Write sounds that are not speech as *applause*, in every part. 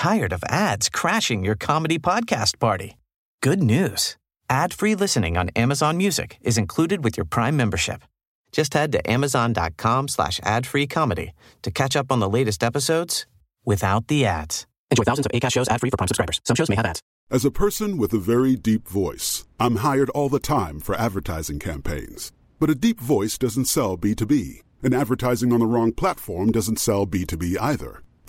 tired of ads crashing your comedy podcast party? Good news. Ad-free listening on Amazon Music is included with your Prime membership. Just head to amazon.com slash ad-free comedy to catch up on the latest episodes without the ads. Enjoy thousands of ACAST shows ad-free for Prime subscribers. Some shows may have ads. As a person with a very deep voice, I'm hired all the time for advertising campaigns. But a deep voice doesn't sell B2B, and advertising on the wrong platform doesn't sell B2B either.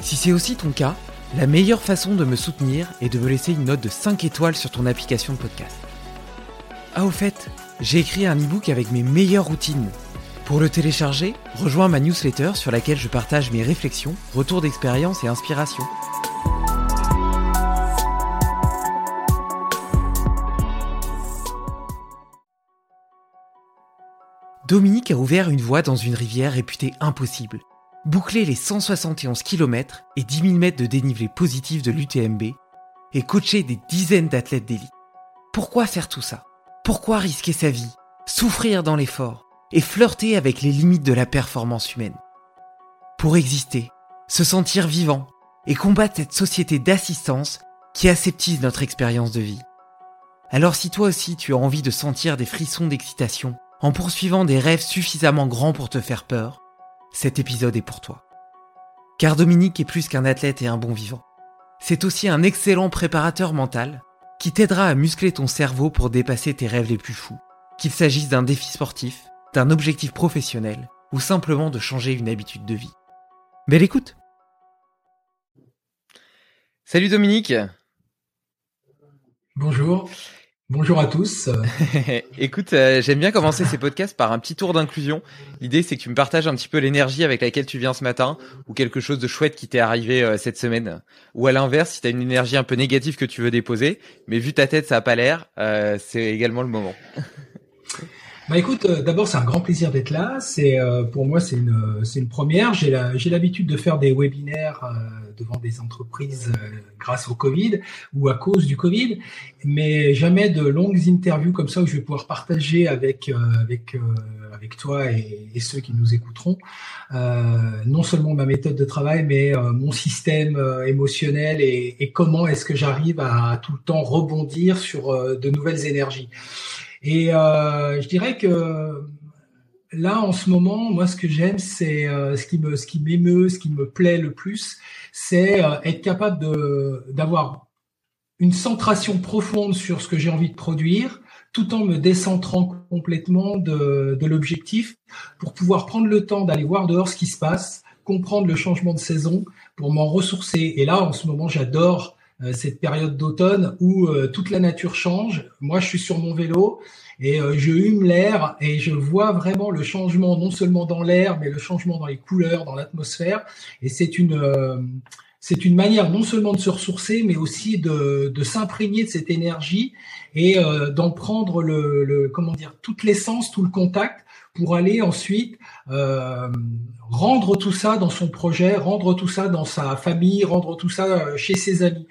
Si c'est aussi ton cas, la meilleure façon de me soutenir est de me laisser une note de 5 étoiles sur ton application de podcast. Ah au fait, j'ai écrit un e-book avec mes meilleures routines. Pour le télécharger, rejoins ma newsletter sur laquelle je partage mes réflexions, retours d'expérience et inspiration. Dominique a ouvert une voie dans une rivière réputée impossible. Boucler les 171 km et 10 000 mètres de dénivelé positif de l'UTMB et coacher des dizaines d'athlètes d'élite. Pourquoi faire tout ça? Pourquoi risquer sa vie, souffrir dans l'effort et flirter avec les limites de la performance humaine? Pour exister, se sentir vivant et combattre cette société d'assistance qui aseptise notre expérience de vie. Alors si toi aussi tu as envie de sentir des frissons d'excitation en poursuivant des rêves suffisamment grands pour te faire peur, cet épisode est pour toi. Car Dominique est plus qu'un athlète et un bon vivant. C'est aussi un excellent préparateur mental qui t'aidera à muscler ton cerveau pour dépasser tes rêves les plus fous, qu'il s'agisse d'un défi sportif, d'un objectif professionnel ou simplement de changer une habitude de vie. Belle écoute Salut Dominique Bonjour Bonjour à tous. *laughs* Écoute, euh, j'aime bien commencer ces podcasts par un petit tour d'inclusion. L'idée, c'est que tu me partages un petit peu l'énergie avec laquelle tu viens ce matin ou quelque chose de chouette qui t'est arrivé euh, cette semaine. Ou à l'inverse, si tu une énergie un peu négative que tu veux déposer, mais vu ta tête, ça a pas l'air, euh, c'est également le moment. *laughs* Bah écoute, euh, d'abord c'est un grand plaisir d'être là. C'est euh, pour moi c'est une c'est une première. J'ai la, j'ai l'habitude de faire des webinaires euh, devant des entreprises grâce au Covid ou à cause du Covid, mais jamais de longues interviews comme ça où je vais pouvoir partager avec avec avec toi et, ceux qui nous écouteront non seulement ma méthode de travail, mais mon système émotionnel et, et comment est-ce que j'arrive à tout le temps rebondir sur de nouvelles énergies. Et euh, je dirais que là, en ce moment, moi, ce que j'aime, c'est euh, ce qui me, ce qui m'émeut, ce qui me plaît le plus, c'est euh, être capable de d'avoir une centration profonde sur ce que j'ai envie de produire, tout en me décentrant complètement de, de l'objectif, pour pouvoir prendre le temps d'aller voir dehors ce qui se passe, comprendre le changement de saison, pour m'en ressourcer. Et là, en ce moment, j'adore cette période d'automne où euh, toute la nature change. Moi, je suis sur mon vélo et euh, je hume l'air et je vois vraiment le changement non seulement dans l'air, mais le changement dans les couleurs, dans l'atmosphère. Et c'est une c'est une manière non seulement de se ressourcer, mais aussi de, de s'imprégner de cette énergie et d'en prendre le, le, comment dire toute l'essence, tout le contact pour aller ensuite euh, rendre tout ça dans son projet, rendre tout ça dans sa famille, rendre tout ça euh, chez ses amis.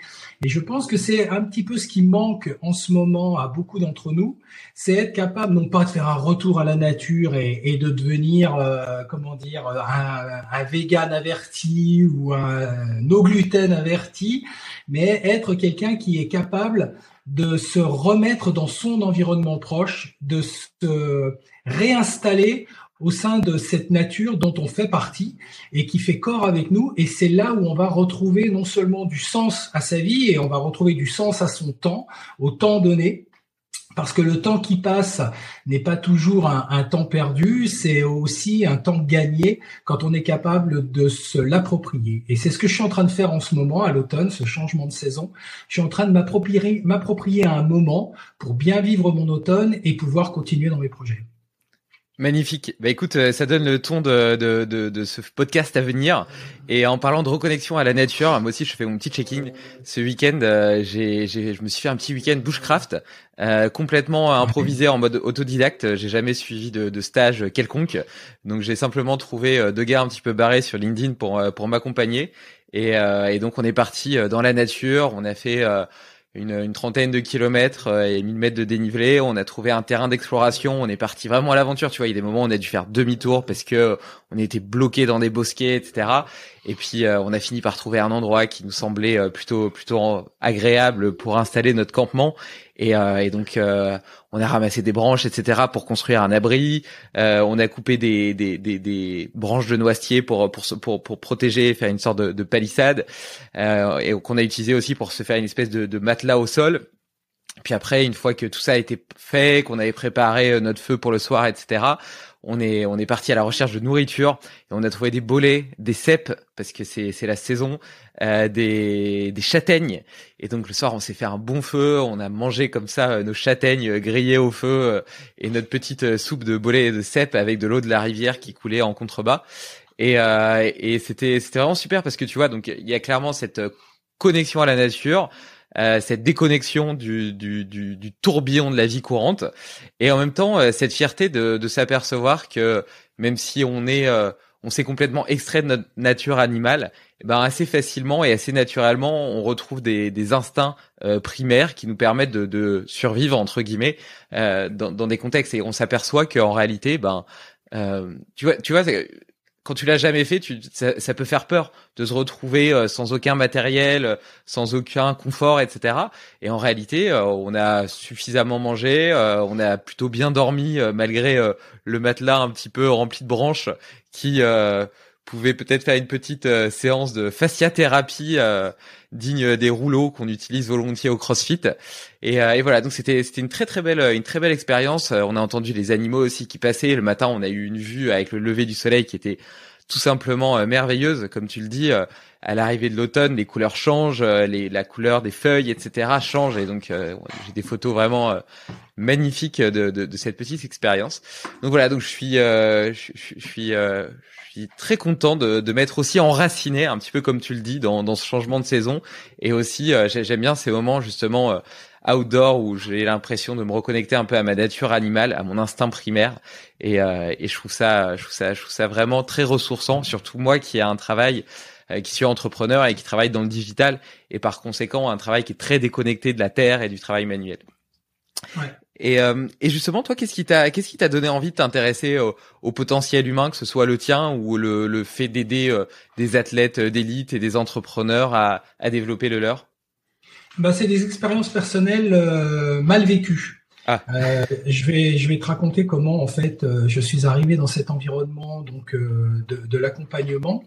Et je pense que c'est un petit peu ce qui manque en ce moment à beaucoup d'entre nous, c'est être capable non pas de faire un retour à la nature et, de devenir, euh, comment dire, un, un, vegan averti ou un no gluten averti, mais être quelqu'un qui est capable de se remettre dans son environnement proche, de se réinstaller au sein de cette nature dont on fait partie et qui fait corps avec nous. Et c'est là où on va retrouver non seulement du sens à sa vie et on va retrouver du sens à son temps, au temps donné, parce que le temps qui passe n'est pas toujours un, temps perdu, c'est aussi un temps gagné quand on est capable de se l'approprier. Et c'est ce que je suis en train de faire en ce moment, à l'automne, ce changement de saison. Je suis en train de m'approprier, m'approprier un moment pour bien vivre mon automne et pouvoir continuer dans mes projets. Magnifique. Bah écoute, euh, ça donne le ton de, de, de, de, ce podcast à venir. Et en parlant de reconnexion à la nature, moi aussi je fais mon petit checking. Ce week-end, euh, j'ai, j'ai, je me suis fait un petit week-end bushcraft, euh, complètement *laughs* improvisé en mode autodidacte. J'ai jamais suivi de, de stage quelconque, donc j'ai simplement trouvé deux gars un petit peu barrés sur LinkedIn pour pour m'accompagner. Et, et donc on est parti dans la nature. On a fait une, trentaine de kilomètres euh, et 1000 mètres de dénivelé. On a trouvé un terrain d'exploration. On est parti vraiment à l'aventure. Tu vois, il y a des moments où on a dû faire demi-tour parce que on était bloqué dans des bosquets, etc. Et puis euh, on a fini par trouver un endroit qui nous semblait euh, plutôt plutôt agréable pour installer notre campement. Et, euh, et donc euh, on a ramassé des branches, etc. pour construire un abri. Euh, on a coupé des, des, des, des, branches de noisetier pour pour pour, protéger, faire une sorte de, de palissade, et qu'on a utilisé aussi pour se faire une espèce de, de matelas au sol. Puis après, une fois que tout ça a été fait, qu'on avait préparé notre feu pour le soir, etc., on est on est parti à la recherche de nourriture et on a trouvé des bolets, des cèpes parce que c'est c'est la saison, euh, des des châtaignes. Et donc le soir on s'est fait un bon feu, on a mangé comme ça euh, nos châtaignes grillées au feu euh, et notre petite soupe de bolets de cèpes avec de l'eau de la rivière qui coulait en contrebas. Et et c'était c'était vraiment super parce que tu vois donc il y a clairement cette connexion à la nature euh, cette déconnexion du, du, du, du, tourbillon de la vie courante, et en même temps euh, cette fierté de, de s'apercevoir que même si on est euh, on s'est complètement extrait de notre nature animale, eh ben assez facilement et assez naturellement, on retrouve des, des instincts primaires qui nous permettent de, de survivre entre guillemets dans, dans, des contextes. Et on s'aperçoit qu'en réalité, ben tu vois, tu vois, quand tu l'as jamais fait, ça, peut faire peur de se retrouver euh, sans aucun matériel, euh, sans aucun confort, etc. Et en réalité, euh, on a suffisamment mangé, on a plutôt bien dormi malgré le matelas un petit peu rempli de branches qui pouvait peut-être faire une petite séance de fasciathérapie digne des rouleaux qu'on utilise volontiers au CrossFit. Et, et voilà, donc c'était c'était une très très belle une très belle expérience. On a entendu les animaux aussi qui passaient. Le matin, on a eu une vue avec le lever du soleil qui était tout simplement merveilleuse, comme tu le dis. à l'arrivée de l'automne, les couleurs changent, la couleur des feuilles, etc. change. Et donc j'ai des photos vraiment magnifiques de, de, de, cette petite expérience. Donc voilà, donc je suis je, je, suis très content de, de m'être aussi enraciné, un petit peu comme tu le dis, dans, dans ce changement de saison. Et aussi, euh, j'aime bien ces moments justement euh, outdoor où j'ai l'impression de me reconnecter un peu à ma nature animale, à mon instinct primaire. Et, euh, et je trouve ça, je trouve ça, je trouve ça vraiment très ressourçant, surtout moi qui ai un travail qui suis entrepreneur et qui travaille dans le digital et par conséquent un travail qui est très déconnecté de la terre et du travail manuel. Ouais. Et, euh, et justement, toi, qu'est-ce qui t'a, qu'est-ce qui t'a donné envie de t'intéresser au, au, potentiel humain, que ce soit le tien ou le, le fait d'aider euh, des athlètes d'élite et des entrepreneurs à, à développer le leur? Bah, c'est des expériences personnelles euh, mal vécues. Ah. je vais, je vais te raconter comment en fait je suis arrivé dans cet environnement donc de, de l'accompagnement.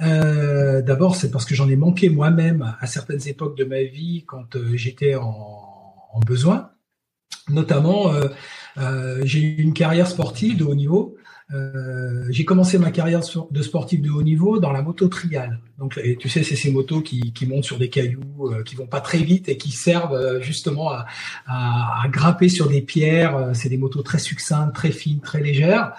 D'abord, c'est parce que j'en ai manqué moi-même à certaines époques de ma vie quand j'étais en, en besoin. Notamment, euh, euh, j'ai eu une carrière sportive de haut niveau euh, j'ai commencé ma carrière de sportif de haut niveau dans la moto trial. Donc, tu sais, c'est ces motos qui, montent sur des cailloux, euh, qui vont pas très vite et qui servent justement à, grimper sur des pierres. C'est des motos très succinctes, très fines, très légères.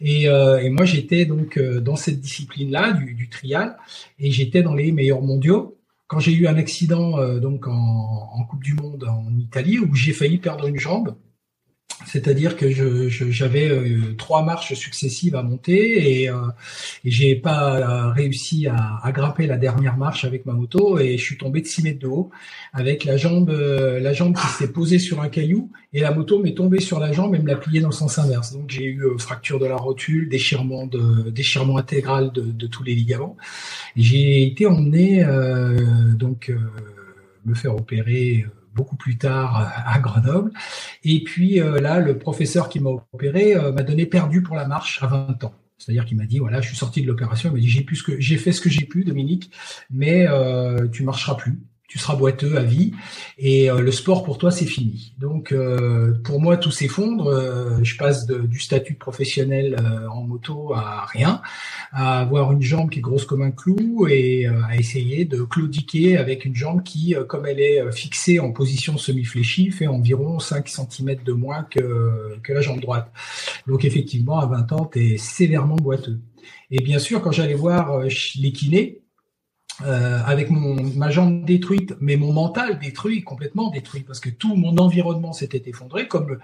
Et, et moi, j'étais donc dans cette discipline-là du, du trial et j'étais dans les meilleurs mondiaux quand j'ai eu un accident donc en, en, Coupe du Monde en Italie où j'ai failli perdre une jambe c'est-à-dire que je, j'avais euh, trois marches successives à monter et, euh, et j'ai pas réussi à, à, grimper la dernière marche avec ma moto et je suis tombé de 6 mètres de haut avec la jambe euh, la jambe qui s'est posée sur un caillou et la moto m'est tombée sur la jambe et me l'a pliée dans le sens inverse. Donc j'ai eu fracture de la rotule, déchirement de déchirement intégral de, de tous les ligaments. J'ai été emmené donc me faire opérer beaucoup plus tard à Grenoble. Et puis euh, là, le professeur qui m'a opéré euh, m'a donné perdu pour la marche à 20 ans. C'est-à-dire qu'il m'a dit voilà, je suis sorti de l'opération, il m'a dit j'ai plus que j'ai fait ce que j'ai pu, Dominique, mais euh, tu marcheras plus tu seras boiteux à vie et euh, le sport pour toi c'est fini. Donc euh, pour moi tout s'effondre, euh, je passe du statut professionnel en moto à rien, à avoir une jambe qui est grosse comme un clou et à essayer de claudiquer avec une jambe qui comme elle est fixée en position semi-fléchie fait environ 5 cm de moins que, que la jambe droite. Donc effectivement à 20 ans tu es sévèrement boiteux. Et bien sûr quand j'allais voir les kinés euh, avec ma jambe détruite, mais mon mental détruit, complètement détruit, parce que tout mon environnement s'était effondré, comme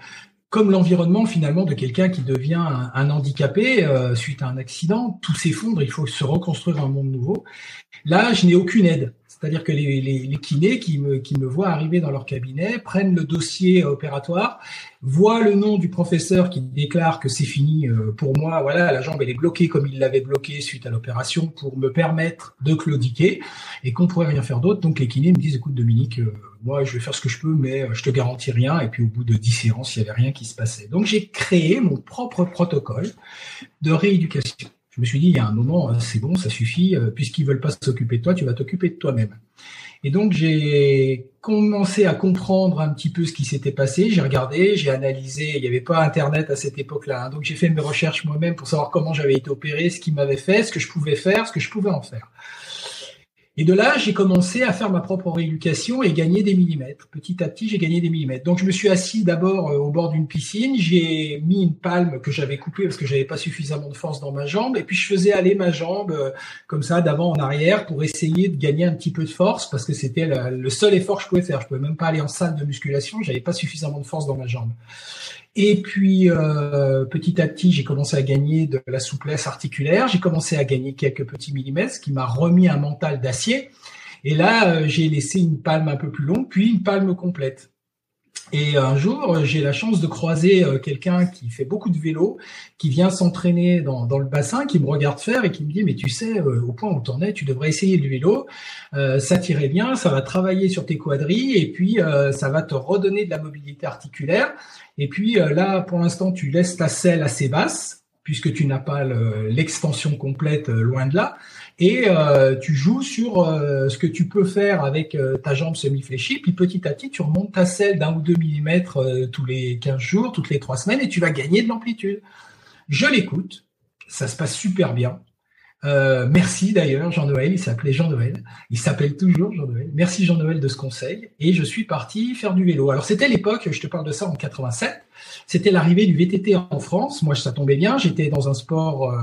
comme l'environnement finalement de quelqu'un qui devient un, handicapé euh, suite à un accident, tout s'effondre, il faut se reconstruire un monde nouveau. Là, je n'ai aucune aide. C'est-à-dire que les, les, kinés qui me, voient arriver dans leur cabinet prennent le dossier opératoire, voient le nom du professeur qui déclare que c'est fini euh, pour moi. Voilà, la jambe elle est bloquée comme il l'avait bloquée suite à l'opération pour me permettre de claudiquer et qu'on pourrait rien faire d'autre. Donc les kinés me disent écoute Dominique, euh, moi je vais faire ce que je peux, mais euh, je te garantis rien. Et puis au bout de dix séances, il y avait rien qui se passait. Donc j'ai créé mon propre protocole de rééducation je me suis dit, il y a un moment, euh, c'est bon, ça suffit, euh, puisqu'ils veulent pas s'occuper de toi, tu vas t'occuper de toi-même. Et donc j'ai commencé à comprendre un petit peu ce qui s'était passé. J'ai regardé, j'ai analysé. Il n'y avait pas Internet à cette époque-là, hein. donc j'ai fait mes recherches moi-même pour savoir comment j'avais été opéré, ce qui m'avait fait, ce que je pouvais faire, ce que je pouvais en faire. Et de là, j'ai commencé à faire ma propre rééducation et gagner des millimètres. Petit à petit, j'ai gagné des millimètres. Donc, je me suis assis d'abord euh, au bord d'une piscine. J'ai mis une palme que j'avais coupée parce que j'avais pas suffisamment de force dans ma jambe. Et puis, je faisais aller ma jambe euh, comme ça, d'avant en arrière, pour essayer de gagner un petit peu de force parce que c'était le seul effort que je pouvais faire. Je pouvais même pas aller en salle de musculation. J'avais pas suffisamment de force dans ma jambe. Et puis euh, petit à petit, j'ai commencé à gagner de la souplesse articulaire. J'ai commencé à gagner quelques petits millimètres, ce qui m'a remis un mental d'acier. Et là, euh, j'ai laissé une palme un peu plus longue, puis une palme complète. Et un jour, j'ai la chance de croiser euh, quelqu'un qui fait beaucoup de vélo, qui vient s'entraîner dans, le bassin, qui me regarde faire et qui me dit, mais tu sais, au point où tu en es, tu devrais essayer le vélo, ça t'irait bien, ça va travailler sur tes quadrilles et puis ça va te redonner de la mobilité articulaire. Et puis euh, là, pour l'instant, tu laisses ta selle assez basse, puisque tu n'as pas l'extension complète euh, loin de là. Et euh, tu joues sur ce que tu peux faire avec ta jambe semi-fléchie. Puis petit à petit, tu remontes ta selle d'un ou deux millimètres tous les 15 jours, toutes les trois semaines, et tu vas gagner de l'amplitude. Je l'écoute, ça se passe super bien. Euh, merci d'ailleurs Jean-Noël, il s'appelait Jean-Noël, il s'appelle toujours Jean-Noël. Merci Jean-Noël de ce conseil et je suis parti faire du vélo. Alors c'était l'époque, je te parle de ça en 87, c'était l'arrivée du VTT en France. Moi ça tombait bien, j'étais dans un sport euh,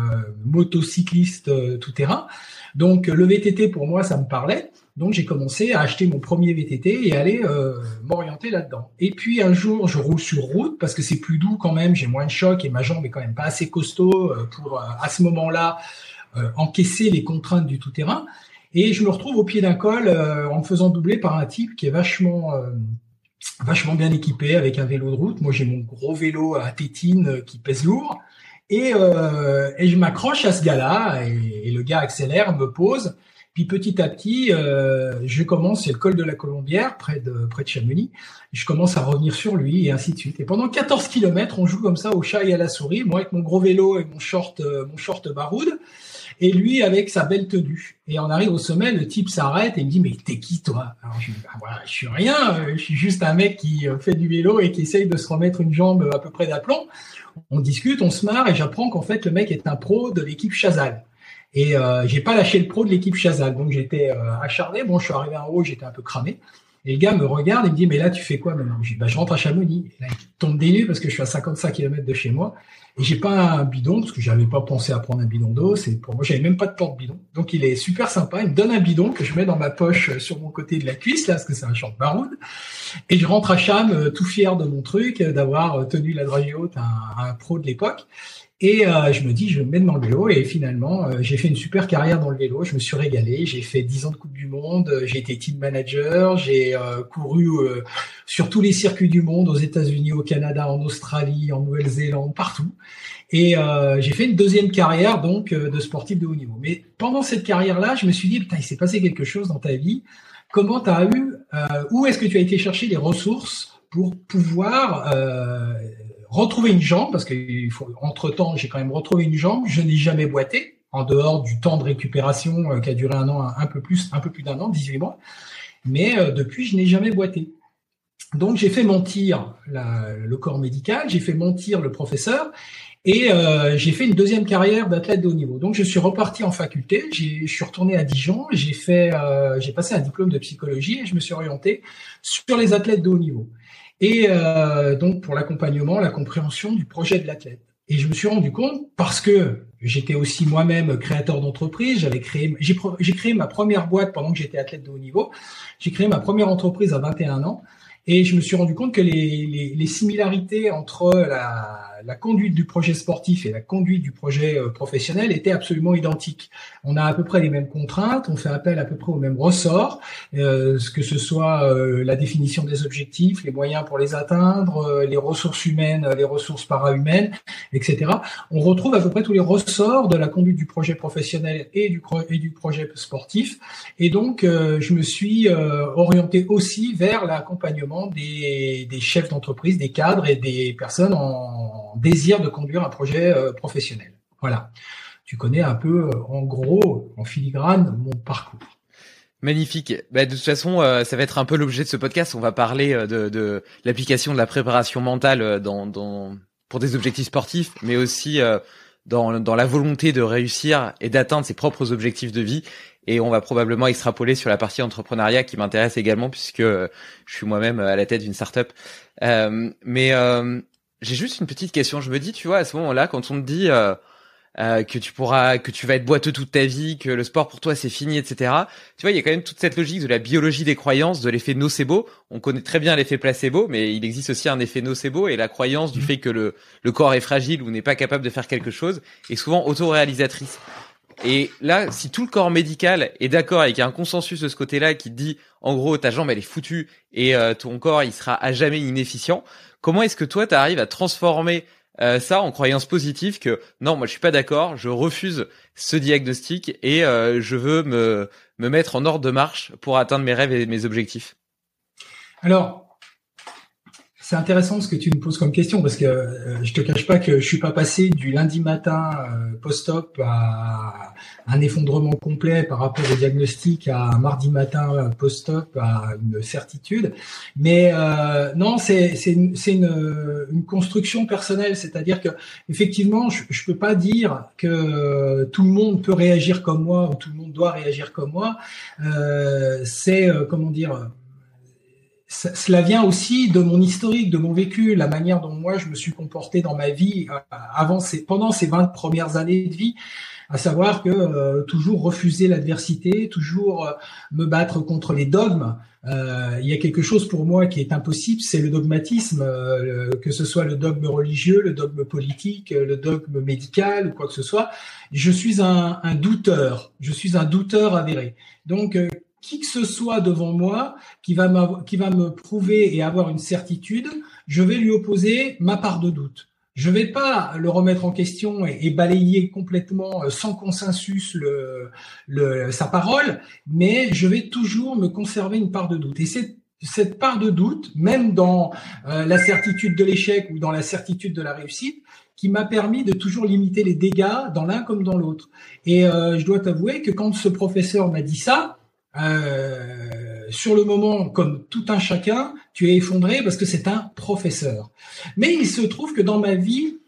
motocycliste euh, tout terrain. Donc le VTT pour moi ça me parlait. Donc j'ai commencé à acheter mon premier VTT et aller m'orienter là-dedans. Et puis un jour je roule sur route parce que c'est plus doux quand même, j'ai moins de choc et ma jambe est quand même pas assez costaud pour à ce moment-là encaisser les contraintes du tout-terrain. Et je me retrouve au pied d'un col euh, en me faisant doubler par un type qui est vachement euh, vachement bien équipé avec un vélo de route. Moi, j'ai mon gros vélo à tétine qui pèse lourd. Et, et je m'accroche à ce gars-là et, le gars accélère, me pose. Puis petit à petit, je commence, c'est le col de la Colombière, près de près de Chamonix. Je commence à revenir sur lui et ainsi de suite. Et pendant 14 kilomètres, on joue comme ça au chat et à la souris. Moi avec mon gros vélo et mon short, mon short baroud. Et lui avec sa belle tenue. Et on arrive au sommet, le type s'arrête et me dit mais t'es qui toi? Alors je dis bah, voilà, je suis rien, euh, je suis juste un mec qui euh, fait du vélo et qui essaye de se remettre une jambe à peu près d'aplomb. On discute, on se marre et j'apprends qu'en fait le mec est un pro de l'équipe Chazal. Et euh, j'ai pas lâché le pro de l'équipe Chazal, donc j'étais euh, acharné. Bon, je suis arrivé en haut, j'étais un peu cramé. Et le gars me regarde et me dit, mais là, tu fais quoi maintenant? Je dis, bah, je rentre à Chamonix. Et il tombe des nues parce que je suis à 55 km de chez moi. Et j'ai pas un bidon parce que j'avais pas pensé à prendre un bidon d'eau. C'est pour moi, j'avais même pas de porte-bidon. Donc, il est super sympa. Il me donne un bidon que je mets dans ma poche euh, sur mon côté de la cuisse, là, parce que c'est un champ de baroud. Et je rentre à Cham, euh, tout fier de mon truc, euh, d'avoir tenu la dragée haute à un pro de l'époque. Et euh, je me dis, je vais me mettre dans le vélo. Et finalement, euh, j'ai fait une super carrière dans le vélo. Je me suis régalé. J'ai fait 10 ans de Coupe du Monde. J'ai été team manager. J'ai euh, couru sur tous les circuits du monde, aux États-Unis, au Canada, en Australie, en Nouvelle-Zélande, partout. Et j'ai fait une deuxième carrière donc de sportif de haut niveau. Mais pendant cette carrière-là, je me suis dit, putain, il s'est passé quelque chose dans ta vie. Comment tu as eu, où est-ce que tu as été chercher les ressources pour pouvoir retrouver une jambe, parce que faut, entre temps, j'ai quand même retrouvé une jambe. Je n'ai jamais boité, en dehors du temps de récupération euh, qui a duré un an, un, peu plus, un peu plus d'un an, 18 mois. Mais euh, depuis, je n'ai jamais boité. Donc, j'ai fait mentir le corps médical, j'ai fait mentir le professeur, et euh, j'ai fait une deuxième carrière d'athlète de haut niveau. Donc, je suis reparti en faculté, je suis retourné à Dijon, j'ai fait, j'ai passé un diplôme de psychologie et je me suis orienté sur les athlètes de haut niveau et euh, donc pour l'accompagnement, la compréhension du projet de l'athlète. Et je me suis rendu compte parce que j'étais aussi moi-même créateur d'entreprise, j'avais créé j'ai créé ma première boîte pendant que j'étais athlète de haut niveau. J'ai créé ma première entreprise à 21 ans et je me suis rendu compte que les, les, les similarités entre la, la, conduite du projet sportif et la conduite du projet euh, professionnel étaient absolument identiques. On a à peu près les mêmes contraintes, on fait appel à peu près aux mêmes ressorts, euh, que ce soit euh, la définition des objectifs, les moyens pour les atteindre, euh, les ressources humaines, les ressources para-humaines, etc. On retrouve à peu près tous les ressorts de la conduite du projet professionnel et du, et du projet sportif. Et donc, je me suis orienté aussi vers l'accompagnement des, chefs d'entreprise, des cadres et des personnes en désir de conduire un projet euh, professionnel. Voilà. Tu connais un peu, euh, en gros, en filigrane, mon parcours. Magnifique. Bah, de toute façon, euh, ça va être un peu l'objet de ce podcast. On va parler de, l'application de la préparation mentale dans, pour des objectifs sportifs, mais aussi dans, dans la volonté de réussir et d'atteindre ses propres objectifs de vie et on va probablement extrapoler sur la partie entrepreneuriat qui m'intéresse également puisque je suis moi-même à la tête d'une startup. Euh, mais euh, j'ai juste une petite question. Je me dis, tu vois, à ce moment-là, quand on te dit euh, euh, que tu pourras, que tu vas être boiteux toute ta vie, que le sport pour toi c'est fini, etc. Tu vois, il y a quand même toute cette logique de la biologie des croyances, de l'effet nocebo. On connaît très bien l'effet placebo, mais il existe aussi un effet nocebo et la croyance du mmh. fait que le, le corps est fragile ou n'est pas capable de faire quelque chose est souvent autoréalisatrice. Et là, si tout le corps médical est d'accord et qu'il y a un consensus de ce côté-là qui dit, en gros, ta jambe elle est foutue et euh, ton corps il sera à jamais inefficient, comment est-ce que toi tu arrives à transformer euh, ça en croyance positive que non, moi je suis pas d'accord, je refuse ce diagnostic et euh, je veux me me mettre en ordre de marche pour atteindre mes rêves et mes objectifs? Alors, c'est intéressant ce que tu me poses comme question parce que euh, je te cache pas que je suis pas passé du lundi matin euh, post-op à un effondrement complet par rapport au diagnostic à un mardi matin euh, post-op à une certitude. Mais euh, non, c'est c'est une, une, une, construction personnelle, c'est-à-dire que effectivement, je, je peux pas dire que tout le monde peut réagir comme moi ou tout le monde doit réagir comme moi. Euh, c'est comment dire cela vient aussi de mon historique, de mon vécu, la manière dont moi je me suis comporté dans ma vie euh, avant ces, pendant ces 20 premières années de vie, à savoir que euh, toujours refuser l'adversité, toujours euh, me battre contre les dogmes. il y a quelque chose pour moi qui est impossible, c'est le dogmatisme, que ce soit le dogme religieux, le dogme politique, le dogme médical ou quoi que ce soit. Je suis un, un douteur, je suis un douteur avéré. Donc qui que ce soit devant moi qui va, qui va me prouver et avoir une certitude, je vais lui opposer ma part de doute. Je vais pas le remettre en question et, balayer complètement euh, sans consensus le, le, sa parole, mais je vais toujours me conserver une part de doute. Et cette, cette part de doute, même dans euh, la certitude de l'échec ou dans la certitude de la réussite, qui m'a permis de toujours limiter les dégâts dans l'un comme dans l'autre. Et euh, je dois t'avouer que quand ce professeur m'a dit ça, euh, sur le moment, comme tout un chacun, tu es effondré parce que c'est un professeur. Mais il se trouve que dans ma vie,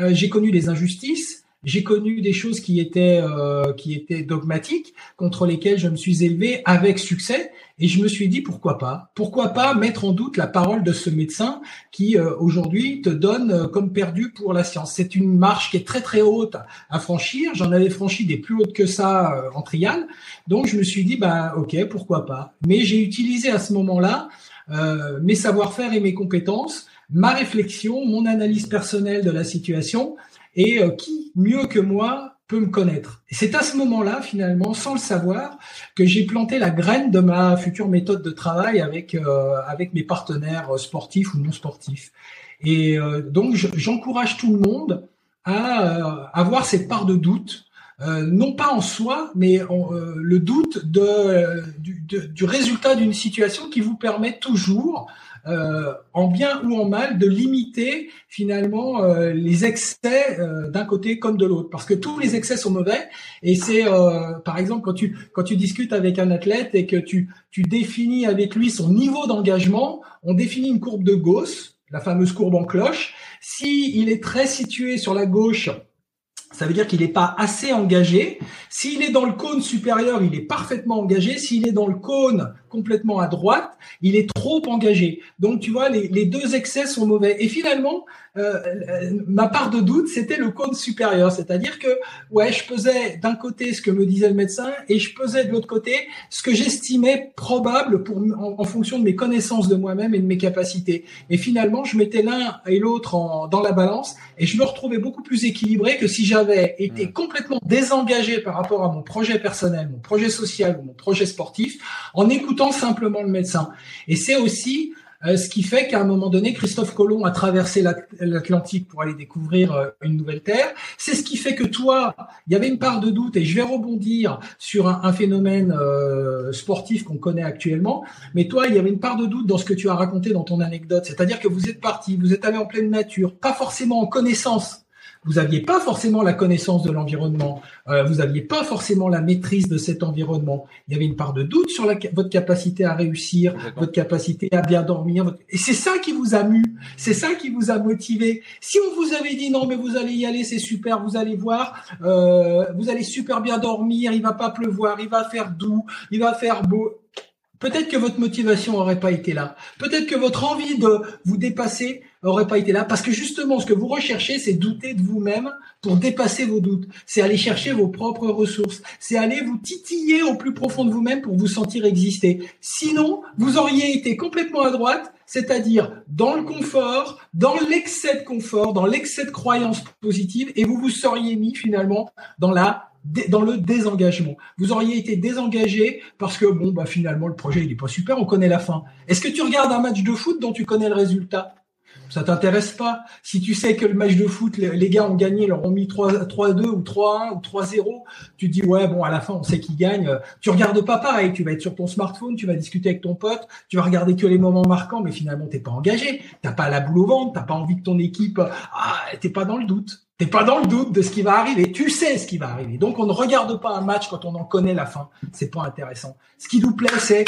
euh, j'ai connu des injustices, j'ai connu des choses qui étaient euh, qui étaient dogmatiques, contre lesquelles je me suis élevé avec succès, et je me suis dit pourquoi pas, pourquoi pas mettre en doute la parole de ce médecin qui euh, aujourd'hui te donne euh, comme perdu pour la science. C'est une marche qui est très très haute à franchir. J'en avais franchi des plus hautes que ça en trial, donc je me suis dit bah ok pourquoi pas? Mais j'ai utilisé à ce moment-là mes savoir-faire et mes compétences, ma réflexion, mon analyse personnelle de la situation et euh, qui, mieux que moi, peut me connaître. Et c'est à ce moment-là, finalement, sans le savoir, que j'ai planté la graine de ma future méthode de travail avec euh, avec mes partenaires sportifs ou non sportifs. Et euh, donc, j'encourage tout le monde à avoir cette part de doute, non pas en soi, mais le doute de, du, du résultat d'une situation qui vous permet toujours euh, en bien ou en mal, de limiter finalement euh, les excès euh, d'un côté comme de l'autre, parce que tous les excès sont mauvais. Et c'est, par exemple, quand tu quand tu discutes avec un athlète et que tu tu définis avec lui son niveau d'engagement, on définit une courbe de Gauss, la fameuse courbe en cloche. Si il est très situé sur la gauche, ça veut dire qu'il n'est pas assez engagé. S'il est dans le cône supérieur, il est parfaitement engagé. S'il est dans le cône complètement à droite, il est trop engagé. Donc tu vois, les, les deux excès sont mauvais. Et finalement, euh, ma part de doute, c'était le cône supérieur, c'est-à-dire que ouais, je pesais d'un côté ce que me disait le médecin et je pesais de l'autre côté ce que j'estimais probable pour en, fonction de mes connaissances de moi-même et de mes capacités. Et finalement, je mettais l'un et l'autre dans la balance et je me retrouvais beaucoup plus équilibré que si j'avais été mmh. complètement désengagé par rapport à mon projet personnel, mon projet social ou mon projet sportif en écoutant simplement le médecin. Et c'est aussi euh, ce qui fait qu'à un moment donné, Christophe Colomb a traversé l'Atlantique pour aller découvrir euh, une nouvelle terre. C'est ce qui fait que toi, il y avait une part de doute, et je vais rebondir sur un, phénomène euh, sportif qu'on connaît actuellement, mais toi, il y avait une part de doute dans ce que tu as raconté dans ton anecdote, c'est-à-dire que vous êtes parti, vous êtes allé en pleine nature, pas forcément en connaissance vous n'aviez pas forcément la connaissance de l'environnement, euh, vous n'aviez pas forcément la maîtrise de cet environnement. Il y avait une part de doute sur la, votre capacité à réussir, votre capacité à bien dormir. Et c'est ça qui vous a mu, c'est ça qui vous a motivé. Si on vous avait dit non, mais vous allez y aller, c'est super, vous allez voir, euh, vous allez super bien dormir, il va pas pleuvoir, il va faire doux, il va faire beau. Peut-être que votre motivation n'aurait pas été là. Peut-être que votre envie de vous dépasser n'aurait pas été là. Parce que justement, ce que vous recherchez, c'est douter de vous-même pour dépasser vos doutes. C'est aller chercher vos propres ressources. C'est aller vous titiller au plus profond de vous-même pour vous sentir exister. Sinon, vous auriez été complètement à droite, c'est-à-dire dans le confort, dans l'excès de confort, dans l'excès de croyances positives, et vous vous seriez mis finalement dans la dans le désengagement. Vous auriez été désengagé parce que bon bah finalement le projet il est pas super, on connaît la fin. Est-ce que tu regardes un match de foot dont tu connais le résultat? Ça t'intéresse pas? Si tu sais que le match de foot, les, gars ont gagné, leur ont mis 3-2 ou 3-1 ou 3-0, tu dis ouais bon à la fin on sait qui gagne. Tu regardes pas pareil, tu vas être sur ton smartphone, tu vas discuter avec ton pote, tu vas regarder que les moments marquants, mais finalement t'es pas engagé, t'as pas la boule au ventre, t'as pas envie que ton équipe, ah t'es pas dans le doute. T'es pas dans le doute de ce qui va arriver. Tu sais ce qui va arriver. Donc, on ne regarde pas un match quand on en connaît la fin. C'est pas intéressant. Ce qui nous plaît, c'est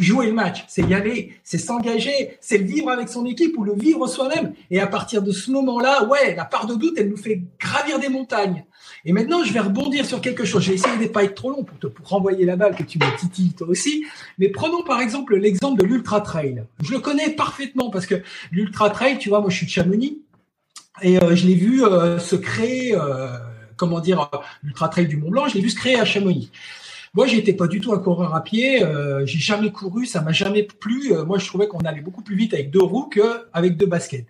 jouer le match, c'est y aller, c'est s'engager, c'est le vivre avec son équipe ou le vivre soi-même. Et à partir de ce moment-là, ouais, la part de doute, elle nous fait gravir des montagnes. Et maintenant, je vais rebondir sur quelque chose. J'ai essayé de pas être trop long pour te pour renvoyer la balle que tu me titilles toi aussi. Mais prenons par exemple l'exemple de l'ultra trail. Je le connais parfaitement parce que l'ultra trail, tu vois, moi je suis de Chamonix et euh, je l'ai vu euh, se créer, euh, comment dire, l'ultra trail du Mont Blanc. Je l'ai vu se créer à Chamonix. Moi, j'étais pas du tout un coureur à pied. Euh, j'ai jamais couru, ça m'a jamais plu. Euh, moi, je trouvais qu'on allait beaucoup plus vite avec deux roues qu'avec deux baskets.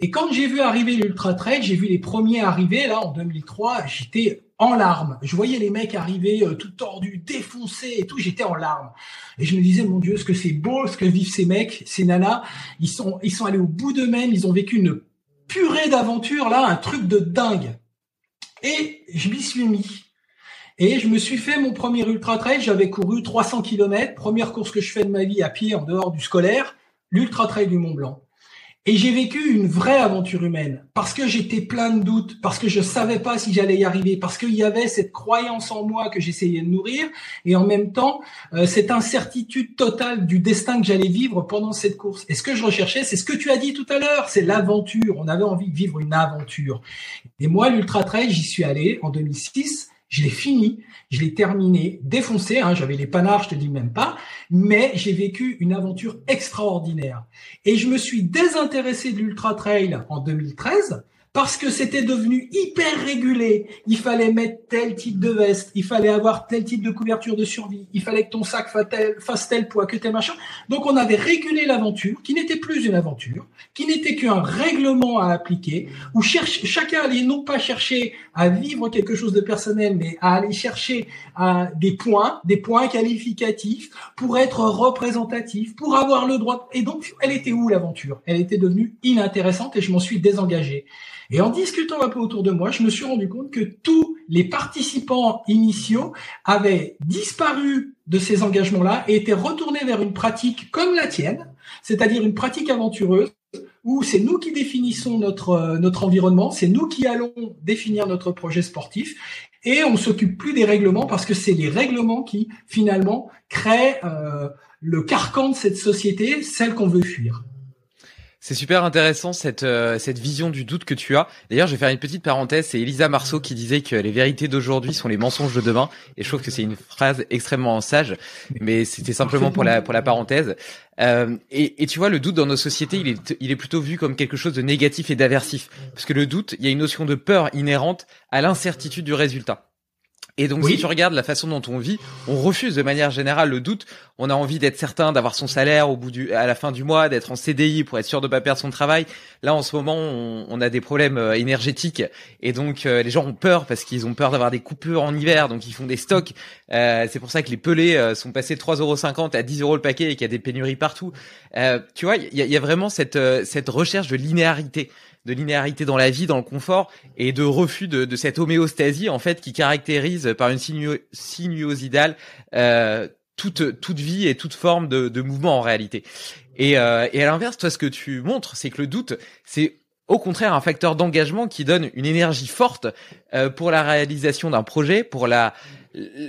Et quand j'ai vu arriver l'ultra trail, j'ai vu les premiers arriver là en 2003. J'étais en larmes. Je voyais les mecs arriver euh, tout tordus, défoncés et tout. J'étais en larmes. Et je me disais, mon Dieu, ce que c'est beau, ce que vivent ces mecs, ces nanas. Ils sont, ils sont allés au bout d'eux-mêmes. Ils ont vécu une purée d'aventure là, un truc de dingue. Et je m'y suis mis. Et je me suis fait mon premier ultra trail. J'avais couru 300 km, première course que je fais de ma vie à pied en dehors du scolaire, l'ultra trail du Mont Blanc. Et j'ai vécu une vraie aventure humaine parce que j'étais plein de doutes, parce que je savais pas si j'allais y arriver, parce qu'il y avait cette croyance en moi que j'essayais de nourrir et en même temps euh, cette incertitude totale du destin que j'allais vivre pendant cette course. Et ce que je recherchais, c'est ce que tu as dit tout à l'heure, c'est l'aventure. On avait envie de vivre une aventure. Et moi, l'ultra trail, j'y suis allé en 2006. Je l'ai fini, je l'ai terminé, défoncé, hein, j'avais les panards, je te dis même pas, mais j'ai vécu une aventure extraordinaire. Et je me suis désintéressé de l'ultra trail en 2013 parce que c'était devenu hyper régulé. Il fallait mettre tel type de veste, il fallait avoir tel type de couverture de survie, il fallait que ton sac fasse tel, poids, que tel machin. Donc on avait régulé l'aventure, qui n'était plus une aventure, qui n'était qu'un règlement à appliquer, où chacun allait non pas chercher à vivre quelque chose de personnel, mais à aller chercher à des points, des points qualificatifs pour être représentatif, pour avoir le droit. Et donc, elle était où l'aventure? Elle était devenue inintéressante et je m'en suis désengagé. Et en discutant un peu autour de moi, je me suis rendu compte que tous les participants initiaux avaient disparu de ces engagements-là et étaient retournés vers une pratique comme la tienne, c'est-à-dire une pratique aventureuse où c'est nous qui définissons notre euh, notre environnement, c'est nous qui allons définir notre projet sportif et on s'occupe plus des règlements parce que c'est les règlements qui finalement créent euh, le carcan de cette société, celle qu'on veut fuir. C'est super intéressant cette euh, cette vision du doute que tu as. D'ailleurs, je vais faire une petite parenthèse. C'est Elisa Marceau qui disait que les vérités d'aujourd'hui sont les mensonges de demain, et je trouve que c'est une phrase extrêmement sage. Mais c'était simplement pour la pour la parenthèse. Euh, et, et, tu vois, le doute dans nos sociétés, il est il est plutôt vu comme quelque chose de négatif et d'aversif, parce que le doute, il y a une notion de peur inhérente à l'incertitude du résultat. Et donc, si tu regardes la façon dont on vit, on refuse de manière générale le doute. On a envie d'être certain d'avoir son salaire au bout du, à la fin du mois, d'être en CDI pour être sûr de pas perdre son travail. Là, en ce moment, on, a des problèmes euh, énergétiques et donc euh, les gens ont peur parce qu'ils ont peur d'avoir des coupures en hiver, donc ils font des stocks. Euh, c'est pour ça que les pelés sont passés de 3,50€ à 10 euros le paquet et qu'il y a des pénuries partout. tu vois, il y a, y a, vraiment cette cette recherche de linéarité de linéarité dans la vie, dans le confort, et de refus de, de cette homéostasie en fait qui caractérise par une sinuosidale euh, toute toute vie et toute forme de, de mouvement en réalité. Et, euh, et à l'inverse, toi, ce que tu montres, c'est que le doute, c'est au contraire un facteur d'engagement qui donne une énergie forte euh, pour la réalisation d'un projet, pour la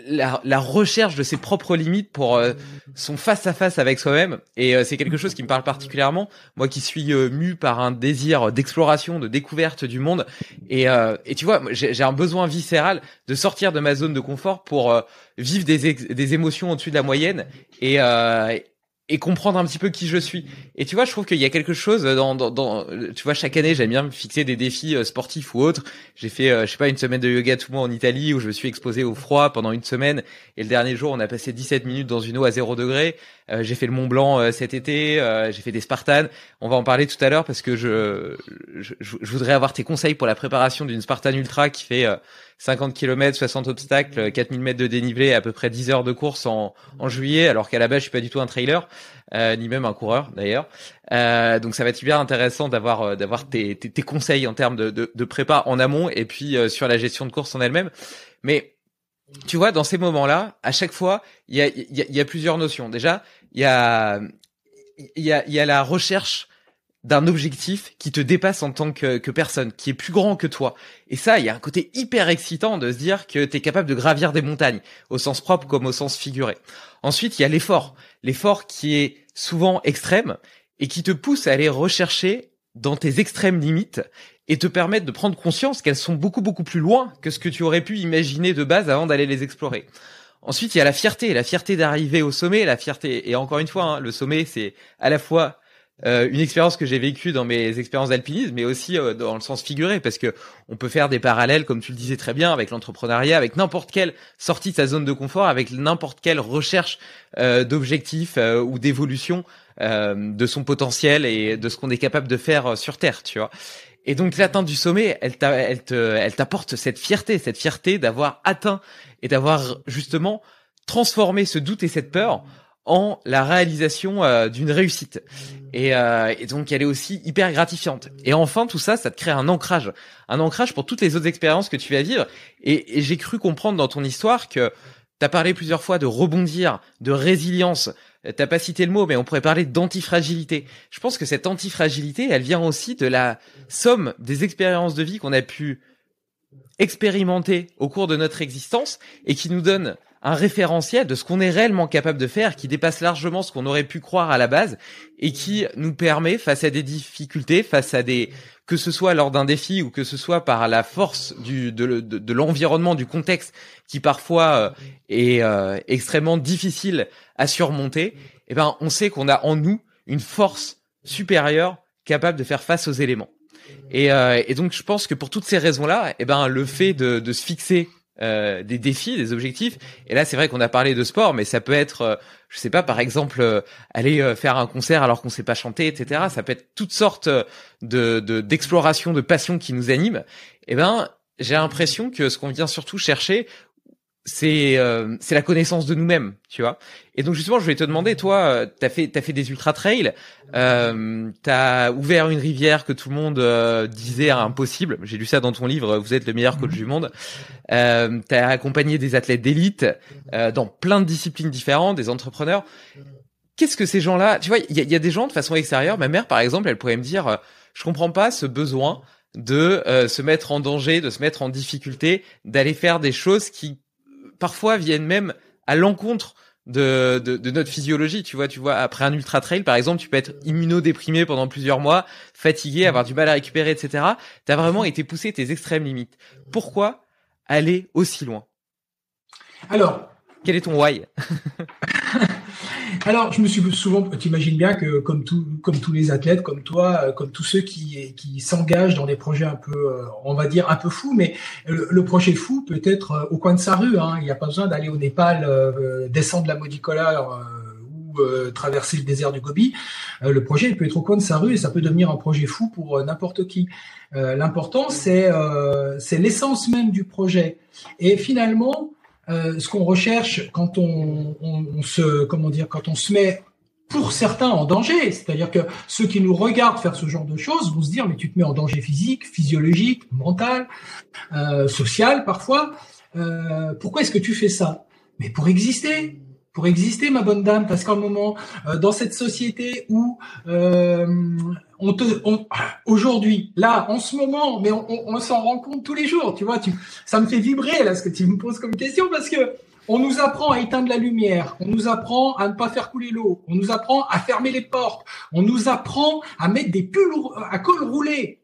la, la, recherche de ses propres limites pour euh, son face à face avec soi-même. Et euh, c'est quelque chose qui me parle particulièrement. Moi qui suis euh, mu par un désir d'exploration de découverte du monde. Et, et tu vois j'ai un besoin viscéral de sortir de ma zone de confort pour vivre des, des émotions au-dessus de la moyenne. Et et comprendre un petit peu qui je suis. Et tu vois, je trouve qu'il y a quelque chose dans, dans, dans tu vois, chaque année, j'aime bien me fixer des défis euh, sportifs ou autres. J'ai fait, euh, je sais pas, une semaine de yoga tout le monde en Italie où je me suis exposé au froid pendant une semaine. Et le dernier jour, on a passé 17 minutes dans une eau à 0 degré. Euh, j'ai fait le Mont Blanc cet été. j'ai fait des Spartans. On va en parler tout à l'heure parce que je, je, je, voudrais avoir tes conseils pour la préparation d'une Spartan Ultra qui fait 50 km, 60 obstacles, 4000 mètres de dénivelé, à peu près 10 heures de course en, en juillet, alors qu'à la base je suis pas du tout un trailer, euh, ni même un coureur d'ailleurs. Euh, donc ça va être hyper intéressant d'avoir euh, d'avoir tes, tes, tes, conseils en termes de, de, de, prépa en amont et puis euh, sur la gestion de course en elle-même. Mais tu vois, dans ces moments-là, à chaque fois, il y a, y, a, y a plusieurs notions. Déjà, il y a il y a, y a la recherche d'un objectif qui te dépasse en tant que, personne, qui est plus grand que toi. Et ça, il y a un côté hyper excitant de se dire que tu es capable de gravir des montagnes, au sens propre comme au sens figuré. Ensuite, il y a l'effort. L'effort qui est souvent extrême et qui te pousse à aller rechercher dans tes extrêmes limites et te permettre de prendre conscience qu'elles sont beaucoup beaucoup plus loin que ce que tu aurais pu imaginer de base avant d'aller les explorer. Ensuite, il y a la fierté, la fierté d'arriver au sommet, la fierté. Et encore une fois, hein, le sommet, c'est à la fois euh, une expérience que j'ai vécue dans mes expériences d'alpinisme, mais aussi euh, dans le sens figuré, parce que on peut faire des parallèles, comme tu le disais très bien, avec l'entrepreneuriat, avec n'importe quelle sortie de sa zone de confort, avec n'importe quelle recherche euh, d'objectifs ou d'évolution de son potentiel et de ce qu'on est capable de faire sur Terre, tu vois. Et donc l'atteinte du sommet, elle t'apporte cette fierté, cette fierté d'avoir atteint et d'avoir justement transformé ce doute et cette peur en la réalisation euh, d'une réussite. Et, euh, et, donc elle est aussi hyper gratifiante. Et enfin tout ça, ça te crée un ancrage, un ancrage pour toutes les autres expériences que tu vas vivre. Et, et j'ai cru comprendre dans ton histoire que tu as parlé plusieurs fois de rebondir, de résilience, t'as pas cité le mot, mais on pourrait parler d'antifragilité. Je pense que cette antifragilité, elle vient aussi de la somme des expériences de vie qu'on a pu expérimenter au cours de notre existence et qui nous donne un référentiel de ce qu'on est réellement capable de faire, qui dépasse largement ce qu'on aurait pu croire à la base et qui nous permet, face à des difficultés, face à des que ce soit lors d'un défi ou que ce soit par la force du, de, de, l'environnement, du contexte, qui parfois euh, est euh, extrêmement difficile à surmonter, eh ben on sait qu'on a en nous une force supérieure capable de faire face aux éléments. Et, euh, et donc je pense que pour toutes ces raisons-là, eh ben le fait de, de se fixer euh, des défis, des objectifs. Et là, c'est vrai qu'on a parlé de sport, mais ça peut être, euh, je sais pas, par exemple, euh, aller faire un concert alors qu'on sait pas chanter, etc. Ça peut être toutes sortes de d'exploration, de, passion qui nous animent. Eh ben, j'ai l'impression que ce qu'on vient surtout chercher, c'est euh, c'est la connaissance de nous-mêmes, tu vois. Et donc justement, je voulais te demander, toi, euh, t'as fait t'as fait des ultra trails, euh, t'as ouvert une rivière que tout le monde euh, disait impossible. J'ai lu ça dans ton livre. Vous êtes le meilleur coach du monde. Euh, t'as accompagné des athlètes d'élite dans plein de disciplines différentes, des entrepreneurs. Qu'est-ce que ces gens-là, tu vois, il y a, y a, des gens de façon extérieure. Ma mère, par exemple, elle pourrait me dire, je comprends pas ce besoin de se mettre en danger, de se mettre en difficulté, d'aller faire des choses qui parfois viennent même à l'encontre de, de, notre physiologie. Tu vois, tu vois, après un ultra trail, par exemple, tu peux être immunodéprimé pendant plusieurs mois, fatigué, avoir du mal à récupérer, etc. Tu as vraiment été poussé tes extrêmes limites. Pourquoi aller aussi loin? Alors, quel est ton why? *laughs* Alors, je me suis souvent, tu imagines bien que comme tout, comme tous les athlètes, comme toi, euh, comme tous ceux qui, qui s'engagent dans des projets un peu, euh, on va dire un peu fous, mais le, projet fou peut être euh, au coin de sa rue. Hein. Il n'y a pas besoin d'aller au Népal, descendre la Modicola ou traverser le désert du Gobi. le projet peut être au coin de sa rue et ça peut devenir un projet fou pour n'importe qui. L'important c'est c'est l'essence même du projet. Et finalement, euh, ce qu'on recherche quand on, on, se comment dire quand on se met pour certains en danger, c'est-à-dire que ceux qui nous regardent faire ce genre de choses vont se dire mais tu te mets en danger physique, physiologique, mental, euh, social parfois. Euh, pourquoi est-ce que tu fais ça? Mais pour exister, pour exister, ma bonne dame, parce qu'à un moment, euh, dans cette société où euh, on te, aujourd'hui, là, en ce moment, mais on, s'en rend compte tous les jours, tu vois, tu, ça me fait vibrer là ce que tu me poses comme question parce que on nous apprend à éteindre la lumière, on nous apprend à ne pas faire couler l'eau, on nous apprend à fermer les portes, on nous apprend à mettre des pulls à col roulé,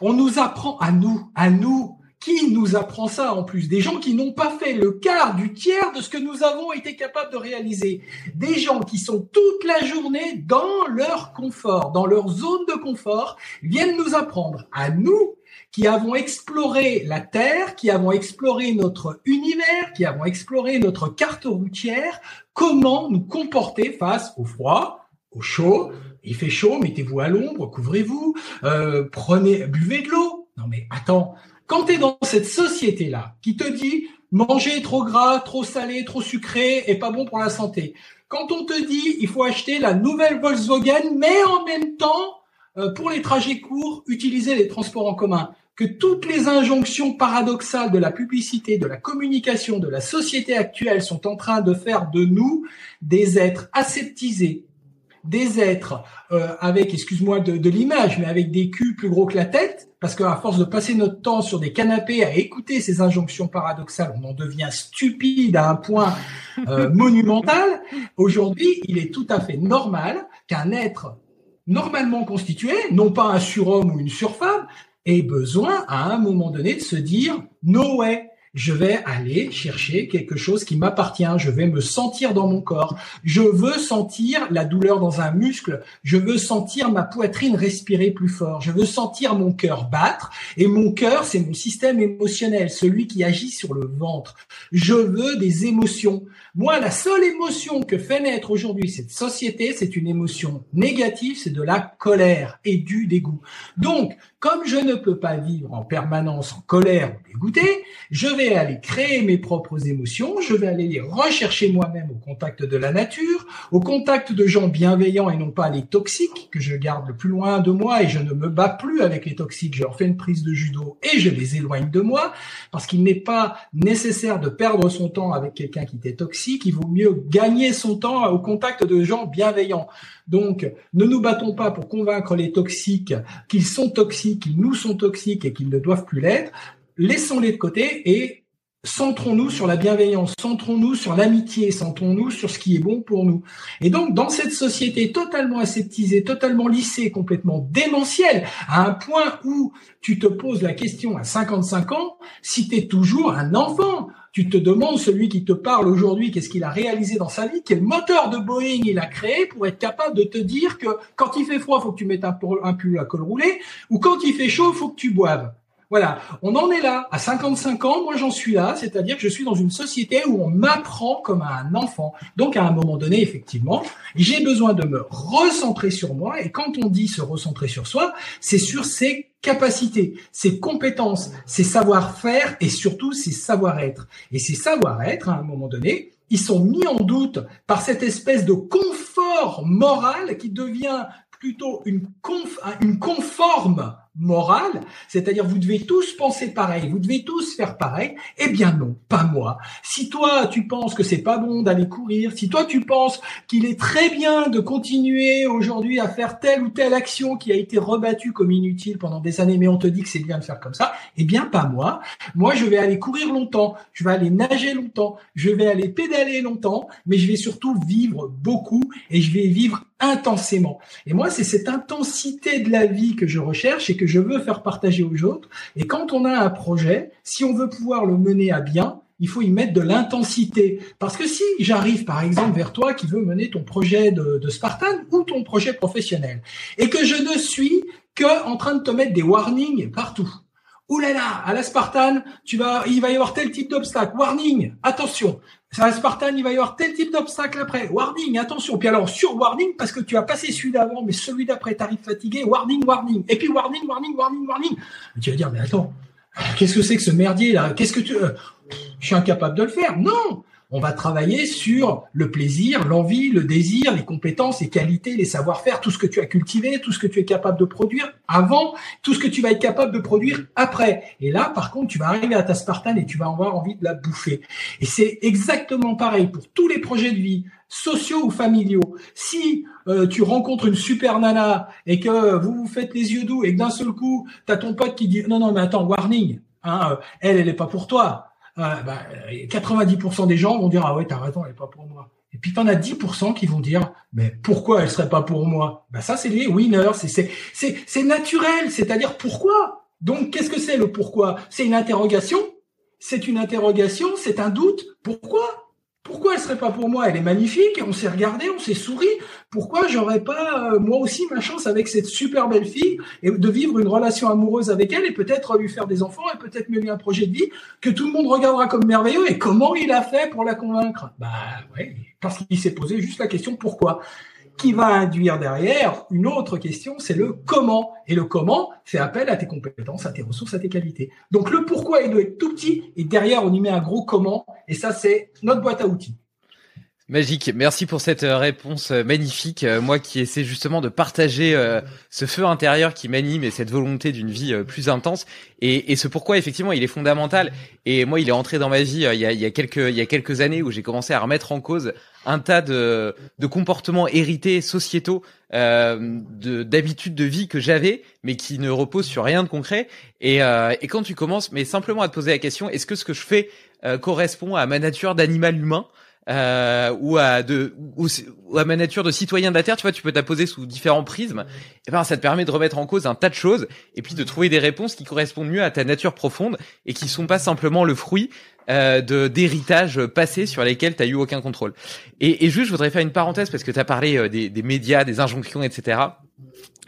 on nous apprend à nous, à nous qui nous apprend ça en plus? Des gens qui n'ont pas fait le quart du tiers de ce que nous avons été capables de réaliser. Des gens qui sont toute la journée dans leur confort, dans leur zone de confort, viennent nous apprendre à nous qui avons exploré la Terre, qui avons exploré notre univers, qui avons exploré notre carte routière, comment nous comporter face au froid, au chaud. Il fait chaud, mettez-vous à l'ombre, couvrez-vous, euh, prenez, buvez de l'eau. Non mais attends, quand tu es dans cette société-là qui te dit manger trop gras, trop salé, trop sucré et pas bon pour la santé, quand on te dit il faut acheter la nouvelle Volkswagen, mais en même temps, euh, pour les trajets courts, utiliser les transports en commun, que toutes les injonctions paradoxales de la publicité, de la communication, de la société actuelle sont en train de faire de nous des êtres aseptisés, des êtres euh, avec, excuse-moi de l'image, mais avec des culs plus gros que la tête, parce qu'à force de passer notre temps sur des canapés à écouter ces injonctions paradoxales, on en devient stupide à un point euh, *laughs* monumental. Aujourd'hui, il est tout à fait normal qu'un être normalement constitué, non pas un surhomme ou une surfemme, ait besoin à un moment donné de se dire no way je vais aller chercher quelque chose qui m'appartient, je vais me sentir dans mon corps, je veux sentir la douleur dans un muscle, je veux sentir ma poitrine respirer plus fort, je veux sentir mon cœur battre, et mon cœur, c'est mon système émotionnel, celui qui agit sur le ventre. Je veux des émotions. Moi, la seule émotion que fait naître aujourd'hui cette société, c'est une émotion négative, c'est de la colère et du dégoût. Donc, comme je ne peux pas vivre en permanence en colère ou dégoûté, je vais aller créer mes propres émotions, je vais aller les rechercher moi-même au contact de la nature, au contact de gens bienveillants et non pas les toxiques, que je garde le plus loin de moi et je ne me bats plus avec les toxiques, je leur fais une prise de judo et je les éloigne de moi, parce qu'il n'est pas nécessaire de perdre son temps avec quelqu'un qui était toxique, il vaut mieux gagner son temps au contact de gens bienveillants. Donc, ne nous battons pas pour convaincre les toxiques qu'ils sont toxiques, qu'ils nous sont toxiques et qu'ils ne doivent plus l'être. Laissons-les de côté et centrons-nous sur la bienveillance, centrons-nous sur l'amitié, centrons-nous sur ce qui est bon pour nous. Et donc, dans cette société totalement aseptisée, totalement lissée, complètement démentielle, à un point où tu te poses la question à 55 ans, si tu es toujours un enfant, tu te demandes celui qui te parle aujourd'hui, qu'est-ce qu'il a réalisé dans sa vie, quel moteur de Boeing il a créé pour être capable de te dire que quand il fait froid, faut que tu mettes un, pull à col roulé, ou quand il fait chaud, faut que tu boives. Voilà, on en est là. À 55 ans, moi j'en suis là, c'est-à-dire que je suis dans une société où on m'apprend comme un enfant. Donc à un moment donné, effectivement, j'ai besoin de me recentrer sur moi. Et quand on dit se recentrer sur soi, c'est sur ses capacités, ses compétences, ses savoir-faire et surtout ses savoir-être. Et ces savoir-être, à un moment donné, ils sont mis en doute par cette espèce de confort moral qui devient plutôt une, conf, une conforme morale, c'est-à-dire vous devez tous penser pareil, vous devez tous faire pareil. Eh bien non, pas moi. Si toi tu penses que c'est pas bon d'aller courir, si toi tu penses qu'il est très bien de continuer aujourd'hui à faire telle ou telle action qui a été rebattue comme inutile pendant des années, mais on te dit que c'est bien de faire comme ça, eh bien pas moi. Moi je vais aller courir longtemps, je vais aller nager longtemps, je vais aller pédaler longtemps, mais je vais surtout vivre beaucoup et je vais vivre intensément. Et moi, c'est cette intensité de la vie que je recherche et que je veux faire partager aux autres. Et quand on a un projet, si on veut pouvoir le mener à bien, il faut y mettre de l'intensité. Parce que si j'arrive, par exemple, vers toi qui veux mener ton projet de, Spartan ou ton projet professionnel, et que je ne suis que en train de te mettre des warnings partout. Ouh là là, à la Spartan, tu vas, il va y avoir tel type d'obstacle. Warning, attention. La Spartan, il va y avoir tel type d'obstacle après. Warning, attention. Puis alors, sur warning, parce que tu as passé celui d'avant, mais celui d'après, t'arrives fatigué. Warning, warning. Et puis warning, warning, warning, warning. tu vas dire, mais attends, qu'est-ce que c'est que ce merdier là? Qu'est-ce que tu... Euh, je suis incapable de le faire. Non on va travailler sur le plaisir, l'envie, le désir, les compétences, les qualités, les savoir-faire, tout ce que tu as cultivé, tout ce que tu es capable de produire avant, tout ce que tu vas être capable de produire après. Et là, par contre, tu vas arriver à ta Spartan et tu vas avoir envie de la bouffer. Et c'est exactement pareil pour tous les projets de vie, sociaux ou familiaux. Si euh, tu rencontres une super nana et que vous vous faites les yeux doux et que d'un seul coup, tu as ton pote qui dit non, non, mais attends, warning, hein, euh, elle, elle n'est pas pour toi 90% bah, des gens vont dire ah ouais t'as raison elle est pas pour moi. Et puis t'en as 10% qui vont dire mais pourquoi elle serait pas pour moi? Bah ça c'est les winners c'est c'est c'est naturel c'est-à-dire pourquoi? Donc qu'est-ce que c'est le pourquoi? C'est une interrogation? C'est une interrogation? C'est un doute? Pourquoi? Pourquoi elle serait pas pour moi? Elle est magnifique, on s'est regardé, on s'est souri. Pourquoi j'aurais pas euh, moi aussi ma chance avec cette super belle fille et de vivre une relation amoureuse avec elle et peut-être lui faire des enfants et peut-être mener un projet de vie que tout le monde regardera comme merveilleux? Et comment il a fait pour la convaincre? Bah ouais, parce qu'il s'est posé juste la question pourquoi? Qui va induire derrière une autre question, c'est le comment. Et le comment fait appel à tes compétences, à tes ressources, à tes qualités. Donc le pourquoi, il doit être tout petit, et derrière, on y met un gros comment, et ça, c'est notre boîte à outils. Magique, merci pour cette euh, réponse euh, magnifique. Euh, moi qui essaie justement de partager ce feu intérieur qui m'anime et cette volonté d'une vie plus intense. Et, ce pourquoi effectivement il est fondamental. Et moi il est entré dans ma vie il y a quelques années où j'ai commencé à remettre en cause un tas de, de comportements hérités sociétaux, euh, d'habitudes de, vie que j'avais, mais qui ne reposent sur rien de concret. Et, et quand tu commences, mais simplement à te poser la question, est-ce que ce que je fais correspond à ma nature d'animal humain? Euh, ou à de ou, à ma nature de citoyen de la terre, tu vois, tu peux t'apposer sous différents prismes. Et ben ça te permet de remettre en cause un tas de choses et puis de trouver des réponses qui correspondent mieux à ta nature profonde et qui sont pas simplement le fruit euh, de d'héritages passés sur lesquels tu as eu aucun contrôle. Et, et juste, je voudrais faire une parenthèse parce que tu as parlé euh, des, des médias, des injonctions, etc.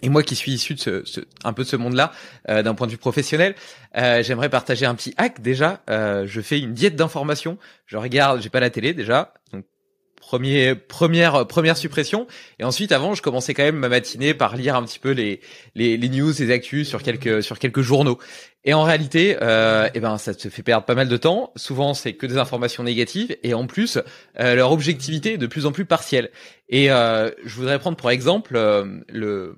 Et moi qui suis issu de ce, un peu de ce monde-là, euh, d'un point de vue professionnel, euh, j'aimerais partager un petit hack déjà. Euh, je fais une diète d'information. Je regarde, j'ai pas la télé déjà, donc Premier, première, première suppression. Et ensuite, avant, je commençais quand même ma matinée par lire un petit peu les, les, les news, les actus sur quelques, sur quelques journaux. Et en réalité, euh, eh ben, ça te fait perdre pas mal de temps. Souvent, c'est que des informations négatives. Et en plus, euh, leur objectivité est de plus en plus partielle. Et euh, je voudrais prendre pour exemple euh, le,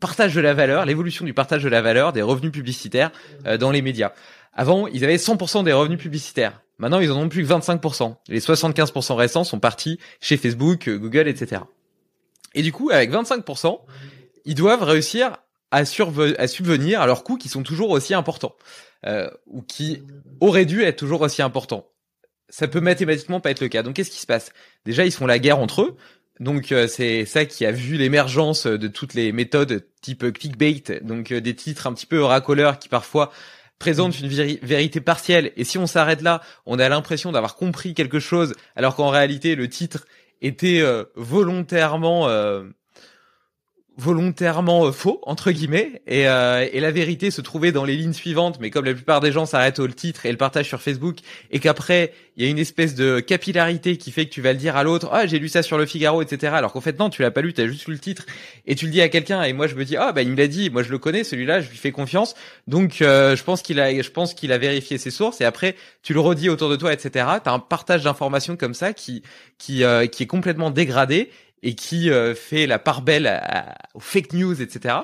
partage de la valeur, l'évolution du partage de la valeur des revenus publicitaires euh, dans les médias. Avant, ils avaient 100% des revenus publicitaires. Maintenant, ils en ont plus que 25%. Les 75% restants sont partis chez Facebook, Google, etc. Et du coup, avec 25%, ils doivent réussir à, à subvenir à leurs coûts qui sont toujours aussi importants, euh, ou qui auraient dû être toujours aussi importants. Ça peut mathématiquement pas être le cas. Donc, qu'est-ce qui se passe? Déjà, ils font la guerre entre eux. Donc euh, c'est ça qui a vu l'émergence de toutes les méthodes type clickbait, donc euh, des titres un petit peu racoleurs qui parfois présente une vérité partielle et si on s'arrête là, on a l'impression d'avoir compris quelque chose alors qu'en réalité le titre était euh, volontairement euh, volontairement euh, faux entre guillemets et, euh, et, la vérité se trouvait dans les lignes suivantes mais comme la plupart des gens s'arrêtent au titre et le partagent sur Facebook et qu'après il y a une espèce de capillarité qui fait que tu vas le dire à l'autre ah j'ai lu ça sur le Figaro etc alors qu'en fait non tu l'as pas lu tu as juste lu le titre et tu le dis à quelqu'un et moi je me dis ah bah il me l'a dit moi je le connais celui-là je lui fais confiance donc euh, je pense qu'il a je pense qu'il a vérifié ses sources et après tu le redis autour de toi etc t'as un partage d'informations comme ça qui qui qui est complètement dégradé et qui euh, fait la part belle aux fake news, etc.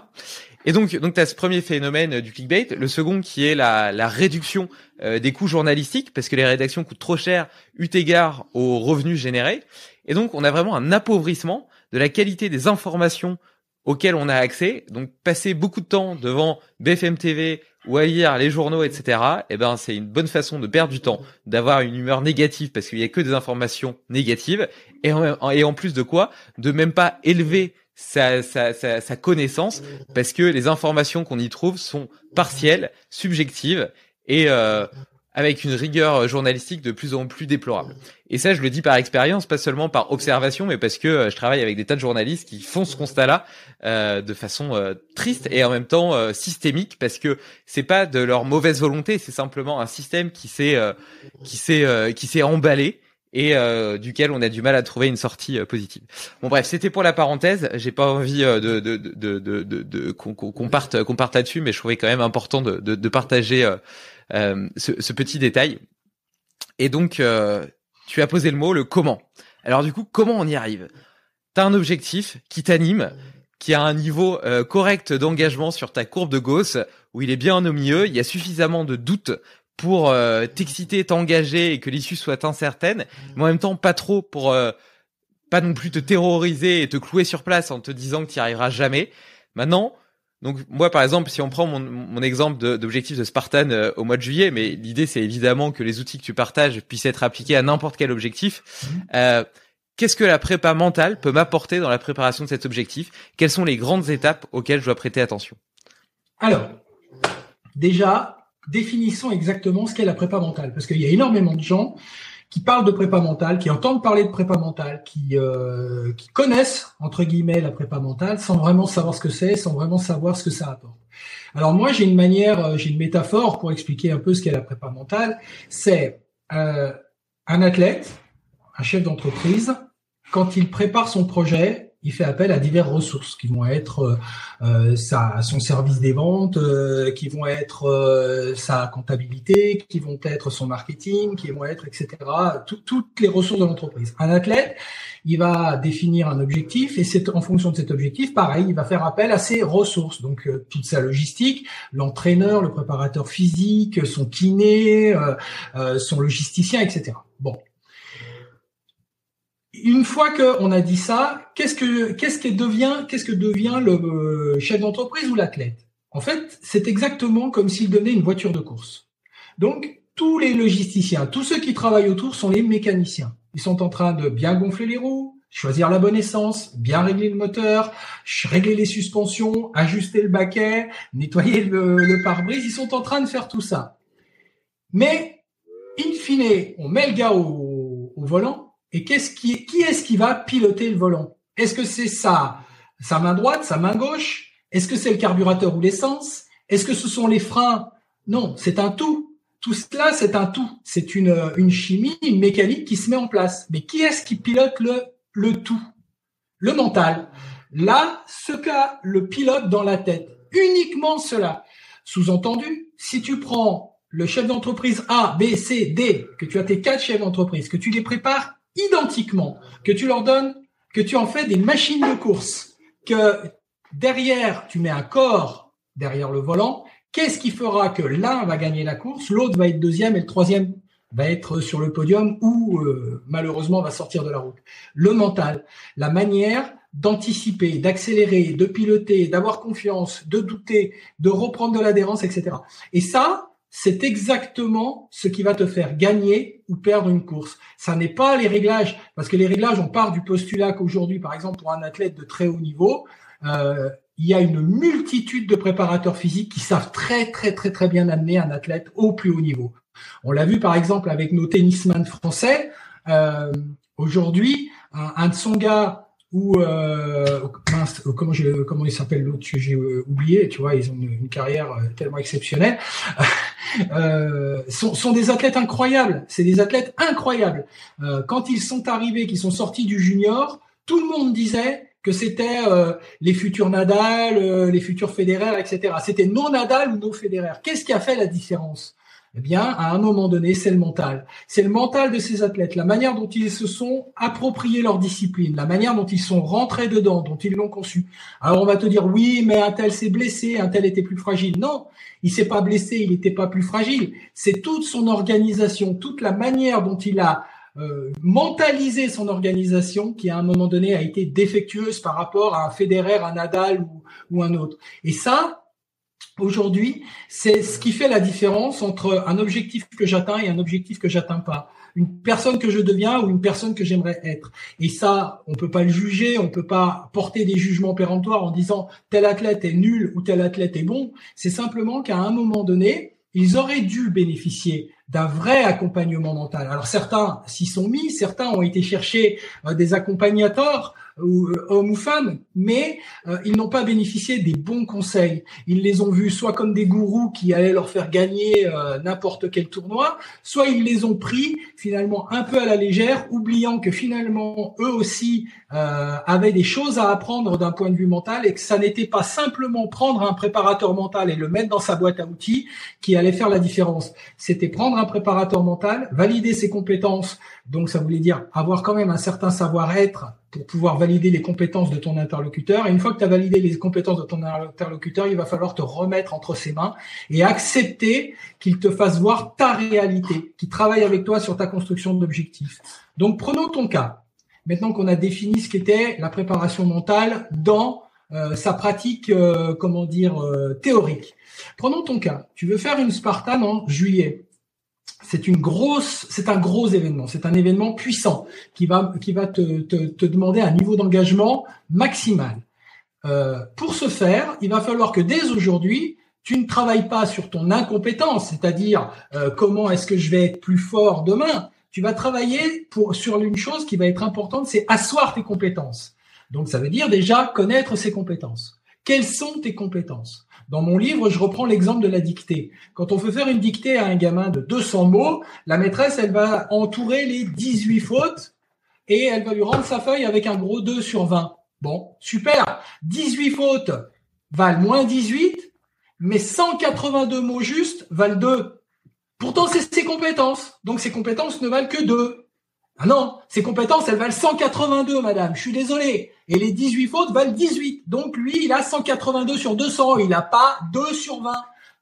Et donc, donc tu as ce premier phénomène euh, du clickbait. Le second qui est la, la réduction euh, des coûts journalistiques, parce que les rédactions coûtent trop cher eu égard aux revenus générés. Et donc, on a vraiment un appauvrissement de la qualité des informations auxquelles on a accès. Donc, passer beaucoup de temps devant BFM TV ou à lire les journaux, etc., eh ben, c'est une bonne façon de perdre du temps, d'avoir une humeur négative parce qu'il y a que des informations négatives, et en, plus de quoi, de même pas élever sa connaissance parce que les informations qu'on y trouve sont partielles, subjectives et euh, avec une rigueur journalistique de plus en plus déplorable. Et ça, je le dis par expérience, pas seulement par observation, mais parce que euh, je travaille avec des tas de journalistes qui font ce constat-là euh, de façon euh, triste et en même temps euh, systémique, parce que c'est pas de leur mauvaise volonté, c'est simplement un système qui s'est qui s'est qui s'est emballé et duquel on a du mal à trouver une sortie positive. Bon bref, c'était pour la parenthèse. J'ai pas envie de de de de, de, de qu'on parte qu'on parte là-dessus, mais je trouvais quand même important de de, de partager euh, ce, ce, petit détail. Et donc, euh, tu as posé le mot, le comment. Alors du coup, comment on y arrive? T'as un objectif qui t'anime, qui a un niveau euh, correct d'engagement sur ta courbe de Gauss, où il est bien au milieu, il y a suffisamment de doutes pour euh, t'exciter, t'engager et que l'issue soit incertaine, mais en même temps pas trop pour pas non plus te terroriser et te clouer sur place en te disant que tu arriveras jamais. Maintenant, donc moi par exemple, si on prend mon, mon exemple d'objectif de, Spartan euh, au mois de juillet, mais l'idée c'est évidemment que les outils que tu partages puissent être appliqués à n'importe quel objectif. Mhm. Euh, Qu'est-ce que la prépa mentale peut m'apporter dans la préparation de cet objectif? Quelles sont les grandes étapes auxquelles je dois prêter attention? Alors, déjà, définissons exactement ce qu'est la prépa mentale, parce qu'il y a énormément de gens qui parlent de prépa mentale, qui entendent parler de prépa mentale, qui, euh, qui connaissent, entre guillemets, la prépa mentale, sans vraiment savoir ce que c'est, sans vraiment savoir ce que ça apporte. Alors moi, j'ai une manière, euh, j'ai une métaphore pour expliquer un peu ce qu'est la prépa mentale. C'est euh, un athlète, un chef d'entreprise, quand il prépare son projet, il fait appel à diverses ressources qui vont être euh, euh sa, son service des ventes, euh, qui vont être euh, sa comptabilité, qui vont être son marketing, qui vont être etc. toutes les ressources de l'entreprise. Un athlète, il va définir un objectif et c'est en fonction de cet objectif, pareil, il va faire appel à ses ressources. Donc toute sa logistique, l'entraîneur, le préparateur physique, son kiné, son logisticien, etc. Bon, une fois qu'on a dit ça, qu'est-ce que qu'est-ce que devient qu'est-ce que devient le euh, chef d'entreprise ou l'athlète? En fait, c'est exactement comme s'il donnait une voiture de course. Donc tous les logisticiens, tous ceux qui travaillent autour sont les mécaniciens. Ils sont en train de bien gonfler les roues, choisir la bonne essence, bien régler le moteur, régler les suspensions, ajuster le baquet, nettoyer le, pare-brise. Ils sont en train de faire tout ça. Mais in fine, on met le gars au volant et qu'est-ce qui, qui est-ce qui va piloter le volant? Est-ce que c'est sa, sa main droite, sa main gauche? Est-ce que c'est le carburateur ou l'essence? Est-ce que ce sont les freins? Non, c'est un tout. Tout cela, c'est un tout. C'est une, une chimie, une mécanique qui se met en place. Mais qui est-ce qui pilote le, le tout? Le mental. Là, ce qu'a le pilote dans la tête. Uniquement cela. Sous-entendu, si tu prends le chef d'entreprise A, B, C, D, que tu as tes quatre chefs d'entreprise, que tu les prépares identiquement, que tu leur donnes, que tu en fais des machines de course, que derrière, tu mets un corps derrière le volant, qu'est-ce qui fera que l'un va gagner la course, l'autre va être deuxième et le troisième va être sur le podium ou euh, malheureusement va sortir de la route. Le mental, la manière d'anticiper, d'accélérer, de piloter, d'avoir confiance, de douter, de reprendre de l'adhérence, etc. Et ça, c'est exactement ce qui va te faire gagner ou perdre une course. Ça n'est pas les réglages, parce que les réglages, on part du postulat qu'aujourd'hui, par exemple, pour un athlète de très haut niveau, euh, il y a une multitude de préparateurs physiques qui savent très très très très bien amener un athlète au plus haut niveau. On l'a vu par exemple avec nos tennisman français. Euh, Aujourd'hui, un, un ou euh, comment je, comment l'autre j'ai euh, oublié tu vois ils ont une, carrière euh, tellement exceptionnelle. *laughs* Euh, sont, sont, des athlètes incroyables. C'est des athlètes incroyables. Euh, quand ils sont arrivés qu'ils sont sortis du junior tout le monde disait que c'était euh, les futurs Nadal les futurs Federer etc c'était non Nadal ou non Federer. Qu'est-ce qui a fait la différence? Eh bien, à un moment donné, c'est le mental. C'est le mental de ces athlètes, la manière dont ils se sont appropriés leur discipline, la manière dont ils sont rentrés dedans, dont ils l'ont conçu. Alors on va te dire oui, mais un tel s'est blessé, un tel était plus fragile. Non, il s'est pas blessé, il n'était pas plus fragile. C'est toute son organisation, toute la manière dont il a euh, mentalisé son organisation qui à un moment donné a été défectueuse par rapport à un Federer, un Nadal ou, ou un autre. Et ça, aujourd'hui, c'est ce qui fait la différence entre un objectif que j'atteins et un objectif que j'atteins pas. Une personne que je deviens ou une personne que j'aimerais être. Et ça, on peut pas le juger, on peut pas porter des jugements péremptoires en disant tel athlète est nul ou tel athlète est bon. C'est simplement qu'à un moment donné, ils auraient dû bénéficier d'un vrai accompagnement mental. Alors certains s'y sont mis, certains ont été chercher euh, des accompagnateurs ou euh, hommes ou femmes, mais euh, ils n'ont pas bénéficié des bons conseils. Ils les ont vus soit comme des gourous qui allaient leur faire gagner euh, n'importe quel tournoi, soit ils les ont pris finalement un peu à la légère, oubliant que finalement eux aussi avaient des choses à apprendre d'un point de vue mental et que ça n'était pas simplement prendre un préparateur mental et le mettre dans sa boîte à outils qui allait faire la différence. C'était prendre un préparateur mental, valider ses compétences, donc ça voulait dire avoir quand même un certain savoir-être pour pouvoir valider les compétences de ton interlocuteur. Et une fois que tu as validé les compétences de ton interlocuteur, il va falloir te remettre entre ses mains et accepter qu'il te fasse voir ta réalité, qu'il travaille avec toi sur ta construction d'objectifs. Donc prenons ton cas. Maintenant qu'on a défini ce qu'était la préparation mentale dans euh, sa pratique, euh, comment dire, euh, théorique. Prenons ton cas. Tu veux faire une Spartan en juillet c'est une grosse, c'est un gros événement, c'est un événement puissant qui va qui va te, te, demander un niveau d'engagement maximal. Euh, pour ce faire, il va falloir que dès aujourd'hui, tu ne travailles pas sur ton incompétence, c'est-à-dire euh, comment est-ce que je vais être plus fort demain. Tu vas travailler pour sur une chose qui va être importante, c'est asseoir tes compétences. Donc ça veut dire déjà connaître ses compétences. Quelles sont tes compétences? Dans mon livre, je reprends l'exemple de la dictée. Quand on veut faire une dictée à un gamin de 200 mots, la maîtresse, elle va entourer les 18 fautes et elle va lui rendre sa feuille avec un gros 2 sur 20. Bon, super. 18 fautes valent moins 18, mais 182 mots justes valent 2. Pourtant, c'est ses compétences. Donc, ses compétences ne valent que 2. Ah non, ses compétences, elles valent 182, madame. Je suis désolé. Et les 18 fautes valent 18. Donc lui, il a 182 sur 200. Il n'a pas 2 sur 20.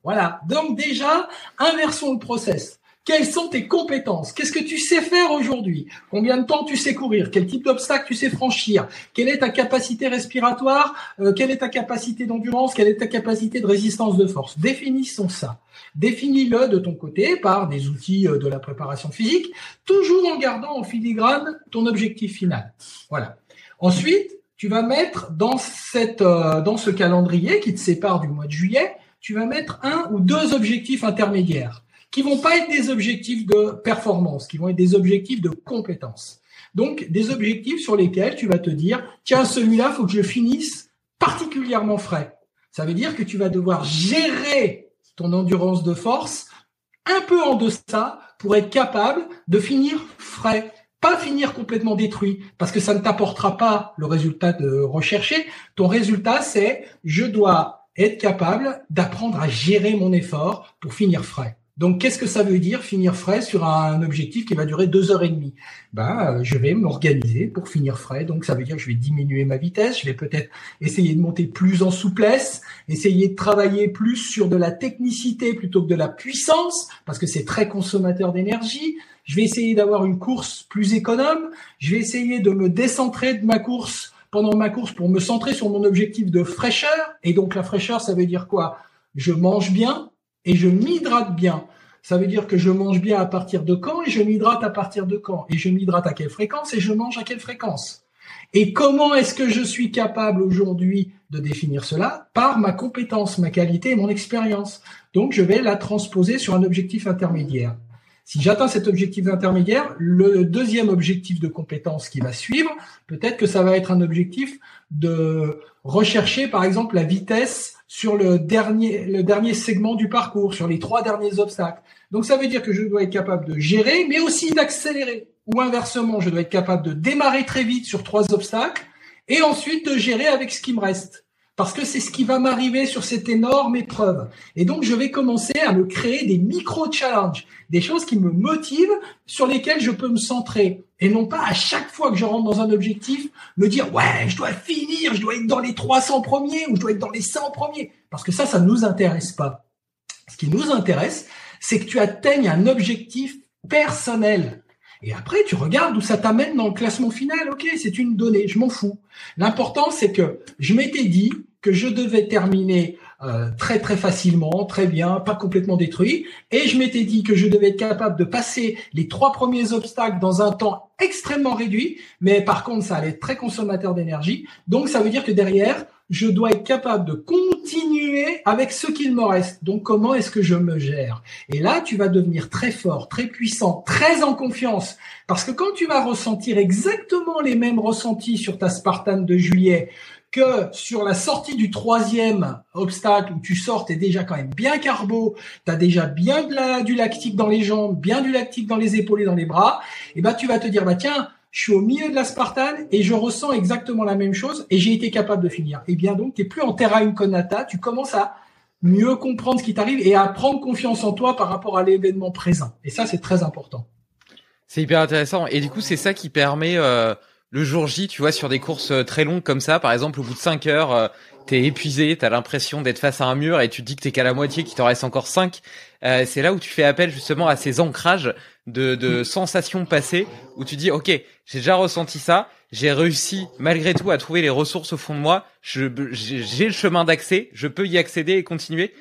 Voilà. Donc déjà, inversons le process. Quelles sont tes compétences? Qu'est-ce que tu sais faire aujourd'hui? Combien de temps tu sais courir? Quel type d'obstacle tu sais franchir? Quelle est ta capacité respiratoire? Euh, Quelle est ta capacité d'endurance? Quelle est ta capacité de résistance de force? Définissons ça. Définis-le de ton côté par des outils euh, de la préparation physique, toujours en gardant en filigrane ton objectif final. Voilà. Ensuite, tu vas mettre dans cette euh, dans ce calendrier qui te sépare du mois de juillet, tu vas mettre un ou deux objectifs intermédiaires qui vont pas être des objectifs de performance, qui vont être des objectifs de compétence. Donc, des objectifs sur lesquels tu vas te dire, tiens, celui-là, faut que je finisse particulièrement frais. Ça veut dire que tu vas devoir gérer ton endurance de force un peu en deçà pour être capable de finir frais pas finir complètement détruit parce que ça ne t'apportera pas le résultat de rechercher. Ton résultat, c'est je dois être capable d'apprendre à gérer mon effort pour finir frais. Donc, qu'est-ce que ça veut dire finir frais sur un objectif qui va durer deux heures et demie? Ben, je vais m'organiser pour finir frais. Donc, ça veut dire que je vais diminuer ma vitesse. Je vais peut-être essayer de monter plus en souplesse, essayer de travailler plus sur de la technicité plutôt que de la puissance, parce que c'est très consommateur d'énergie. Je vais essayer d'avoir une course plus économe. Je vais essayer de me décentrer de ma course pendant ma course pour me centrer sur mon objectif de fraîcheur. Et donc, la fraîcheur, ça veut dire quoi? Je mange bien, et je m'hydrate bien. Ça veut dire que je mange bien à partir de quand et je m'hydrate à partir de quand? Et je m'hydrate à quelle fréquence et je mange à quelle fréquence? Et comment est-ce que je suis capable aujourd'hui de définir cela? Par ma compétence, ma qualité et mon expérience. Donc je vais la transposer sur un objectif intermédiaire. Si j'atteins cet objectif intermédiaire, le deuxième objectif de compétence qui va suivre, peut-être que ça va être un objectif de rechercher par exemple la vitesse sur le dernier, le dernier segment du parcours, sur les trois derniers obstacles. Donc ça veut dire que je dois être capable de gérer, mais aussi d'accélérer. Ou inversement, je dois être capable de démarrer très vite sur trois obstacles et ensuite de gérer avec ce qui me reste. Parce que c'est ce qui va m'arriver sur cette énorme épreuve. Et donc, je vais commencer à me créer des micro-challenges, des choses qui me motivent, sur lesquelles je peux me centrer. Et non pas à chaque fois que je rentre dans un objectif, me dire, ouais, je dois finir, je dois être dans les 300 premiers ou je dois être dans les 100 premiers. Parce que ça, ça ne nous intéresse pas. Ce qui nous intéresse, c'est que tu atteignes un objectif personnel. Et après, tu regardes où ça t'amène dans le classement final. Ok, c'est une donnée, je m'en fous. L'important, c'est que je m'étais dit que je devais terminer euh, très très facilement, très bien, pas complètement détruit. Et je m'étais dit que je devais être capable de passer les trois premiers obstacles dans un temps extrêmement réduit, mais par contre ça allait être très consommateur d'énergie. Donc ça veut dire que derrière, je dois être capable de continuer avec ce qu'il me reste. Donc comment est-ce que je me gère? Et là, tu vas devenir très fort, très puissant, très en confiance. Parce que quand tu vas ressentir exactement les mêmes ressentis sur ta Spartan de juillet, que sur la sortie du troisième obstacle où tu sors, t'es déjà quand même bien carbo, t'as déjà bien de la, du lactique dans les jambes, bien du lactique dans les épaules et dans les bras, et ben tu vas te dire bah tiens, je suis au milieu de la Spartane et je ressens exactement la même chose et j'ai été capable de finir. Et bien donc, tu plus en terra incognata, tu commences à mieux comprendre ce qui t'arrive et à prendre confiance en toi par rapport à l'événement présent. Et ça, c'est très important. C'est hyper intéressant. Et du coup, c'est ça qui permet euh, le jour J, tu vois, sur des courses euh, très longues comme ça, par exemple, au bout de 5 heures, euh, t'es épuisé, t'as l'impression d'être face à un mur et tu te dis que t'es qu'à la moitié, qu'il t'en reste encore 5. Euh, c'est là où tu fais appel justement à ces ancrages de, de sensations passées, où tu dis, ok, j'ai déjà ressenti ça, j'ai réussi malgré tout à trouver les ressources au fond de moi, j'ai le chemin d'accès, je peux y accéder et continuer.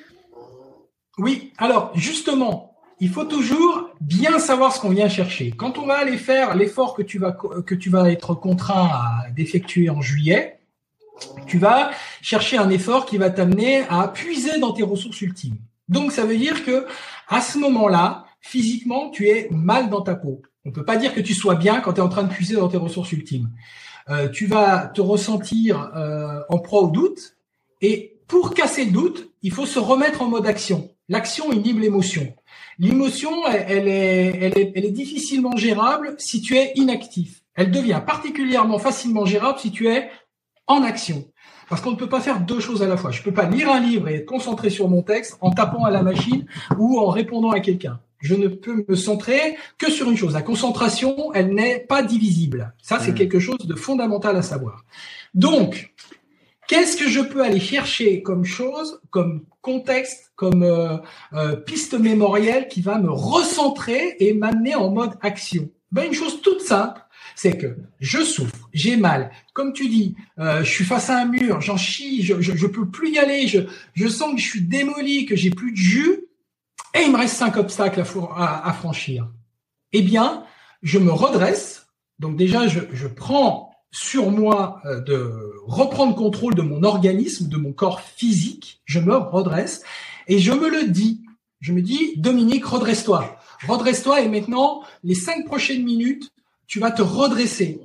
Oui, alors justement, il faut toujours bien savoir ce qu'on vient chercher. Quand on va aller faire l'effort que tu vas être contraint d'effectuer en juillet, tu vas chercher un effort qui va t'amener à puiser dans tes ressources ultimes. Donc ça veut dire que à ce moment-là, physiquement, tu es mal dans ta peau. On peut pas dire que tu sois bien quand tu es en train de puiser dans tes ressources ultimes. Euh, tu vas te ressentir euh, en proie au doute et pour casser le doute, il faut se remettre en mode action. L'action inhibe l'émotion. L'émotion, elle, est, elle, est, elle est difficilement gérable si tu es inactif. Elle devient particulièrement facilement gérable si tu es en action. Parce qu'on ne peut pas faire deux choses à la fois. Je ne peux pas lire un livre et être concentré sur mon texte en tapant à la machine ou en répondant à quelqu'un. Je ne peux me centrer que sur une chose. La concentration, elle n'est pas divisible. Ça, c'est mmh. quelque chose de fondamental à savoir. Donc, Qu'est-ce que je peux aller chercher comme chose, comme contexte, comme euh, euh, piste mémorielle qui va me recentrer et m'amener en mode action? Ben une chose toute simple, c'est que je souffre, j'ai mal. Comme tu dis, euh, je suis face à un mur, j'en chie, je, je, peux plus y aller, je, je sens que je suis démoli, que j'ai plus de jus, et il me reste cinq obstacles à, à franchir. Eh bien, je me redresse. Donc déjà, je, je prends sur moi de reprendre contrôle de mon organisme, de mon corps physique, je me redresse et je me le dis. Je me dis, Dominique, redresse-toi. Redresse-toi et maintenant, les cinq prochaines minutes, tu vas te redresser.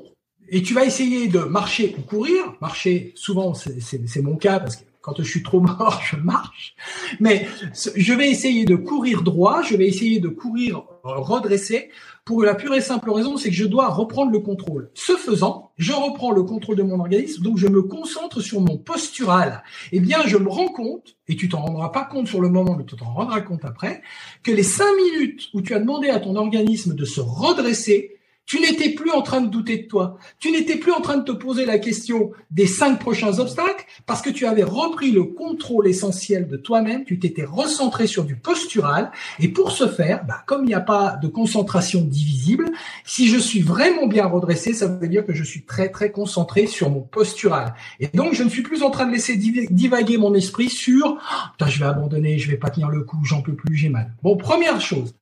Et tu vas essayer de marcher ou courir. Marcher, souvent, c'est mon cas parce que Quand je suis trop mort, *laughs* je marche. Mais je vais essayer de courir droit, je vais essayer de courir redressé pour la pure et simple raison, c'est que je dois reprendre le contrôle. Ce faisant, je reprends le contrôle de mon organisme, donc je me concentre sur mon postural. Eh bien, je me rends compte, et tu t'en rendras pas compte sur le moment, mais tu t'en rendras compte après, que les cinq minutes où tu as demandé à ton organisme de se redresser, tu n'étais plus en train de douter de toi. Tu n'étais plus en train de te poser la question des cinq prochains obstacles parce que tu avais repris le contrôle essentiel de toi-même. Tu t'étais recentré sur du postural. Et pour ce faire, bah, comme il n'y a pas de concentration divisible, si je suis vraiment bien redressé, ça veut dire que je suis très, très concentré sur mon postural. Et donc, je ne suis plus en train de laisser divaguer mon esprit sur, oh, je vais abandonner, je vais pas tenir le coup, j'en peux plus, j'ai mal. Bon, première chose.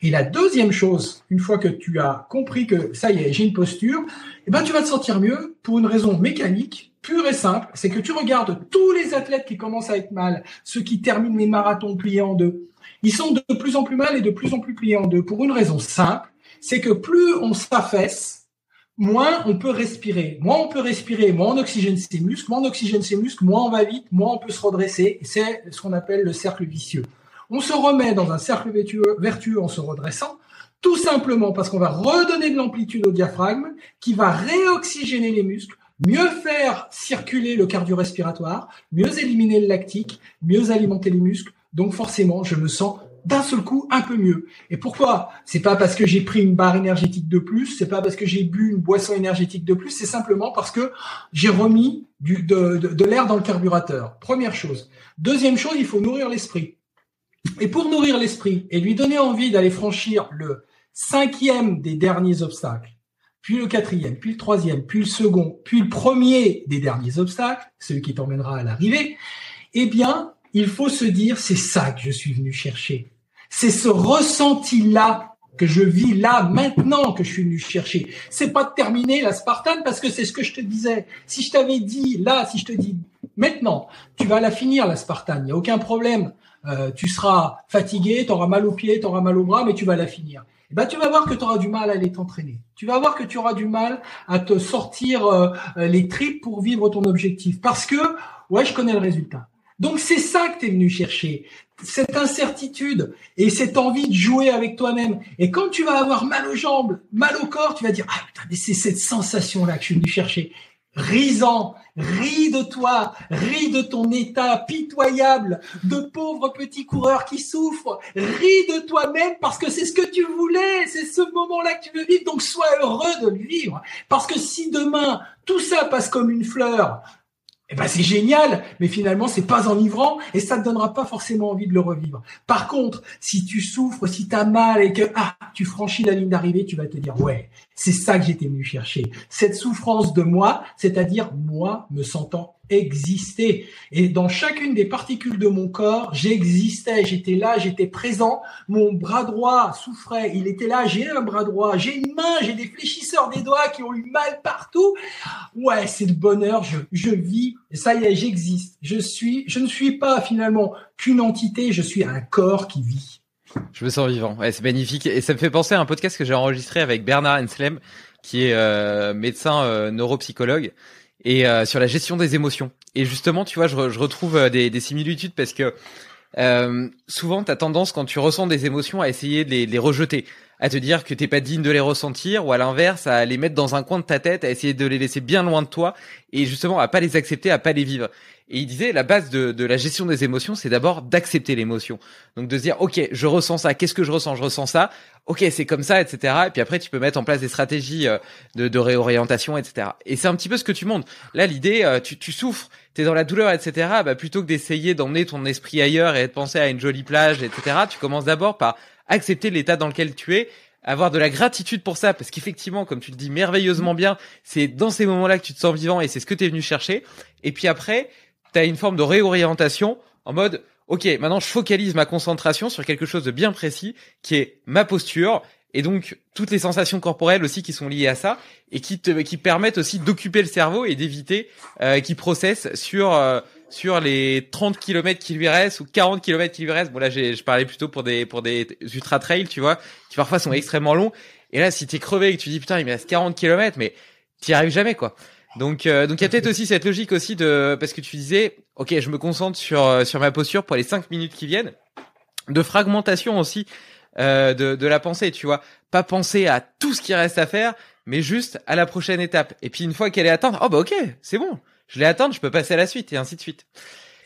Et la deuxième chose, une fois que tu as compris que ça y est, j'ai une posture, eh ben tu vas te sentir mieux pour une raison mécanique, pure et simple, c'est que tu regardes tous les athlètes qui commencent à être mal, ceux qui terminent les marathons pliés en deux. Ils sont de plus en plus mal et de plus en plus pliés en deux pour une raison simple, c'est que plus on s'affaisse, moins on peut respirer. Moins on peut respirer, moins on oxygène ses muscles, moins on oxygène ses muscles, moins on va vite, moins on peut se redresser. C'est ce qu'on appelle le cercle vicieux. On se remet dans un cercle vertueux, en se redressant, tout simplement parce qu'on va redonner de l'amplitude au diaphragme, qui va réoxygéner les muscles, mieux faire circuler le cardio-respiratoire, mieux éliminer le lactique, mieux alimenter les muscles. Donc forcément, je me sens d'un seul coup un peu mieux. Et pourquoi? C'est pas parce que j'ai pris une barre énergétique de plus, c'est pas parce que j'ai bu une boisson énergétique de plus, c'est simplement parce que j'ai remis de l'air dans le carburateur. Première chose. Deuxième chose, il faut nourrir l'esprit. Et pour nourrir l'esprit et lui donner envie d'aller franchir le cinquième des derniers obstacles, puis le quatrième, puis le troisième, puis le second, puis le premier des derniers obstacles, celui qui t'emmènera à l'arrivée, eh bien, il faut se dire, c'est ça que je suis venu chercher. C'est ce ressenti-là que je vis là, maintenant, que je suis venu chercher. C'est pas de terminer la Spartane parce que c'est ce que je te disais. Si je t'avais dit, là, si je te dis, maintenant, tu vas la finir, la Spartane, il n'y a aucun problème. Euh, tu seras fatigué, tu auras mal aux pieds, tu auras mal aux bras, mais tu vas la finir. Et eh ben, tu vas voir que tu auras du mal à aller t'entraîner. Tu vas voir que tu auras du mal à te sortir euh, les tripes pour vivre ton objectif. Parce que, ouais, je connais le résultat. Donc c'est ça que tu es venu chercher, cette incertitude et cette envie de jouer avec toi-même. Et quand tu vas avoir mal aux jambes, mal au corps, tu vas dire, ah putain, mais c'est cette sensation-là que je suis venu chercher risant, ris de toi, ris de ton état pitoyable de pauvre petit coureur qui souffre, ris de toi-même parce que c'est ce que tu voulais, c'est ce moment-là que tu veux vivre, donc sois heureux de le vivre. Parce que si demain tout ça passe comme une fleur, eh ben c'est génial, mais finalement c'est pas enivrant et ça te donnera pas forcément envie de le revivre. Par contre, si tu souffres, si tu as mal et que ah, tu franchis la ligne d'arrivée, tu vas te dire ouais, c'est ça que j'étais venu chercher. Cette souffrance de moi, c'est-à-dire moi me sentant exister. Et dans chacune des particules de mon corps, j'existais, j'étais là, j'étais présent. Mon bras droit souffrait, il était là, j'ai un bras droit, j'ai une main, j'ai des fléchisseurs des doigts qui ont eu mal partout. Ouais, c'est le bonheur, je, je vis, ça y est, j'existe. Je suis, je ne suis pas finalement qu'une entité, je suis un corps qui vit. Je me sens vivant. Ouais, c'est magnifique. Et ça me fait penser à un podcast que j'ai enregistré avec Bernard Henslem, qui est euh, médecin euh, neuropsychologue et euh, sur la gestion des émotions. Et justement, tu vois, je, je retrouve euh, des, des, similitudes parce que euh, souvent, tu as tendance, quand tu ressens des émotions, à essayer de les, les, rejeter, à te dire que t'es pas digne de les ressentir, ou à l'inverse, à les mettre dans un coin de ta tête, à essayer de les laisser bien loin de toi, et justement à pas les accepter, à pas les vivre. Et il disait, la base de, de la gestion des émotions, c'est d'abord d'accepter l'émotion. Donc de se dire, ok, je ressens ça, qu'est-ce que je ressens? Je ressens ça, ok, c'est comme ça, etc. Et puis après, tu peux mettre en place des stratégies euh, de, de réorientation, etc. Et c'est un petit peu ce que tu montres. Là, l'idée, euh, tu, tu souffres, t'es dans la douleur, etc. Bah, plutôt que d'essayer d'emmener ton esprit ailleurs et de penser à une jolie plage, etc., tu commences d'abord par accepter l'état dans lequel tu es avoir de la gratitude pour ça, parce qu'effectivement, comme tu le dis merveilleusement bien, c'est dans ces moments-là que tu te sens vivant et c'est ce que tu es venu chercher. Et puis après, tu une forme de réorientation en mode OK, maintenant je focalise ma concentration sur quelque chose de bien précis qui est ma posture et donc toutes les sensations corporelles aussi qui sont liées à ça et qui te qui permettent aussi d'occuper le cerveau et d'éviter euh, qu'il processe sur euh, sur les 30 km qui lui restent ou 40 km qui lui restent. Bon là je parlais plutôt pour des pour des ultra trails, tu vois, qui parfois sont extrêmement longs et là si t'es crevé et que tu dis putain, il me reste 40 km mais t'y arrives jamais quoi. Donc, euh, donc il y a peut-être aussi cette logique aussi de parce que tu disais, ok, je me concentre sur euh, sur ma posture pour les cinq minutes qui viennent, de fragmentation aussi euh, de de la pensée, tu vois, pas penser à tout ce qui reste à faire, mais juste à la prochaine étape. Et puis une fois qu'elle est atteinte, oh bah ok, c'est bon, je l'ai atteinte, je peux passer à la suite et ainsi de suite.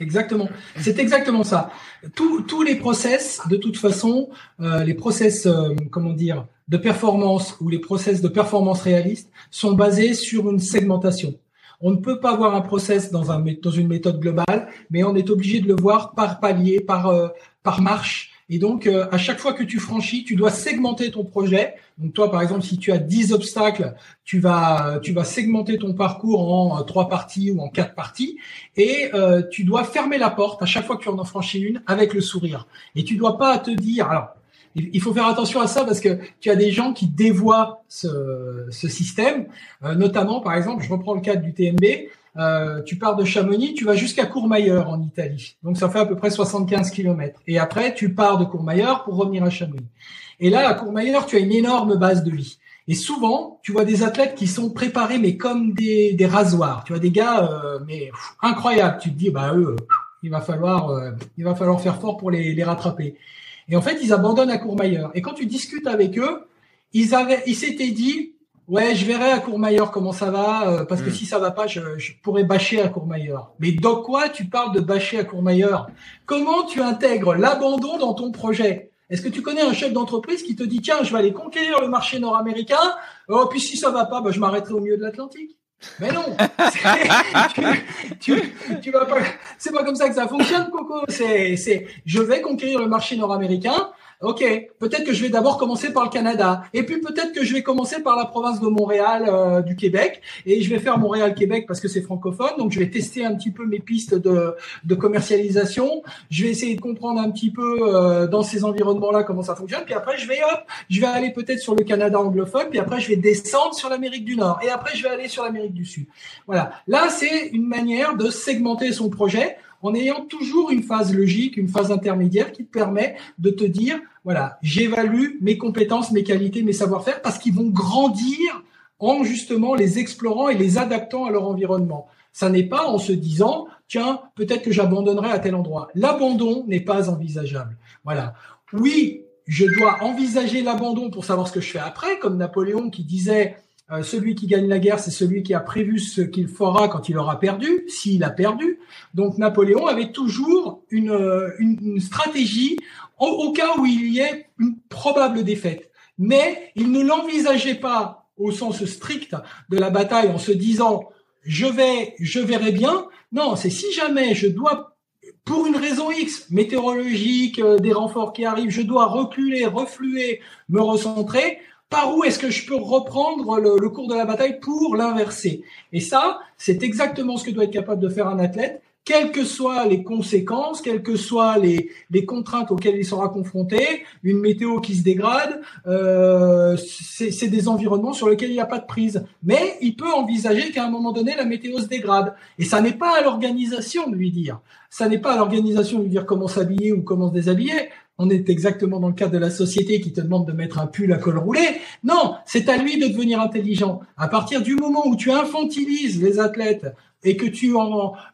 Exactement. C'est exactement ça. Tous, tous les process, de toute façon, euh, les process, euh, comment dire, de performance ou les process de performance réaliste sont basés sur une segmentation. On ne peut pas voir un process dans, un, dans une méthode globale, mais on est obligé de le voir par palier, par, euh, par marche, et donc, euh, à chaque fois que tu franchis, tu dois segmenter ton projet. Donc, toi, par exemple, si tu as 10 obstacles, tu vas, tu vas segmenter ton parcours en euh, trois parties ou en quatre parties. Et euh, tu dois fermer la porte à chaque fois que tu en franchis une avec le sourire. Et tu dois pas te dire, alors, il faut faire attention à ça parce que tu as des gens qui dévoient ce, ce système, notamment, par exemple, je reprends le cadre du TMB. Euh, tu pars de Chamonix, tu vas jusqu'à Courmayeur en Italie. Donc ça fait à peu près 75 km. Et après, tu pars de Courmayeur pour revenir à Chamonix. Et là, à Courmayeur, tu as une énorme base de vie. Et souvent, tu vois des athlètes qui sont préparés, mais comme des, des rasoirs. Tu vois des gars, euh, mais incroyables. Tu te dis, bah eux, il va falloir, euh, il va falloir faire fort pour les, les rattraper. Et en fait, ils abandonnent à Courmayeur. Et quand tu discutes avec eux, ils avaient, ils s'étaient dit, Ouais, je verrai à Courmayeur comment ça va, euh, parce que hmm. si ça va pas, je, pourrais bâcher à Courmayeur. Mais dans quoi tu parles de bâcher à Courmayeur? Comment tu intègres l'abandon dans ton projet? Est-ce que tu connais un chef d'entreprise qui te dit tiens, je vais aller conquérir le marché nord-américain? Oh, puis si ça va pas, bah, je m'arrêterai au milieu de l'Atlantique. Mais non, *laughs* tu, tu, vas pas. C'est pas comme ça que ça fonctionne, Coco. C'est, c'est, je vais conquérir le marché nord-américain. Ok, peut-être que je vais d'abord commencer par le Canada, et puis peut-être que je vais commencer par la province de Montréal euh, du Québec, et je vais faire Montréal-Québec parce que c'est francophone, donc je vais tester un petit peu mes pistes de, de commercialisation, je vais essayer de comprendre un petit peu euh, dans ces environnements-là comment ça fonctionne, puis après je vais hop, je vais aller peut-être sur le Canada anglophone, puis après je vais descendre sur l'Amérique du Nord, et après je vais aller sur l'Amérique du Sud. Voilà, là c'est une manière de segmenter son projet en ayant toujours une phase logique, une phase intermédiaire qui te permet de te dire, voilà, j'évalue mes compétences, mes qualités, mes savoir-faire parce qu'ils vont grandir en justement les explorant et les adaptant à leur environnement. Ça n'est pas en se disant, tiens, peut-être que j'abandonnerai à tel endroit. L'abandon n'est pas envisageable. Voilà. Oui, je dois envisager l'abandon pour savoir ce que je fais après, comme Napoléon qui disait, euh, celui qui gagne la guerre, c'est celui qui a prévu ce qu'il fera quand il aura perdu, s'il a perdu. Donc Napoléon avait toujours une, euh, stratégie au, cas où il y ait une probable défaite. Mais il ne l'envisageait pas au sens strict de la bataille en se disant je vais, je verrai bien. Non, c'est si jamais je dois pour une raison X, météorologique, euh, des renforts qui arrivent, je dois reculer, refluer, me recentrer par où est-ce que je peux reprendre le, cours de la bataille pour l'inverser? Et ça, c'est exactement ce que doit être capable de faire un athlète, quelles que soient les conséquences, quelles que soient les, les contraintes auxquelles il sera confronté, une météo qui se dégrade, euh, c'est des environnements sur lesquels il n'y a pas de prise. Mais il peut envisager qu'à un moment donné, la météo se dégrade. Et ça n'est pas à l'organisation de lui dire. Ça n'est pas à l'organisation de lui dire comment s'habiller ou comment se déshabiller on est exactement dans le cadre de la société qui te demande de mettre un pull à col roulé. Non, c'est à lui de devenir intelligent. À partir du moment où tu infantilises les athlètes et que tu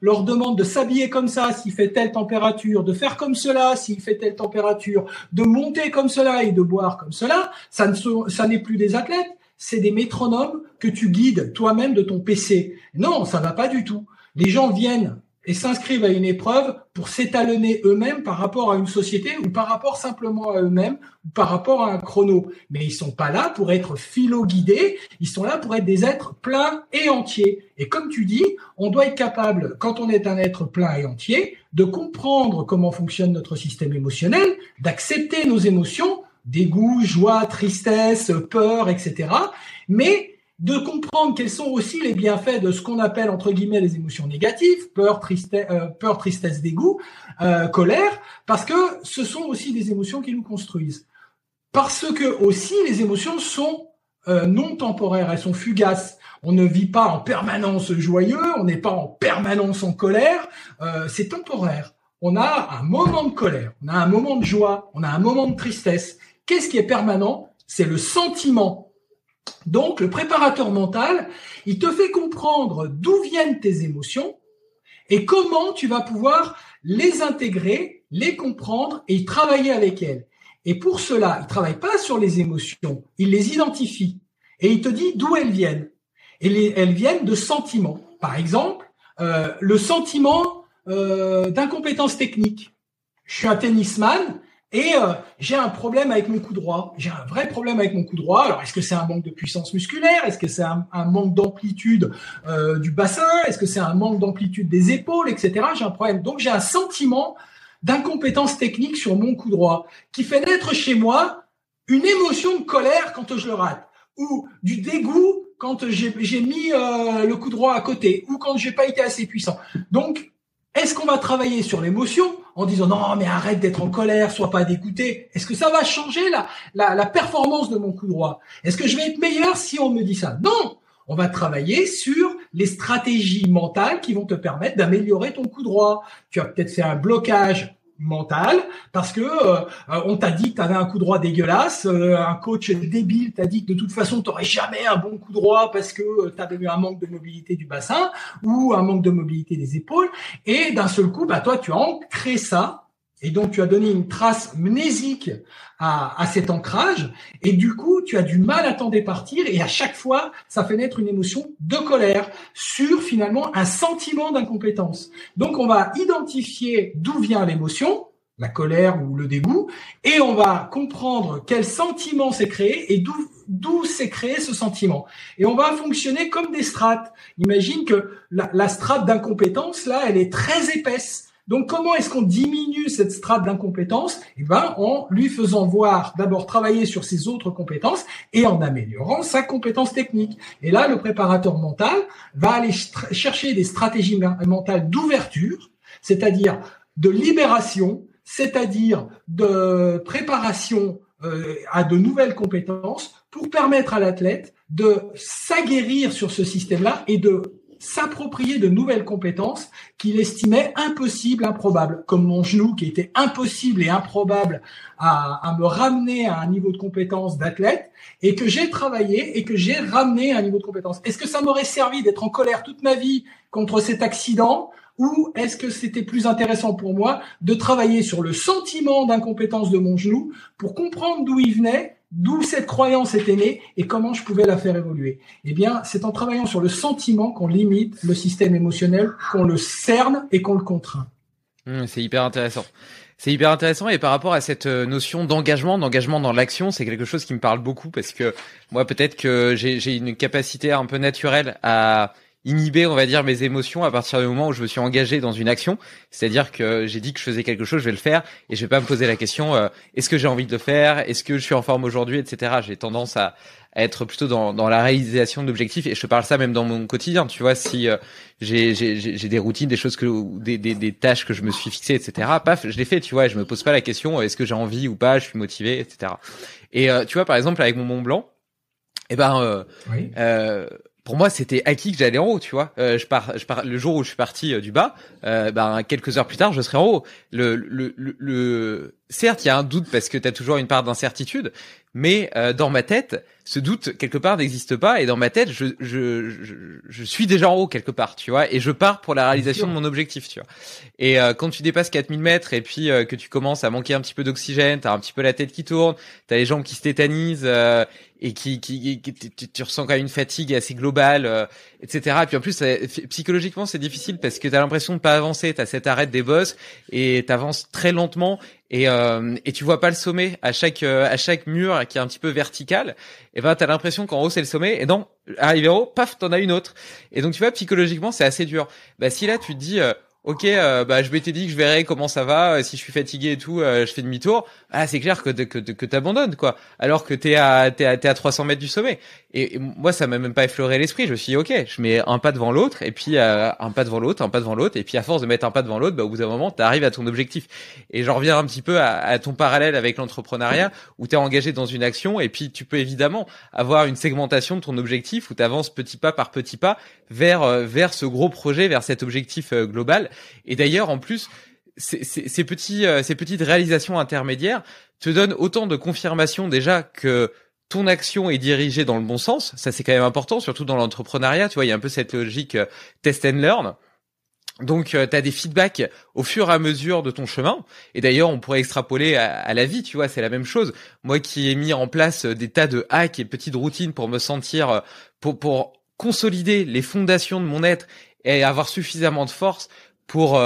leur demandes de s'habiller comme ça s'il fait telle température, de faire comme cela s'il fait telle température, de monter comme cela et de boire comme cela, ça ne ça n'est plus des athlètes, c'est des métronomes que tu guides toi-même de ton PC. Non, ça va pas du tout. Les gens viennent et s'inscrivent à une épreuve pour s'étalonner eux-mêmes par rapport à une société ou par rapport simplement à eux-mêmes ou par rapport à un chrono. Mais ils sont pas là pour être philo-guidés, ils sont là pour être des êtres pleins et entiers. Et comme tu dis, on doit être capable, quand on est un être plein et entier, de comprendre comment fonctionne notre système émotionnel, d'accepter nos émotions, dégoût, joie, tristesse, peur, etc. Mais de comprendre quels sont aussi les bienfaits de ce qu'on appelle entre guillemets les émotions négatives, peur, tristesse, euh, peur, tristesse, dégoût, euh, colère, parce que ce sont aussi des émotions qui nous construisent. Parce que aussi les émotions sont euh, non temporaires, elles sont fugaces. On ne vit pas en permanence joyeux, on n'est pas en permanence en colère, c'est temporaire. On a un moment de colère, on a un moment de joie, on a un moment de tristesse. Qu'est-ce qui est permanent? C'est le sentiment Donc, le préparateur mental, il te fait comprendre d'où viennent tes émotions et comment tu vas pouvoir les intégrer, les comprendre et travailler avec elles. Et pour cela, il travaille pas sur les émotions, il les identifie et il te dit d'où elles viennent. Et elles viennent de sentiments. Par exemple, euh, le sentiment euh, d'incompétence technique. Je suis un tennisman et euh, j'ai un problème avec mon coup droit. J'ai un vrai problème avec mon coup droit. Alors, est-ce que c'est un manque de puissance musculaire? Est-ce que c'est un, manque d'amplitude euh, du bassin? Est-ce que c'est un manque d'amplitude des épaules, etc. J'ai un problème. Donc, j'ai un sentiment d'incompétence technique sur mon coup droit qui fait naître chez moi une émotion de colère quand je le rate ou du dégoût quand j'ai mis euh, le coup droit à côté ou quand j'ai pas été assez puissant. Donc, est-ce qu'on va travailler sur l'émotion? En disant non mais arrête d'être en colère, sois pas dégoûté. Est-ce que ça va changer la, la, performance de mon coup droit? Est-ce que je vais être meilleur si on me dit ça? Non! On va travailler sur les stratégies mentales qui vont te permettre d'améliorer ton coup droit. Tu as peut-être fait un blocage mental parce que euh, on t'a dit que tu avais un coup droit dégueulasse, euh, un coach débile t'a dit que de toute façon tu n'aurais jamais un bon coup droit parce que euh, tu avais eu un manque de mobilité du bassin ou un manque de mobilité des épaules. Et d'un seul coup bah toi tu as ancré ça et donc, tu as donné une trace mnésique à, à, cet ancrage, et du coup, tu as du mal à t'en départir, et à chaque fois, ça fait naître une émotion de colère sur finalement un sentiment d'incompétence. Donc, on va identifier d'où vient l'émotion, la colère ou le dégoût, et on va comprendre quel sentiment s'est créé et d'où s'est créé ce sentiment. Et on va fonctionner comme des strates. Imagine que la, la strate d'incompétence, là, elle est très épaisse. Donc, comment est-ce qu'on diminue cette strate d'incompétence? Eh ben, en lui faisant voir d'abord travailler sur ses autres compétences et en améliorant sa compétence technique. Et là, le préparateur mental va aller chercher des stratégies mentales d'ouverture, c'est-à-dire de libération, c'est-à-dire de préparation euh, à de nouvelles compétences pour permettre à l'athlète de s'aguerrir sur ce système-là et de s'approprier de nouvelles compétences qu'il estimait impossibles, improbables, comme mon genou qui était impossible et improbable à, me ramener à un niveau de compétence d'athlète et que j'ai travaillé et que j'ai ramené à un niveau de compétence. Est-ce que ça m'aurait servi d'être en colère toute ma vie contre cet accident ou est-ce que c'était plus intéressant pour moi de travailler sur le sentiment d'incompétence de mon genou pour comprendre d'où il venait d'où cette croyance était née et comment je pouvais la faire évoluer. Eh bien, c'est en travaillant sur le sentiment qu'on limite le système émotionnel, qu'on le cerne et qu'on le contraint. Mmh, c'est hyper intéressant. C'est hyper intéressant et par rapport à cette euh, notion d'engagement, d'engagement dans l'action, c'est quelque chose qui me parle beaucoup parce que moi peut-être que j'ai une capacité un peu naturelle à inhiber, on va dire, mes émotions à partir du moment où je me suis engagé dans une action. C'est-à-dire que j'ai dit que je faisais quelque chose, je vais le faire, et je vais pas me poser la question euh, est-ce que j'ai envie de le faire, est-ce que je suis en forme aujourd'hui, etc. J'ai tendance à, être plutôt dans, dans la réalisation d'objectifs, et je parle ça même dans mon quotidien. Tu vois, si euh, j'ai des routines, des choses que, des, des, des tâches que je me suis fixées, etc. Paf, je les fais. Tu vois, et je me pose pas la question est-ce que j'ai envie ou pas, je suis motivé, etc. Et euh, tu vois, par exemple, avec mon Mont Blanc. Eh ben, euh, oui pour moi, c'était acquis que j'allais en haut, tu vois. Euh, je pars, je pars le jour où je suis parti euh, du bas, euh, ben quelques heures plus tard, je serai en haut. Le, le, le, le... certes, il y a un doute parce que tu as toujours une part d'incertitude, mais euh, dans ma tête, ce doute quelque part n'existe pas et dans ma tête, je, je, je, je, suis déjà en haut quelque part, tu vois, et je pars pour la réalisation de mon objectif, tu vois. Et euh, quand tu dépasses 4000 mètres et puis euh, que tu commences à manquer un petit peu d'oxygène, t'as un petit peu la tête qui tourne, t'as les jambes qui se tétanisent et qui, qui, tu, ressens quand même une fatigue assez globale, etc. Et puis en plus, psychologiquement, c'est difficile parce que t'as l'impression de pas avancer, t'as cette arrêt des bosses et t'avances très lentement et, euh, et tu vois pas le sommet. À chaque à chaque mur qui est un petit peu vertical et ben t'as l'impression qu'en haut c'est le sommet et non arrivé en haut paf t'en as une autre. Et donc tu vois psychologiquement c'est assez dur. Bah si là tu te dis euh, ok, euh, bah je m'étais dit que je verrais comment ça va, euh, si je suis fatigué et tout, euh, je fais demi-tour. Ah, c'est clair que que que t'abandonnes quoi, alors que t'es à t'es à t'es à 300 mètres du sommet. Et, moi, ça m'a même pas effleuré l'esprit. Je me suis dit ok, je mets un pas devant l'autre et puis un pas devant l'autre, un pas devant l'autre, et puis à force de mettre un pas devant l'autre, bah au bout d'un moment, t'arrives à ton objectif. Et j'en reviens un petit peu à, à ton parallèle avec l'entrepreneuriat où t'es engagé dans une action et puis tu peux évidemment avoir une segmentation de ton objectif où t'avances petit pas par petit pas vers vers ce gros projet, vers cet objectif global. Et d'ailleurs, en plus, ces, petits, euh, ces petites réalisations intermédiaires te donnent autant de confirmation déjà que ton action est dirigée dans le bon sens. Ça, c'est quand même important, surtout dans l'entrepreneuriat. Tu vois, il y a un peu cette logique euh, test and learn. Donc, euh, tu as des feedbacks au fur et à mesure de ton chemin. Et d'ailleurs, on pourrait extrapoler à, la vie, tu vois, c'est la même chose. Moi qui ai mis en place euh, des tas de hacks et petites routines pour me sentir, pour, pour consolider les fondations de mon être et avoir suffisamment de force pour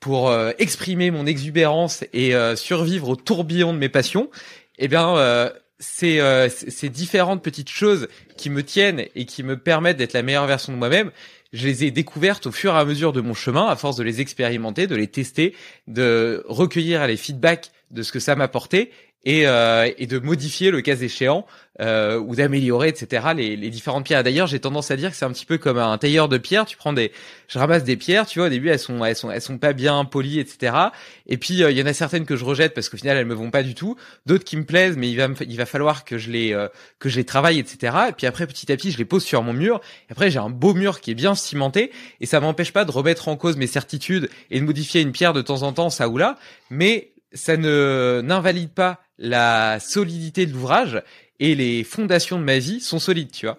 pour exprimer mon exubérance et survivre au tourbillon de mes passions, eh bien, c'est euh, ces différentes petites choses qui me tiennent et qui me permettent d'être la meilleure version de moi-même, je les ai découvertes au fur et à mesure de mon chemin, à force de les expérimenter, de les tester, de recueillir les feedbacks de ce que ça m'apportait et, euh, et de modifier le cas échéant euh, ou d'améliorer, etc. Les, les, différentes pierres. D'ailleurs, j'ai tendance à dire que c'est un petit peu comme un tailleur de pierres. Tu prends des, je ramasse des pierres, tu vois, au début elles sont, elles sont, elles sont pas bien polies, etc. Et puis euh, il y en a certaines que je rejette parce qu'au final elles me vont pas du tout. D'autres qui me plaisent, mais il va, il va falloir que je les, euh, que je les travaille, etc. Et puis après petit à petit, je les pose sur mon mur. Et après j'ai un beau mur qui est bien cimenté et ça m'empêche pas de remettre en cause mes certitudes et de modifier une pierre de temps en temps, ça ou là. Mais ça ne n'invalide pas la solidité de l'ouvrage et les fondations de ma vie sont solides, tu vois.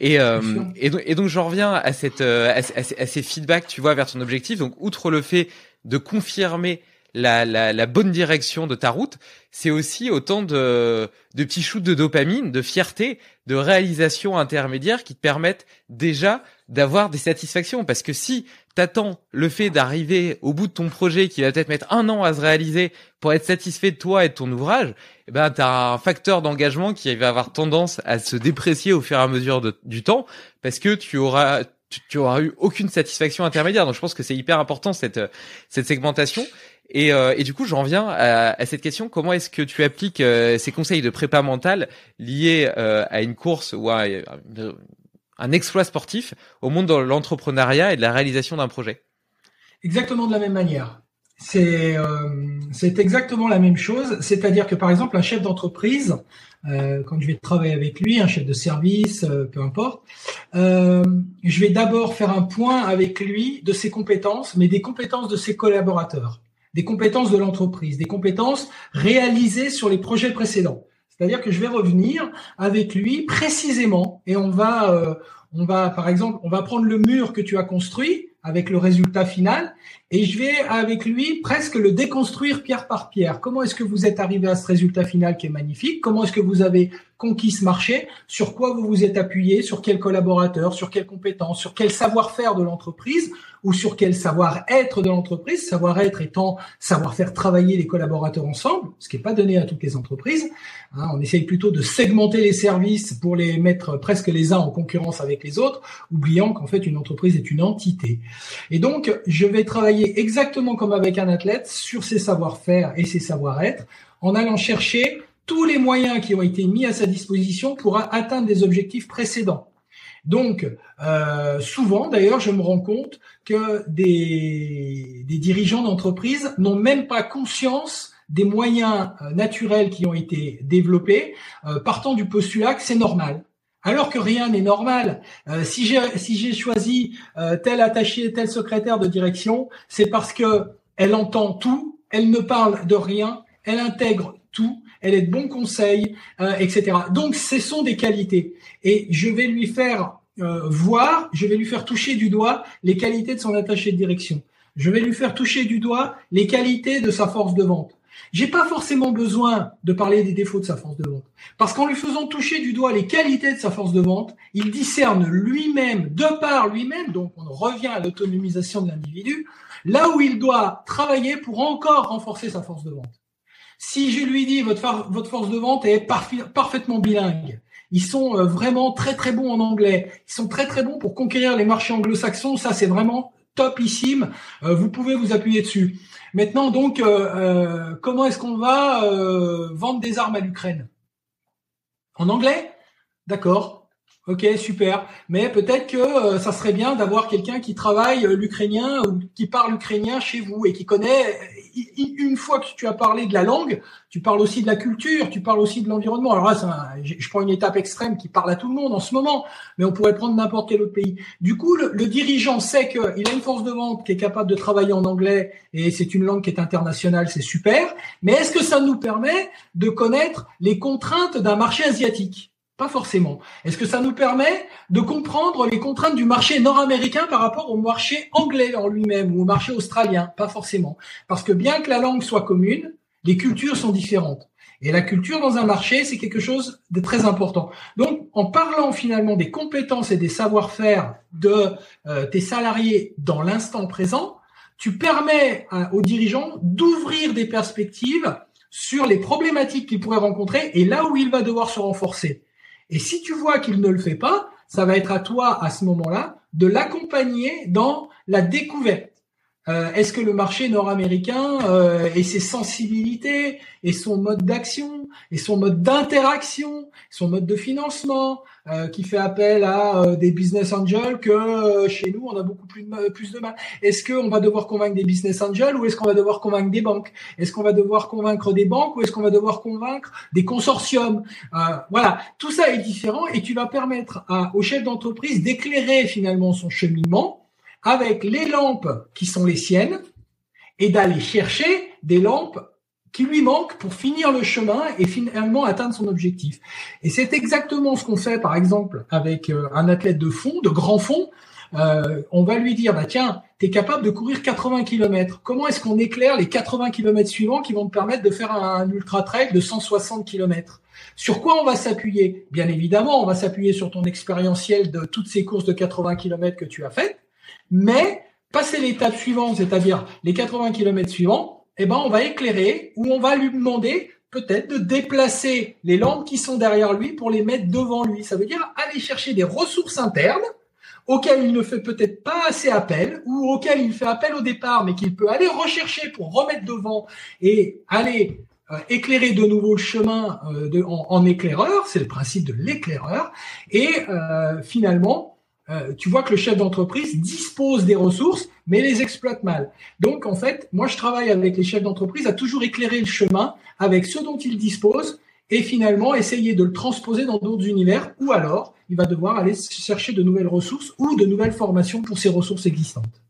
Et, euh, et, donc, et donc j'en reviens à cette euh, à, ces feedbacks, tu vois, vers ton objectif. Donc outre le fait de confirmer la, la, la bonne direction de ta route, c'est aussi autant de, de petits shoots de dopamine, de fierté, de réalisation intermédiaire qui te permettent déjà d'avoir des satisfactions. Parce que si t'attends le fait d'arriver au bout de ton projet qui va peut-être mettre un an à se réaliser pour être satisfait de toi et de ton ouvrage, eh ben t'as un facteur d'engagement qui va avoir tendance à se déprécier au fur et à mesure du temps parce que tu auras tu, auras eu aucune satisfaction intermédiaire. Donc je pense que c'est hyper important cette cette segmentation. Et, euh, et du coup, j'en viens à, cette question comment est-ce que tu appliques euh, ces conseils de prépa mentale liés euh, à une course ou à un exploit sportif au monde de l'entrepreneuriat et de la réalisation d'un projet Exactement de la même manière. C'est euh, exactement la même chose. C'est-à-dire que par exemple un chef d'entreprise, euh, quand je vais travailler avec lui, un chef de service, euh, peu importe, je vais d'abord faire un point avec lui de ses compétences, mais des compétences de ses collaborateurs, des compétences de l'entreprise, des compétences réalisées sur les projets précédents. C'est-à-dire que je vais revenir avec lui précisément et on va, euh, on va, par exemple, on va prendre le mur que tu as construit avec le résultat final et je vais avec lui presque le déconstruire pierre par pierre. Comment est-ce que vous êtes arrivé à ce résultat final qui est magnifique? Comment est-ce que vous avez conquis ce marché Sur quoi vous vous êtes appuyé Sur quel collaborateur Sur quelles compétences Sur quel savoir-faire de l'entreprise Ou sur quel savoir-être de l'entreprise Savoir-être étant savoir faire travailler les collaborateurs ensemble, ce qui n'est pas donné à toutes les entreprises. Hein, on essaye plutôt de segmenter les services pour les mettre presque les uns en concurrence avec les autres, oubliant qu'en fait une entreprise est une entité. Et donc, je vais travailler exactement comme avec un athlète sur ses savoir-faire et ses savoir-être en allant chercher tous les moyens qui ont été mis à sa disposition pour atteindre des objectifs précédents. Donc, euh, souvent, d'ailleurs, je me rends compte que des, dirigeants d'entreprise n'ont même pas conscience des moyens euh, naturels qui ont été développés, euh, partant du postulat que c'est normal. Alors que rien n'est normal. Si j'ai si j'ai choisi tel attaché, tel secrétaire de direction, c'est parce que elle entend tout, elle ne parle de rien, elle intègre tout, elle est de bons conseils, euh, etc. Donc, ce sont des qualités. Et je vais lui faire voir, je vais lui faire toucher du doigt les qualités de son attaché de direction. Je vais lui faire toucher du doigt les qualités de sa force de vente. J'ai pas forcément besoin de parler des défauts de sa force de vente. Parce qu'en lui faisant toucher du doigt les qualités de sa force de vente, il discerne lui-même, de par lui-même, donc on revient à l'autonomisation de l'individu, là où il doit travailler pour encore renforcer sa force de vente. Si je lui dis votre, force de vente est parfaitement bilingue, ils sont euh, vraiment très très bons en anglais, ils sont très très bons pour conquérir les marchés anglo-saxons, ça c'est vraiment topissime, euh, vous pouvez vous appuyer dessus. Maintenant, donc, euh, comment est-ce qu'on va euh, vendre des armes à l'Ukraine? En anglais? D'accord. Ok, super. Mais peut-être que euh, ça serait bien d'avoir quelqu'un qui travaille euh, l'ukrainien ou qui parle ukrainien chez vous et qui connaît. Une fois que tu as parlé de la langue, tu parles aussi de la culture, tu parles aussi de l'environnement. Alors là, je prends une étape extrême qui parle à tout le monde en ce moment, mais on pourrait prendre n'importe quel autre pays. Du coup, le dirigeant sait qu'il a une force de vente qui est capable de travailler en anglais et c'est une langue qui est internationale, c'est super. Mais est-ce que ça nous permet de connaître les contraintes d'un marché asiatique? Pas forcément. Est-ce que ça nous permet de comprendre les contraintes du marché nord-américain par rapport au marché anglais en lui-même ou au marché australien? Pas forcément. Parce que bien que la langue soit commune, les cultures sont différentes. Et la culture dans un marché, c'est quelque chose de très important. Donc, en parlant finalement des compétences et des savoir-faire de euh, tes salariés dans l'instant présent, tu permets aux dirigeants d'ouvrir des perspectives sur les problématiques qu'ils pourraient rencontrer et là où il va devoir se renforcer. Et si tu vois qu'il ne le fait pas, ça va être à toi à ce moment-là de l'accompagner dans la découverte. Euh, Est-ce que le marché nord-américain euh, et ses sensibilités et son mode d'action et son mode d'interaction, son mode de financement, euh, qui fait appel à euh, des business angels que euh, chez nous on a beaucoup plus de, plus de mal. Est-ce qu'on va devoir convaincre des business angels ou est-ce qu'on va devoir convaincre des banques? Est-ce qu'on va devoir convaincre des banques ou est-ce qu'on va devoir convaincre des consortiums? Voilà, tout ça est différent et tu vas permettre à, au chef d'entreprise d'éclairer finalement son cheminement avec les lampes qui sont les siennes et d'aller chercher des lampes qui lui manque pour finir le chemin et finalement atteindre son objectif. Et c'est exactement ce qu'on fait, par exemple, avec euh, un athlète de fond, de grand fond. Euh, on va lui dire, bah tiens, tu es capable de courir 80 km. Comment est-ce qu'on éclaire les 80 km suivants qui vont te permettre de faire un, ultra trail de 160 km Sur quoi on va s'appuyer? Bien évidemment, on va s'appuyer sur ton expérientiel de toutes ces courses de 80 km que tu as faites, mais passer l'étape suivante, c'est-à-dire les 80 km suivants, eh ben, on va éclairer ou on va lui demander peut-être de déplacer les lampes qui sont derrière lui pour les mettre devant lui. Ça veut dire aller chercher des ressources internes auxquelles il ne fait peut-être pas assez appel ou auxquelles il fait appel au départ, mais qu'il peut aller rechercher pour remettre devant et aller euh, éclairer de nouveau le chemin euh, en, éclaireur. C'est le principe de l'éclaireur. Et euh, finalement, euh, tu vois que le chef d'entreprise dispose des ressources, mais les exploite mal. Donc, en fait, moi, je travaille avec les chefs d'entreprise à toujours éclairer le chemin avec ce dont ils disposent et finalement essayer de le transposer dans d'autres univers, ou alors il va devoir aller chercher de nouvelles ressources ou de nouvelles formations pour ces ressources existantes.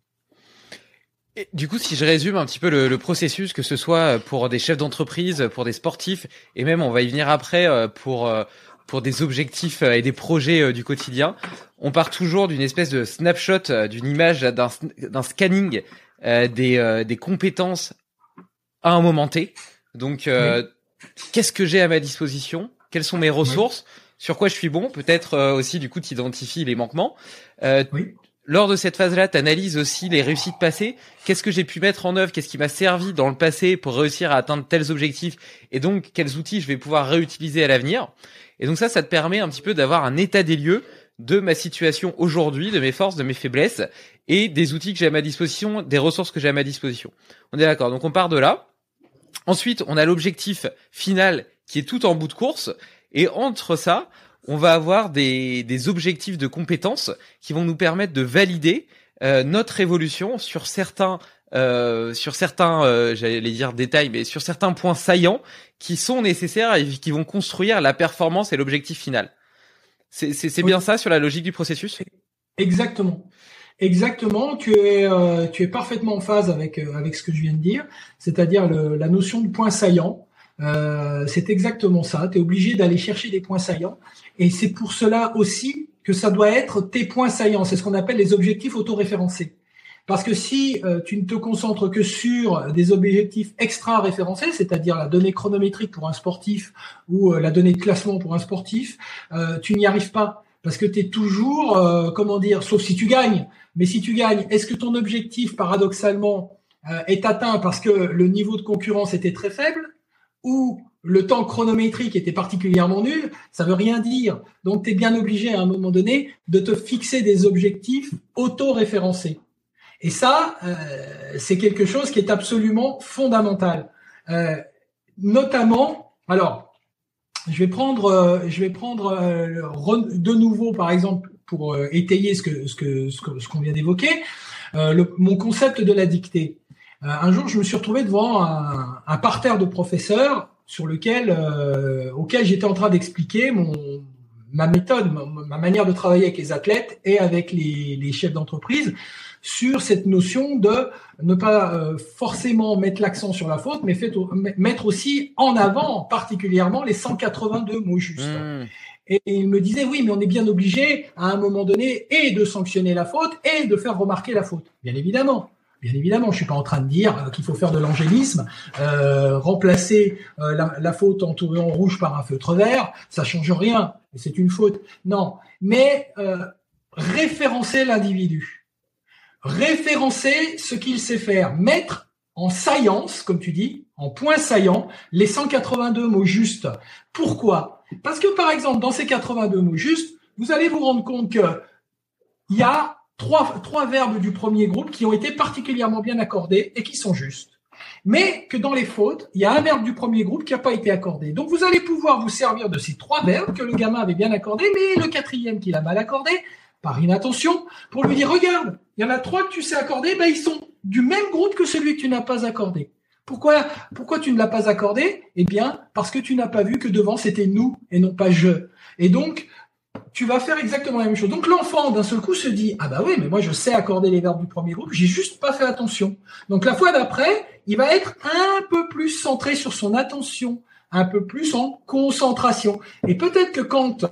Du coup, si je résume un petit peu le, le, processus, que ce soit pour des chefs d'entreprise, pour des sportifs, et même on va y venir après euh, pour euh, pour des objectifs euh, et des projets euh, du quotidien, on part toujours d'une espèce de snapshot, euh, d'une image, d'un scanning des, des compétences à un moment T. Donc, qu'est-ce que j'ai à ma disposition? Quelles sont mes ressources? Sur quoi je suis bon? Peut-être aussi, du coup, tu identifies les manquements. oui. Lors de cette phase-là, tu analyses aussi les réussites passées. Qu'est-ce que j'ai pu mettre en œuvre? Qu'est-ce qui m'a servi dans le passé pour réussir à atteindre tels objectifs? Et donc, quels outils je vais pouvoir réutiliser à l'avenir? Et donc ça, ça te permet un petit peu d'avoir un état des lieux de ma situation aujourd'hui, de mes forces, de mes faiblesses et des outils que j'ai à ma disposition, des ressources que j'ai à ma disposition. On est d'accord. Donc on part de là. Ensuite, on a l'objectif final qui est tout en bout de course. Et entre ça, on va avoir des, des objectifs de compétences qui vont nous permettre de valider euh, notre évolution sur certains euh, sur certains, euh, j'allais dire détails, mais sur certains points saillants qui sont nécessaires et qui vont construire la performance et l'objectif final. C'est bien ça sur la logique du processus? Exactement. Exactement, tu es euh, tu es parfaitement en phase avec avec ce que je viens de dire, c'est-à-dire la notion de point saillant. c'est exactement ça. Tu es obligé d'aller chercher des points saillants et c'est pour cela aussi que ça doit être tes points saillants. C'est ce qu'on appelle les objectifs autoréférencés. Parce que si euh, tu ne te concentres que sur des objectifs extra-référencés, c'est-à-dire la donnée chronométrique pour un sportif ou euh, la donnée de classement pour un sportif, euh, tu n'y arrives pas. Parce que tu es toujours, comment dire, sauf si tu gagnes, mais si tu gagnes, est-ce que ton objectif, paradoxalement, est atteint parce que le niveau de concurrence était très faible ou le temps chronométrique était particulièrement nul, ça veut rien dire. Donc tu es bien obligé à un moment donné de te fixer des objectifs auto-référencés. Et ça, euh, c'est quelque chose qui est absolument fondamental. Euh, notamment, alors, je vais prendre, je vais prendre de nouveau, par exemple, pour étayer ce que ce que ce qu'on vient d'évoquer, mon concept de la dictée. un jour, je me suis retrouvé devant un parterre de professeurs sur lequel, auquel j'étais en train d'expliquer mon ma méthode, ma, manière de travailler avec les athlètes et avec les, les chefs d'entreprise sur cette notion de ne pas euh, forcément mettre l'accent sur la faute, mais fait, mettre aussi en avant particulièrement les 182 mots justes. Mmh. Et, il me disait, oui, mais on est bien obligé à un moment donné et de sanctionner la faute et de faire remarquer la faute. Bien évidemment. Bien évidemment, je suis pas en train de dire euh, qu'il faut faire de l'angélisme, euh, remplacer euh, la, la, faute entourée en rouge par un feutre vert, ça change rien, c'est une faute. Non, mais référencer l'individu, référencer ce qu'il sait faire, mettre en saillance, comme tu dis, en point saillant, les 182 mots justes. Pourquoi? Parce que par exemple, dans ces 82 mots justes, vous allez vous rendre compte que il y a trois, trois verbes du premier groupe qui ont été particulièrement bien accordés et qui sont justes. Mais que dans les fautes, il y a un verbe du premier groupe qui n'a pas été accordé. Donc vous allez pouvoir vous servir de ces trois verbes que le gamin avait bien accordés, mais le quatrième qu'il a mal accordé, par inattention, pour lui dire, regarde, il y en a trois que tu sais accorder, ben ils sont du même groupe que celui que tu n'as pas accordé. Pourquoi, pourquoi tu ne l'as pas accordé? Eh bien, parce que tu n'as pas vu que devant c'était nous et non pas je. Et donc, tu vas faire exactement la même chose. Donc l'enfant, d'un seul coup, se dit ah bah oui, mais moi je sais accorder les verbes du premier groupe, j'ai juste pas fait attention. Donc la fois d'après, il va être un peu plus centré sur son attention, un peu plus en concentration. Et peut-être que quand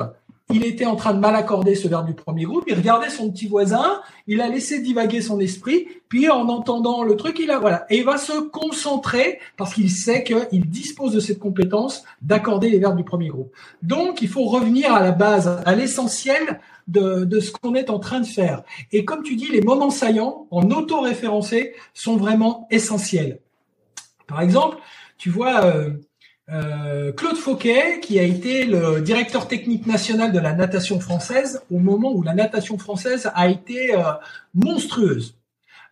il était en train de mal accorder ce verbe du premier groupe, il regardait son petit voisin, il a laissé divaguer son esprit, puis en entendant le truc, il a voilà, et il va se concentrer parce qu'il sait qu'il dispose de cette compétence d'accorder les verbes du premier groupe. Donc, il faut revenir à la base, à l'essentiel de, de, ce qu'on est en train de faire. Et comme tu dis, les moments saillants en auto-référencé sont vraiment essentiels. Par exemple, tu vois, euh, euh, Claude Fauquet, qui a été le directeur technique national de la natation française au moment où la natation française a été euh, monstrueuse.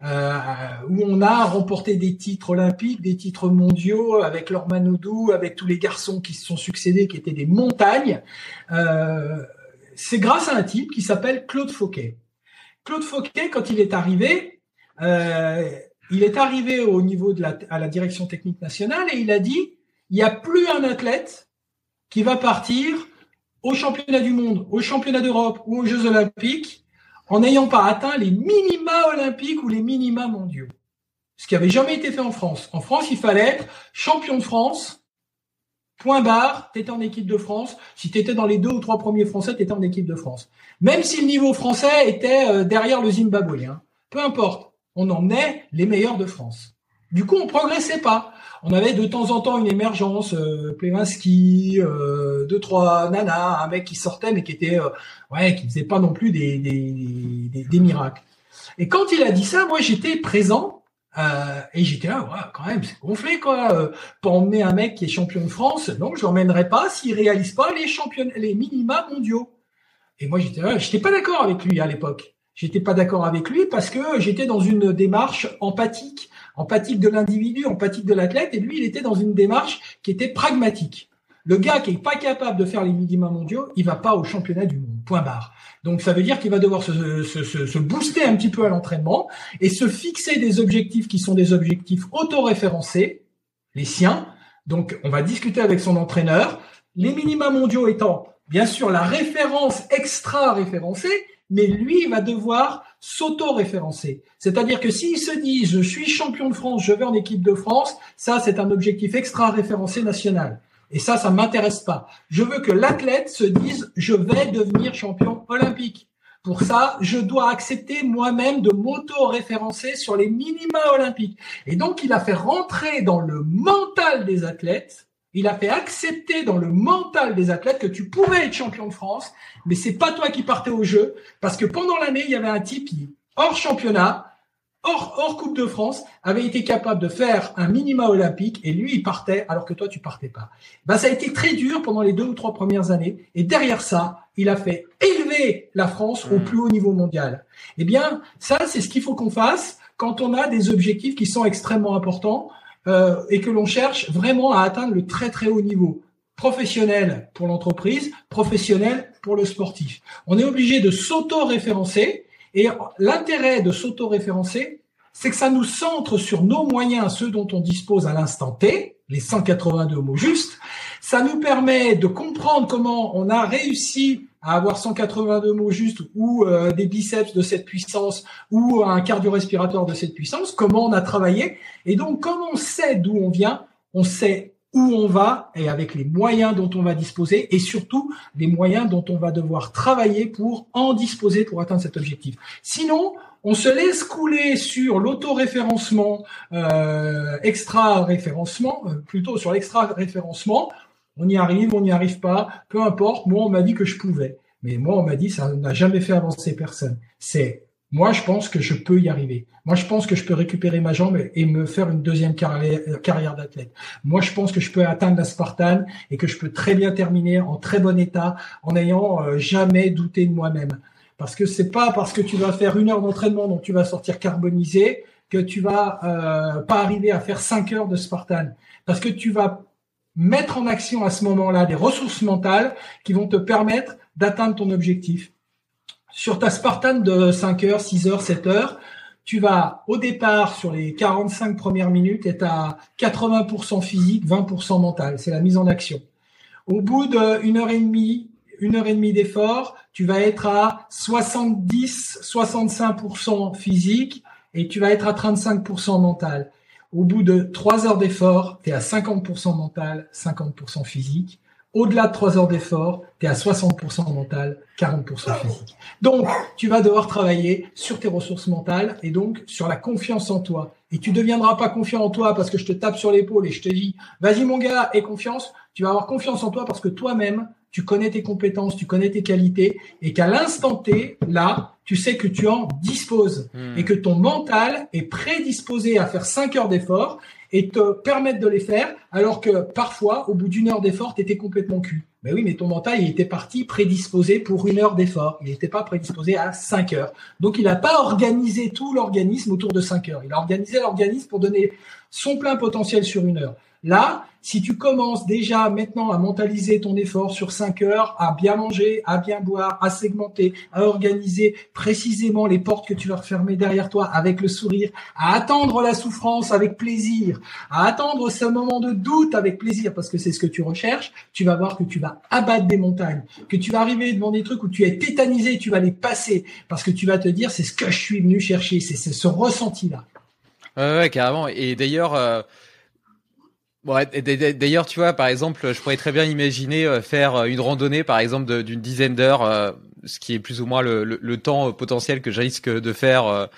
Euh, où on a remporté des titres olympiques, des titres mondiaux avec Lorman Oudou, avec tous les garçons qui se sont succédés, qui étaient des montagnes. c'est grâce à un type qui s'appelle Claude Fauquet. Claude Fauquet, quand il est arrivé, il est arrivé au niveau de la, à la direction technique nationale et il a dit il n'y a plus un athlète qui va partir au championnat du monde, au championnat d'Europe ou aux Jeux olympiques en n'ayant pas atteint les minima olympiques ou les minima mondiaux. Ce qui avait jamais été fait en France. En France, il fallait être champion de France, point barre, tu étais en équipe de France. Si tu étais dans les deux ou trois premiers français, tu étais en équipe de France. Même si le niveau français était euh, derrière le Zimbabwe. Hein. Peu importe, on en est les meilleurs de France. Du coup, on progressait pas on avait de temps en temps une émergence, euh, euh, deux trois nanas, un mec qui sortait mais qui était euh, ouais, qui faisait pas non plus des, des, des, miracles. Et quand il a dit ça, moi j'étais présent euh, et j'étais là, ouais, quand même, c'est gonflé quoi. pour emmener un mec qui est champion de France, non, je l'emmènerai pas s'il réalise pas les champions, les minima mondiaux. Et moi j'étais là, j'étais pas d'accord avec lui à l'époque. J'étais pas d'accord avec lui parce que j'étais dans une démarche empathique empathique de l'individu, empathique de l'athlète, et lui, il était dans une démarche qui était pragmatique. Le gars qui est pas capable de faire les minima mondiaux, il va pas au championnat du monde. Point barre. Donc ça veut dire qu'il va devoir se, se, se, booster un petit peu à l'entraînement et se fixer des objectifs qui sont des objectifs auto-référencés, les siens. Donc on va discuter avec son entraîneur. Les minima mondiaux étant bien sûr la référence extra-référencée, mais lui, il va devoir s'auto-référencer. C'est-à-dire que s'il se dit je suis champion de France, je vais en équipe de France, ça c'est un objectif extra-référencé national. Et ça, ça m'intéresse pas. Je veux que l'athlète se dise je vais devenir champion olympique. Pour ça, je dois accepter moi-même de m'auto-référencer sur les minima olympiques. Et donc, il a fait rentrer dans le mental des athlètes il a fait accepter dans le mental des athlètes que tu pouvais être champion de France, mais c'est pas toi qui partais au jeu, parce que pendant l'année, il y avait un type qui, hors championnat, hors, hors Coupe de France, avait été capable de faire un minima olympique, et lui, il partait, alors que toi, tu partais pas. Ben, ça a été très dur pendant les deux ou trois premières années, et derrière ça, il a fait élever la France au mmh. plus haut niveau mondial. Eh bien, ça, c'est ce qu'il faut qu'on fasse quand on a des objectifs qui sont extrêmement importants. Euh, et que l'on cherche vraiment à atteindre le très très haut niveau. professionnel pour l'entreprise, professionnel pour le sportif. On est obligé de s'auto-référencer et l'intérêt de s'auto-référencer, c'est que ça nous centre sur nos moyens, ceux dont on dispose à l'instant T, les 182 mots justes. Ça nous permet de comprendre comment on a réussi à avoir 182 mots justes ou euh, des biceps de cette puissance ou un cardio-respiratoire de cette puissance, comment on a travaillé. Et donc, comme on sait d'où on vient, on sait où on va et avec les moyens dont on va disposer et surtout les moyens dont on va devoir travailler pour en disposer pour atteindre cet objectif. Sinon, on se laisse couler sur l'auto-référencement, euh, extra-référencement, euh, plutôt sur l'extra-référencement. On y arrive, on n'y arrive pas, peu importe. Moi, on m'a dit que je pouvais. Mais moi, on m'a dit, ça n'a jamais fait avancer personne. C'est moi, je pense que je peux y arriver. Moi, je pense que je peux récupérer ma jambe et me faire une deuxième carrière, d'athlète. Moi, je pense que je peux atteindre la Spartan et que je peux très bien terminer en très bon état en n'ayant euh, jamais douté de moi-même. Parce que c'est pas parce que tu vas faire une heure d'entraînement dont tu vas sortir carbonisé que tu vas euh, pas arriver à faire cinq heures de Spartan. Parce que tu vas mettre en action à ce moment-là des ressources mentales qui vont te permettre d'atteindre ton objectif. Sur ta Spartan de 5 heures, 6 heures, 7 heures, tu vas au départ sur les 45 premières minutes être à 80% physique, 20% mental. C'est la mise en action. Au bout d'une heure et demie, une heure et demie d'effort, tu vas être à 70, 65% physique et tu vas être à 35% mental. Au bout de trois heures d'effort, tu es à 50% mental, 50% physique. Au-delà de trois heures d'effort, tu es à 60% mental, 40% physique. Donc, tu vas devoir travailler sur tes ressources mentales et donc sur la confiance en toi. Et tu deviendras pas confiant en toi parce que je te tape sur l'épaule et je te dis, vas-y mon gars, aie confiance. Tu vas avoir confiance en toi parce que toi-même, tu connais tes compétences, tu connais tes qualités et qu'à l'instant T, là, tu sais que tu en disposes hmm. et que ton mental est prédisposé à faire 5 heures d'effort et te permettre de les faire, alors que parfois, au bout d'une heure d'effort, tu étais complètement cul. Mais oui, mais ton mental, il était parti prédisposé pour une heure d'effort. Il n'était pas prédisposé à 5 heures. Donc, il n'a pas organisé tout l'organisme autour de 5 heures. Il a organisé l'organisme pour donner son plein potentiel sur une heure. Là, si tu commences déjà maintenant à mentaliser ton effort sur 5 heures, à bien manger, à bien boire, à segmenter, à organiser précisément les portes que tu vas refermer derrière toi avec le sourire, à attendre la souffrance avec plaisir, à attendre ce moment de doute avec plaisir parce que c'est ce que tu recherches, tu vas voir que tu vas abattre des montagnes, que tu vas arriver devant des trucs où tu es tétanisé, tu vas les passer parce que tu vas te dire c'est ce que je suis venu chercher, c'est ce ressenti-là. Ouais, carrément. Et d'ailleurs, euh, d'ailleurs, tu vois, par exemple, je pourrais très bien imaginer euh, faire euh, une randonnée, par exemple, d'une dizaine d'heures, euh, ce qui est plus ou moins le, temps potentiel que je risque de faire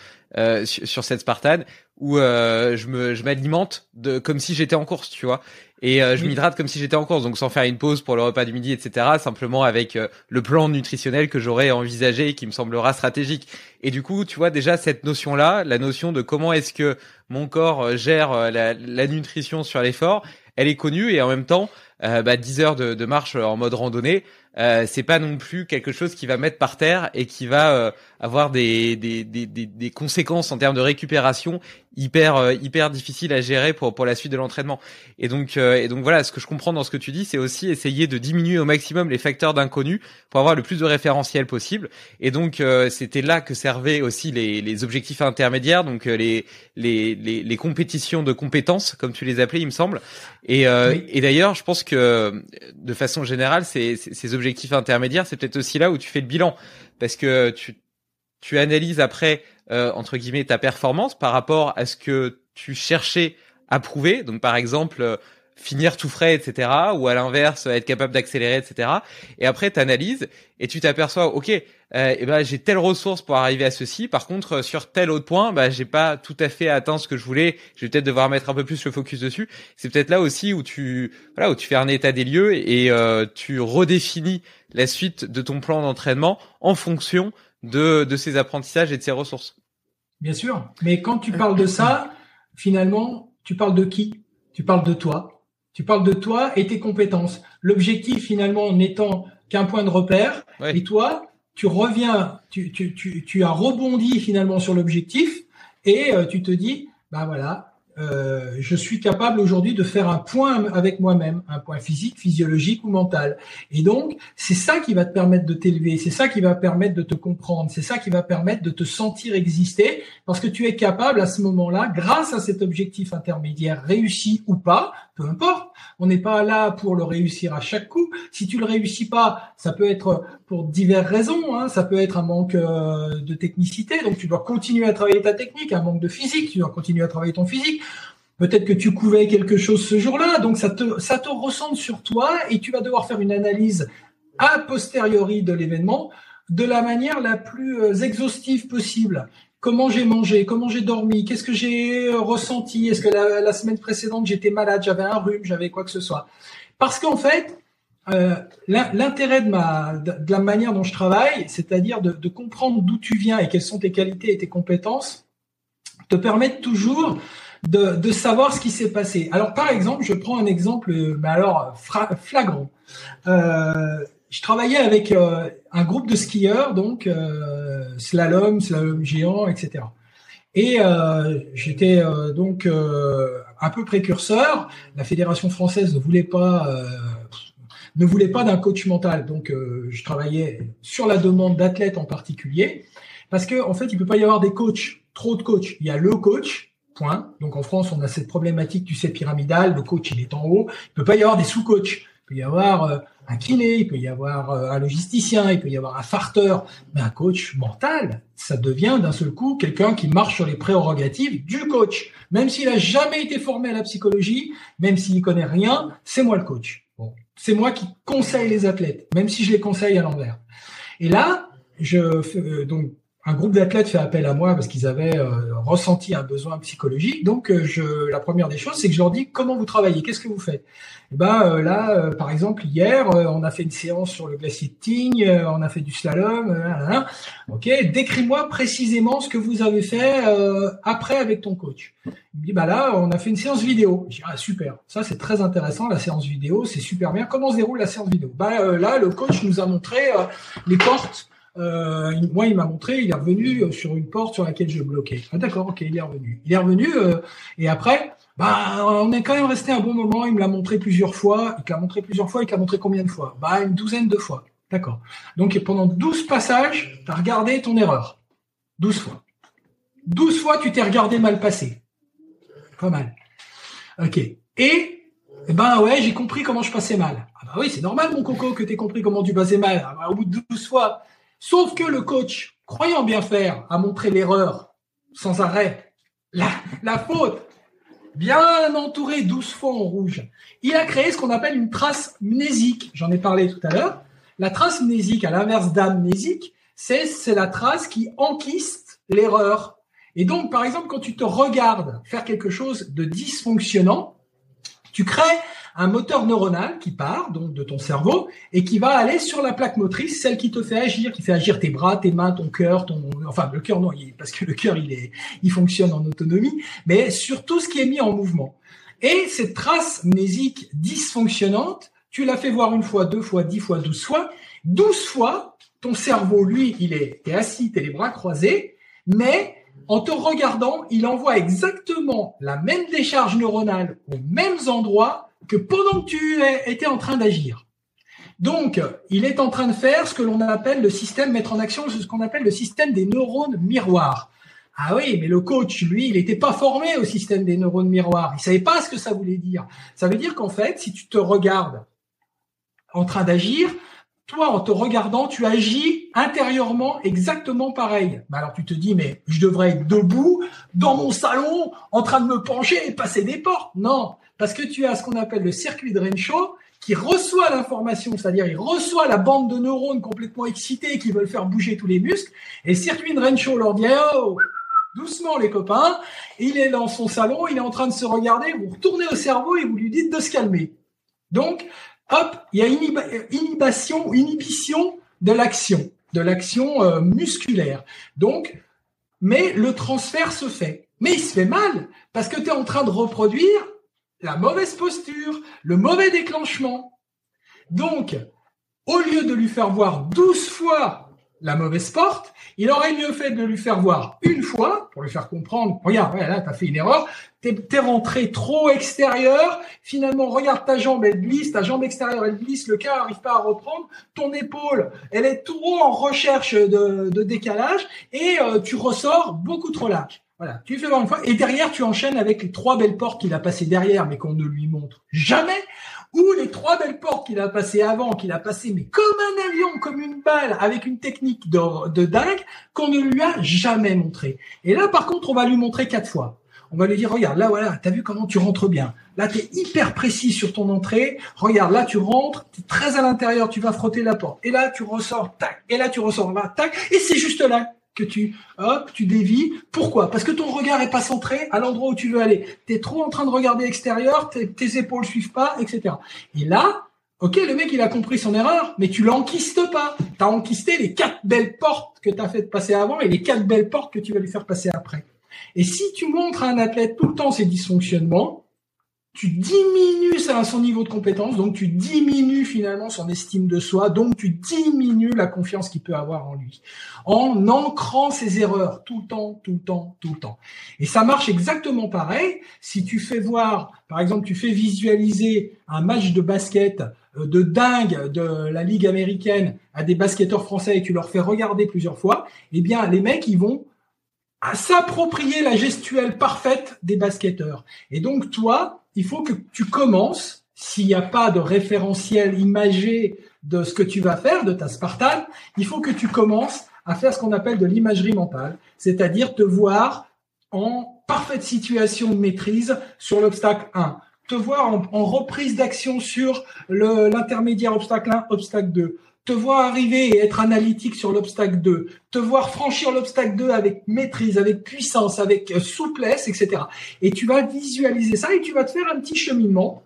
sur, cette Spartan, où je me, je m'alimente comme si j'étais en course, tu vois et euh, je m'hydrate comme si j'étais en course, donc sans faire une pause pour le repas du midi, etc. Simplement avec euh, le plan nutritionnel que j'aurais envisagé et qui me semblera stratégique. Et du coup, tu vois déjà cette notion-là, la notion de comment est-ce que mon corps euh, gère la, la nutrition sur l'effort, elle est connue et en même temps, bah, 10 heures de, de marche en mode randonnée, euh, c'est pas non plus quelque chose qui va mettre par terre et qui va euh, avoir des, des, des, des, conséquences en termes de récupération hyper euh, hyper difficiles à gérer pour pour la suite de l'entraînement. Et donc et donc voilà, ce que je comprends dans ce que tu dis, c'est aussi essayer de diminuer au maximum les facteurs d'inconnu pour avoir le plus de référentiels possible. Et donc c'était là que servaient aussi les, les objectifs intermédiaires, donc les, les les les compétitions de compétences comme tu les appelais, il me semble. Et et d'ailleurs, je pense que de façon générale, ces ces objectifs objectif intermédiaire, c'est peut-être aussi là où tu fais le bilan, parce que tu, tu analyses après, euh, entre guillemets, ta performance par rapport à ce que tu cherchais à prouver. Donc, par exemple, euh, finir tout frais, etc. Ou à l'inverse, être capable d'accélérer, etc. Et après, tu analyses et tu t'aperçois, ok, euh, eh ben j'ai telle ressource pour arriver à ceci. Par contre, sur tel autre point, bah j'ai pas tout à fait atteint ce que je voulais. Je vais peut-être devoir mettre un peu plus le focus dessus. C'est peut-être là aussi où tu voilà où tu fais un état des lieux et euh, tu redéfinis la suite de ton plan d'entraînement en fonction de de ces apprentissages et de ces ressources. Bien sûr, mais quand tu parles de ça, finalement, tu parles de qui? Tu parles de toi tu parles de toi et tes compétences. L'objectif finalement n'étant qu'un point de repère. Et toi, tu reviens, tu, tu, tu, tu, as rebondi finalement sur l'objectif et euh, tu te dis, bah voilà, euh, je suis capable aujourd'hui de faire un point avec moi-même, un point physique, physiologique ou mental. Et donc, c'est ça qui va te permettre de t'élever, c'est ça qui va permettre de te comprendre, c'est ça qui va permettre de te sentir exister, parce que tu es capable à ce moment-là, grâce à cet objectif intermédiaire, réussi ou pas, peu importe, on n'est pas là pour le réussir à chaque coup. Si tu le réussis pas, ça peut être pour diverses raisons, hein. ça peut être un manque euh, de technicité, donc tu dois continuer à travailler ta technique, un manque de physique, tu dois continuer à travailler ton physique. Peut-être que tu couvais quelque chose ce jour-là, donc ça te, ça te ressemble sur toi et tu vas devoir faire une analyse a posteriori de l'événement de la manière la plus euh, exhaustive possible. Comment j'ai mangé, comment j'ai dormi, qu'est-ce que j'ai euh, ressenti, est-ce que la, semaine précédente j'étais malade, j'avais un rhume, j'avais quoi que ce soit? Parce qu'en fait, euh, l'intérêt de, ma, de la manière dont je travaille, c'est-à-dire de, de comprendre d'où tu viens et quelles sont tes qualités et tes compétences, te permettent toujours de, de savoir ce qui s'est passé. Alors, par exemple, je prends un exemple, mais alors flagrant. Euh, je travaillais avec euh, un groupe de skieurs, donc euh, slalom, slalom géant, etc. Et euh, j'étais euh, donc un peu précurseur. La fédération française ne voulait pas ne voulait pas d'un coach mental, donc je travaillais sur la demande d'athlètes en particulier, parce que en fait, il peut pas y avoir des coachs, trop de coachs. Il y a le coach Point. Donc en France, on a cette problématique, tu sais, pyramidale. Le coach, il est en haut. Il peut pas y avoir des sous-coachs. Il peut y avoir euh, un kiné, il peut y avoir euh, un logisticien, il peut y avoir un farteur. Mais un coach mental, ça devient d'un seul coup quelqu'un qui marche sur les prérogatives du coach. Même s'il a jamais été formé à la psychologie, même s'il connaît rien, c'est moi le coach. C'est moi qui conseille les athlètes, même si je les conseille à l'envers. Et là, je euh, donc un groupe d'athlètes fait appel à moi parce qu'ils avaient euh, ressenti un besoin psychologique. Donc, euh, je, la première des choses, c'est que je leur dis comment vous travaillez, qu'est-ce que vous faites? Eh ben euh, là, par exemple, hier, on a fait une séance sur le glacier de Tignes, on a fait du slalom. ok, décris-moi précisément ce que vous avez fait après avec ton coach. Il me dit bah là, on a fait une séance vidéo. Je dis ah super, ça c'est très intéressant la séance vidéo, c'est super bien. Comment se déroule la séance vidéo? Bah là, le coach nous a montré les portes euh, moi, il m'a montré, il est revenu sur une porte sur laquelle je bloquais. Ah d'accord, ok, il est revenu. Il est revenu euh, et après, bah, on est quand même resté un bon moment. Il me l'a montré plusieurs fois. Il l'a montré plusieurs fois. Il l'a montré combien de fois? Bah, une douzaine de fois. D'accord. Donc pendant 12 passages, tu as regardé ton erreur. 12 fois. 12 fois, tu t'es regardé mal passé. Pas mal. Ok. Et, eh ben ouais, j'ai compris comment je passais mal. Ah bah oui, c'est normal, mon coco, que tu aies compris comment tu passais mal. Ah bah, au bout de 12 fois, Sauf que le coach, croyant bien faire, a montré l'erreur sans arrêt, la, la faute, bien entouré 12 fois en rouge. Il a créé ce qu'on appelle une trace mnésique. J'en ai parlé tout à l'heure. La trace mnésique, à l'inverse d'amnésique, c'est, c'est la trace qui enquiste l'erreur. Et donc, par exemple, quand tu te regardes faire quelque chose de dysfonctionnant, tu crées un moteur neuronal qui part donc de ton cerveau et qui va aller sur la plaque motrice, celle qui te fait agir, qui fait agir tes bras, tes mains, ton cœur, ton enfin le cœur non, parce que le cœur il est il fonctionne en autonomie, mais sur tout ce qui est mis en mouvement. Et cette trace mnésique dysfonctionnante, tu l'as fait voir une fois, deux fois, dix fois, douze fois, douze fois, ton cerveau lui, il est t'es assis, t'es les bras croisés, mais en te regardant, il envoie exactement la même décharge neuronale aux mêmes endroits que pendant que tu étais en train d'agir. Donc, il est en train de faire ce que l'on appelle le système, mettre en action ce qu'on appelle le système des neurones miroirs. Ah oui, mais le coach, lui, il n'était pas formé au système des neurones miroirs. Il savait pas ce que ça voulait dire. Ça veut dire qu'en fait, si tu te regardes en train d'agir, toi, en te regardant, tu agis intérieurement exactement pareil. Bah alors tu te dis, mais je devrais être debout dans mon salon, en train de me pencher et passer des portes. Non, parce que tu as ce qu'on appelle le circuit de Renshaw qui reçoit l'information, c'est-à-dire il reçoit la bande de neurones complètement excités qui veulent faire bouger tous les muscles. Et le circuit de Renshaw leur dit, oh, doucement les copains, il est dans son salon, il est en train de se regarder, vous retournez au cerveau et vous lui dites de se calmer. Donc, hop, il y a inhibition, inhibition de l'action, de l'action euh, musculaire. Donc, mais le transfert se fait. Mais il se fait mal parce que tu es en train de reproduire la mauvaise posture, le mauvais déclenchement. Donc, au lieu de lui faire voir 12 fois la mauvaise porte, il aurait mieux fait de lui faire voir une fois pour lui faire comprendre. Regarde, là, t'as fait une erreur. T'es es rentré trop extérieur. Finalement, regarde ta jambe, elle glisse. Ta jambe extérieure, elle glisse. Le cœur n'arrive pas à reprendre. Ton épaule, elle est trop en recherche de, de décalage et euh, tu ressors beaucoup trop large. Voilà, tu fais voir une fois et derrière tu enchaînes avec les trois belles portes qu'il a passées derrière mais qu'on ne lui montre jamais ou les trois belles portes qu'il a passées avant, qu'il a passées mais comme un avion, comme une balle, avec une technique de, dingue qu'on ne lui a jamais montré. Et là, par contre, on va lui montrer quatre fois. On va lui dire, regarde, là, voilà, t'as vu comment tu rentres bien. Là, tu es hyper précis sur ton entrée. Regarde, là, tu rentres, es très à l'intérieur, tu vas frotter la porte. Et là, tu ressors, tac. Et là, tu ressors, là, tac. Et c'est juste là que tu hop, tu dévis. Pourquoi? Parce que ton regard est pas centré à l'endroit où tu veux aller. Tu es trop en train de regarder extérieur, tes, épaules suivent pas, etc. Et là, ok, le mec il a compris son erreur, mais tu l'enquistes pas. Tu as enquisté les quatre belles portes que tu as fait passer avant et les quatre belles portes que tu vas lui faire passer après. Et si tu montres à un athlète tout le temps ces dysfonctionnements, tu diminues son niveau de compétence, donc tu diminues finalement son estime de soi, donc tu diminues la confiance qu'il peut avoir en lui, en ancrant ses erreurs tout le temps, tout le temps, tout le temps. Et ça marche exactement pareil si tu fais voir, par exemple, tu fais visualiser un match de basket euh, de dingue de la Ligue américaine à des basketteurs français et tu leur fais regarder plusieurs fois, eh bien les mecs ils vont s'approprier la gestuelle parfaite des basketteurs. Et donc toi, il faut que tu commences, s'il n'y a pas de référentiel imagé de ce que tu vas faire, de ta Spartan, il faut que tu commences à faire ce qu'on appelle de l'imagerie mentale, c'est-à-dire te voir en parfaite situation de maîtrise sur l'obstacle 1, te voir en, en reprise d'action sur l'intermédiaire obstacle 1, obstacle 2, te voir arriver et être analytique sur l'obstacle 2, te voir franchir l'obstacle 2 avec maîtrise, avec puissance, avec euh, souplesse, etc. Et tu vas visualiser ça et tu vas te faire un petit cheminement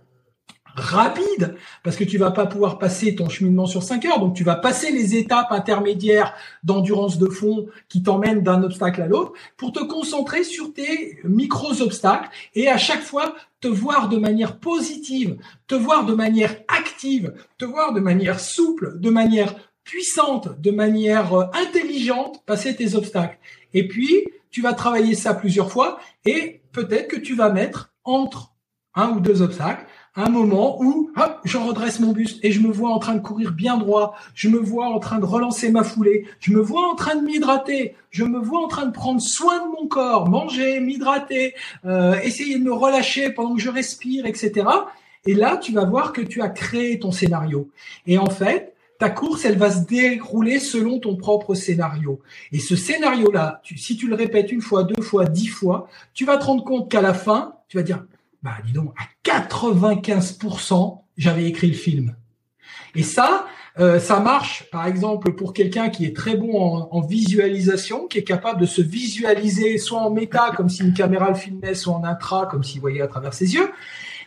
rapide parce que tu vas pas pouvoir passer ton cheminement sur 5 heures donc tu vas passer les étapes intermédiaires d'endurance de fond qui t'emmènent d'un obstacle à l'autre pour te concentrer sur tes micros obstacles et à chaque fois te voir de manière positive, te voir de manière active, te voir de manière souple, de manière puissante, de manière euh, intelligente passer tes obstacles. Et puis, tu vas travailler ça plusieurs fois et peut-être que tu vas mettre entre un ou deux obstacles un moment où hop, je redresse mon buste et je me vois en train de courir bien droit, je me vois en train de relancer ma foulée, je me vois en train de m'hydrater, je me vois en train de prendre soin de mon corps, manger, m'hydrater, euh, essayer de me relâcher pendant que je respire, etc. Et là, tu vas voir que tu as créé ton scénario. Et en fait, ta course, elle va se dérouler selon ton propre scénario. Et ce scénario-là, si tu le répètes une fois, deux fois, dix fois, tu vas te rendre compte qu'à la fin, tu vas dire, bah dis donc, à 95%, j'avais écrit le film. Et ça, euh, ça marche, par exemple, pour quelqu'un qui est très bon en, visualisation, qui est capable de se visualiser soit en méta, comme si une caméra le filmait, soit en intra, comme s'il voyait à travers ses yeux.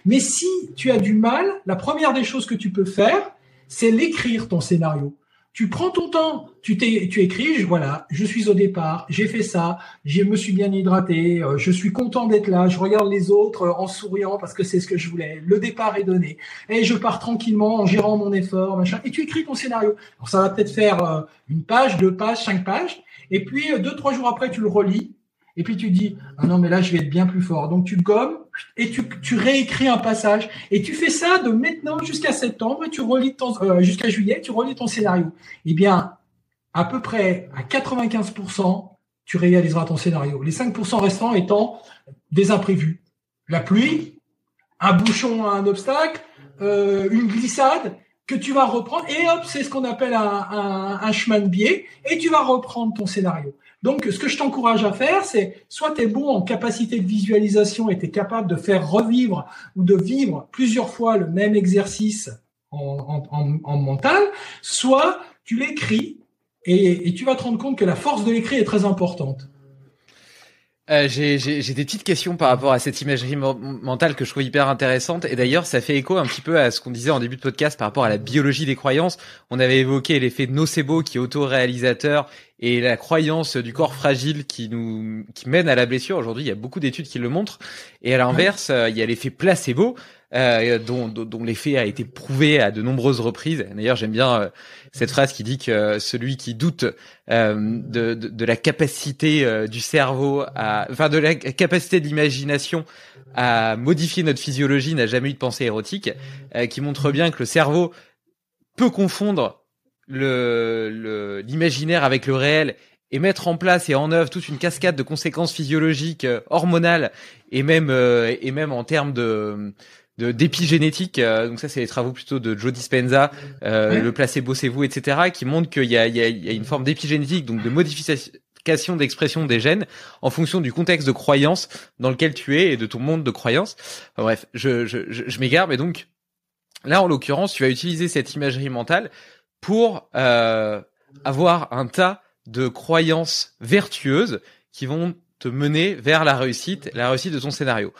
Mais si tu as du mal, la première des choses que tu peux faire, c'est l'écrire ton scénario tu prends ton temps, tu, tu écris, voilà, je suis au départ, j'ai fait ça, je me suis bien hydraté, euh, je suis content d'être là, je regarde les autres euh, en souriant parce que c'est ce que je voulais, le départ est donné, et je pars tranquillement en gérant mon effort, machin, et tu écris ton scénario. Alors ça va peut-être faire euh, une page, deux pages, cinq pages, et puis deux, trois jours après, tu le relis, et puis tu dis, ah non, mais là, je vais être bien plus fort. Donc tu gommes et tu, réécris un passage. Et tu fais ça de maintenant jusqu'à septembre, tu relis ton, euh, jusqu'à juillet, tu relis ton scénario. Eh bien, à peu près à 95%, tu réaliseras ton scénario. Les 5% restants étant des imprévus. La pluie, un bouchon un obstacle, euh, une glissade, que tu vas reprendre, et hop, c'est ce qu'on appelle un chemin de biais, et tu vas reprendre ton scénario. Donc, ce que je t'encourage à faire, c'est soit tu es bon en capacité de visualisation et tu es capable de faire revivre ou de vivre plusieurs fois le même exercice en, mental, soit tu l'écris et, tu vas te rendre compte que la force de l'écrit est très importante. Euh, j'ai des petites questions par rapport à cette imagerie mentale que je trouve hyper intéressante. Et d'ailleurs, ça fait écho un petit peu à ce qu'on disait en début de podcast par rapport à la biologie des croyances. On avait évoqué l'effet nocebo qui est auto-réalisateur et la croyance du corps fragile qui nous qui mène à la blessure. Aujourd'hui, il y a beaucoup d'études qui le montrent. Et à l'inverse, euh, il y a l'effet placebo euh, dont, dont, l'effet a été prouvé à de nombreuses reprises. D'ailleurs, j'aime bien euh, cette phrase qui dit que celui qui doute euh, de, de, de, la capacité euh, du cerveau, à, enfin de la capacité de l'imagination à modifier notre physiologie n'a jamais eu de pensée érotique, qui montre bien que le cerveau peut confondre l'imaginaire avec le réel et mettre en place et en œuvre toute une cascade de conséquences physiologiques, euh, hormonales et même euh, et même en termes de d'épigénétique, euh, donc ça c'est les travaux plutôt de Joe Dispenza, le placebo c'est vous, etc., qui montrent qu'il y a, il y, a, il y a une forme d'épigénétique, donc de modification d'expression des gènes en fonction du contexte de croyance dans lequel tu es et de ton monde de croyance. bref, je, je, je, je m'égare, mais donc là en l'occurrence, tu vas utiliser cette imagerie mentale pour avoir un tas de croyances vertueuses qui vont te mener vers la réussite, la réussite de ton scénario.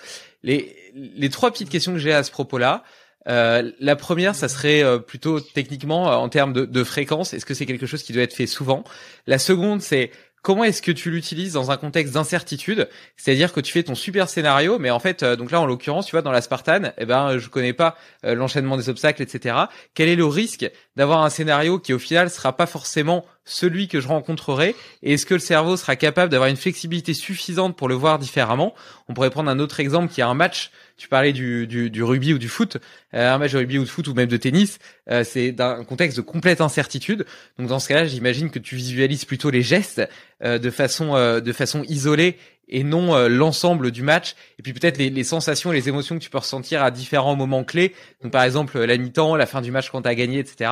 Les, les trois petites questions que j'ai à ce propos-là, euh, la première, ça serait euh, plutôt techniquement euh, en termes de, de fréquence. Est-ce que c'est quelque chose qui doit être fait souvent? La seconde, c'est comment est-ce que tu l'utilises dans un contexte d'incertitude? C'est-à-dire que tu fais ton super scénario, mais en fait, euh, donc là en l'occurrence, tu vois, dans la Spartan, eh ben, je connais pas euh, l'enchaînement des obstacles, etc. Quel est le risque d'avoir un scénario qui au final sera pas forcément celui que je rencontrerai. Et est-ce que le cerveau sera capable d'avoir une flexibilité suffisante pour le voir différemment? On pourrait prendre un autre exemple qui est un match. Tu parlais du, du, du, rugby ou du foot, euh, un match de rugby ou de foot ou même de tennis, euh, c'est d'un contexte de complète incertitude. Donc dans ce cas-là, j'imagine que tu visualises plutôt les gestes euh, de façon de façon isolée et non l'ensemble du match. Et puis peut-être les, les, sensations et les émotions que tu peux ressentir à différents moments clés. Donc par exemple la mi-temps, la fin du match quand tu as gagné, etc.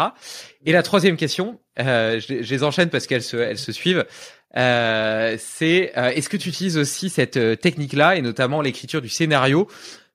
Et la troisième question, je, je, les enchaîne parce qu'elles se, elles se suivent. Euh, c'est est-ce que tu utilises aussi cette technique-là et notamment l'écriture du scénario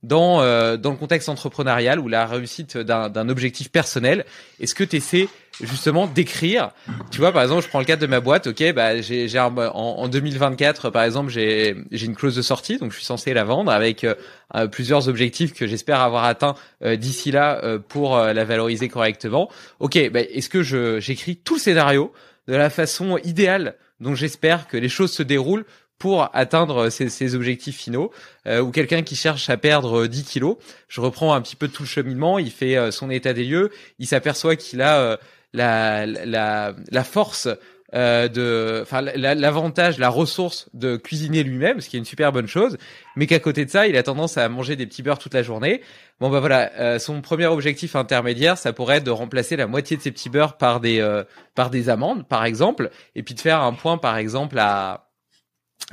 dans euh, dans le contexte entrepreneurial ou la réussite d'un objectif personnel Est-ce que tu essaies justement d'écrire? Tu vois, par exemple, je prends le cadre de ma boîte. Ok, bah j'ai en, en 2024, par exemple, j'ai une clause de sortie, donc je suis censé la vendre avec euh, euh, plusieurs objectifs que j'espère avoir atteint d'ici là pour la valoriser correctement. Ok, bah, est-ce que j'écris tout le scénario de la façon idéale dont j'espère que les choses se déroulent pour atteindre ses, objectifs finaux, euh, ou quelqu'un qui cherche à perdre 10 kilos. Je reprends un petit peu tout le cheminement, il fait euh, son état des lieux, il s'aperçoit qu'il a euh, la, la, la force euh, de, enfin l'avantage, la ressource de cuisiner lui-même, ce qui est une super bonne chose, mais qu'à côté de ça, il a tendance à manger des petits beurres toute la journée. Bon bah voilà, son premier objectif intermédiaire, ça pourrait être de remplacer la moitié de ses petits beurres par des par des amandes, par exemple, et puis de faire un point, par exemple, à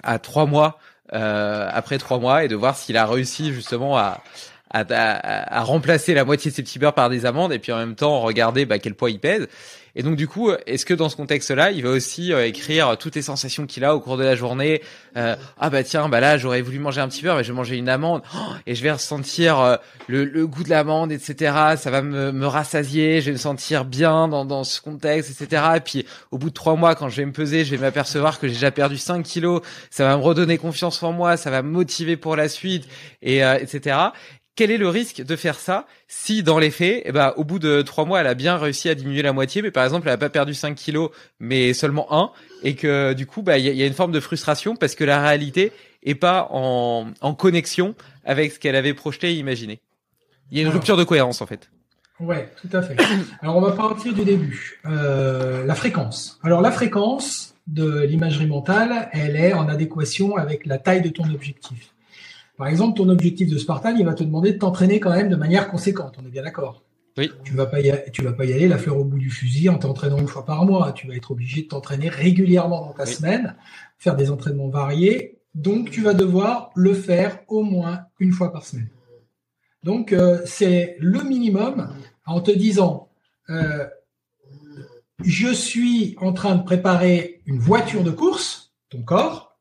à trois mois euh, après trois mois et de voir s'il a réussi justement à, à, remplacer la moitié de ses petits beurres par des amandes et puis en même temps regarder bah, quel poids il pèse. Et donc du coup, est-ce que dans ce contexte-là, il va aussi euh, écrire toutes les sensations qu'il a au cours de la journée euh, Ah bah tiens, bah là j'aurais voulu manger un petit beurre, mais je vais manger une amande oh, et je vais ressentir euh, le, le, goût de l'amande, etc. Ça va me, me, rassasier, je vais me sentir bien dans, dans ce contexte, etc. Et puis au bout de trois mois, quand je vais me peser, je vais m'apercevoir que j'ai déjà perdu 5 kilos. Ça va me redonner confiance en moi, ça va me motiver pour la suite, et etc quel est le risque de faire ça si dans les faits, eh ben, au bout de trois mois, elle a bien réussi à diminuer la moitié, mais par exemple, elle a pas perdu 5 kilos, mais seulement un, et que du coup, bah, il y, a une forme de frustration parce que la réalité est pas en, en connexion avec ce qu'elle avait projeté et imaginé. Il y a une rupture de cohérence en fait. Ouais, tout à fait. Alors on va partir du début. Euh, la fréquence. Alors la fréquence de l'imagerie mentale, elle est en adéquation avec la taille de ton objectif. Par exemple, ton objectif de Spartan, il va te demander de t'entraîner quand même de manière conséquente. On est bien d'accord. Oui. Tu vas pas y aller, tu vas pas y aller la fleur au bout du fusil en t'entraînant une fois par mois. Tu vas être obligé de t'entraîner régulièrement dans ta semaine, faire des entraînements variés. Donc, tu vas devoir le faire au moins une fois par semaine. Donc, euh, c'est le minimum en te disant, euh, je suis en train de préparer une voiture de course, ton corps,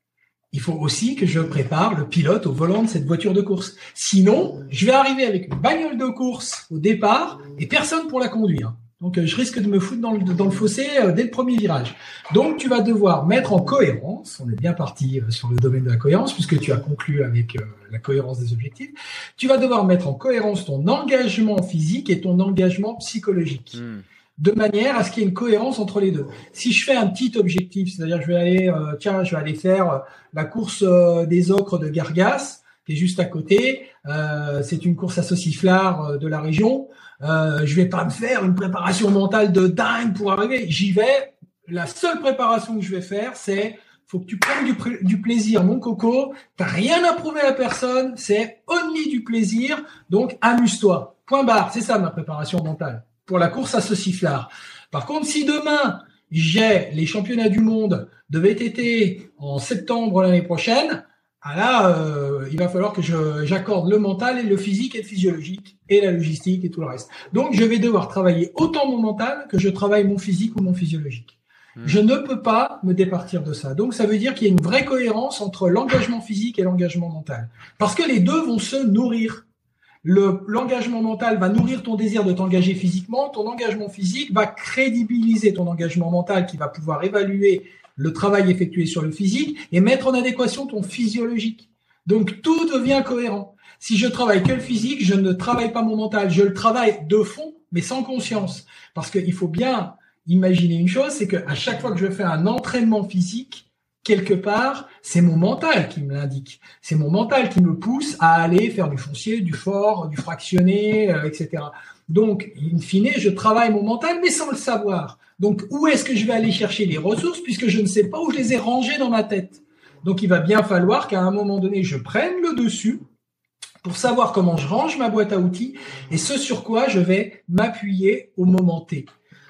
il faut aussi que je prépare le pilote au volant de cette voiture de course. Sinon, je vais arriver avec une bagnole de course au départ et personne pour la conduire. Donc, euh, je risque de me foutre dans le, dans le fossé euh, dès le premier virage. Donc, tu vas devoir mettre en cohérence, on est bien parti euh, sur le domaine de la cohérence, puisque tu as conclu avec la cohérence des objectifs, tu vas devoir mettre en cohérence ton engagement physique et ton engagement psychologique. Hmm de manière à ce qu'il y ait une cohérence entre les deux. Si je fais un petit objectif, c'est-à-dire je vais aller, euh, tiens, je vais aller faire euh, la course euh, des ocres de Gargas, qui est juste à côté. Euh, c'est une course à sauciflard euh, de la région. Euh, je vais pas me faire une préparation mentale de dingue pour arriver. J'y vais. La seule préparation que je vais faire, c'est faut que tu prennes du, du plaisir, mon coco. T'as rien à prouver à personne. C'est only du plaisir. Donc amuse-toi. Point barre. C'est ça ma préparation mentale pour la course à sauciflard. Par contre, si demain j'ai les championnats du monde de VTT en septembre l'année prochaine, ah là, euh, il va falloir que j'accorde le mental et le physique et le physiologique et la logistique et tout le reste. Donc, je vais devoir travailler autant mon mental que je travaille mon physique ou mon physiologique. Hmm. Je ne peux pas me départir de ça. Donc, ça veut dire qu'il y a une vraie cohérence entre l'engagement physique et l'engagement mental. Parce que les deux vont se nourrir. L'engagement mental va nourrir ton désir de t'engager physiquement. Ton engagement physique va crédibiliser ton engagement mental qui va pouvoir évaluer le travail effectué sur le physique et mettre en adéquation ton physiologique. Donc tout devient cohérent. Si je travaille que le physique, je ne travaille pas mon mental, je le travaille de fond, mais sans conscience. Parce qu'il faut bien imaginer une chose, c'est qu'à chaque fois que je fais un entraînement physique, quelque part, c'est mon mental qui me l'indique. C'est mon mental qui me pousse à aller faire du foncier, du fort, du fractionné, euh, etc. Donc, in fine, je travaille mon mental, mais sans le savoir. Donc, où est-ce que je vais aller chercher les ressources puisque je ne sais pas où je les ai rangées dans ma tête? Donc, il va bien falloir qu'à un moment donné, je prenne le dessus pour savoir comment je range ma boîte à outils et ce sur quoi je vais m'appuyer au moment T.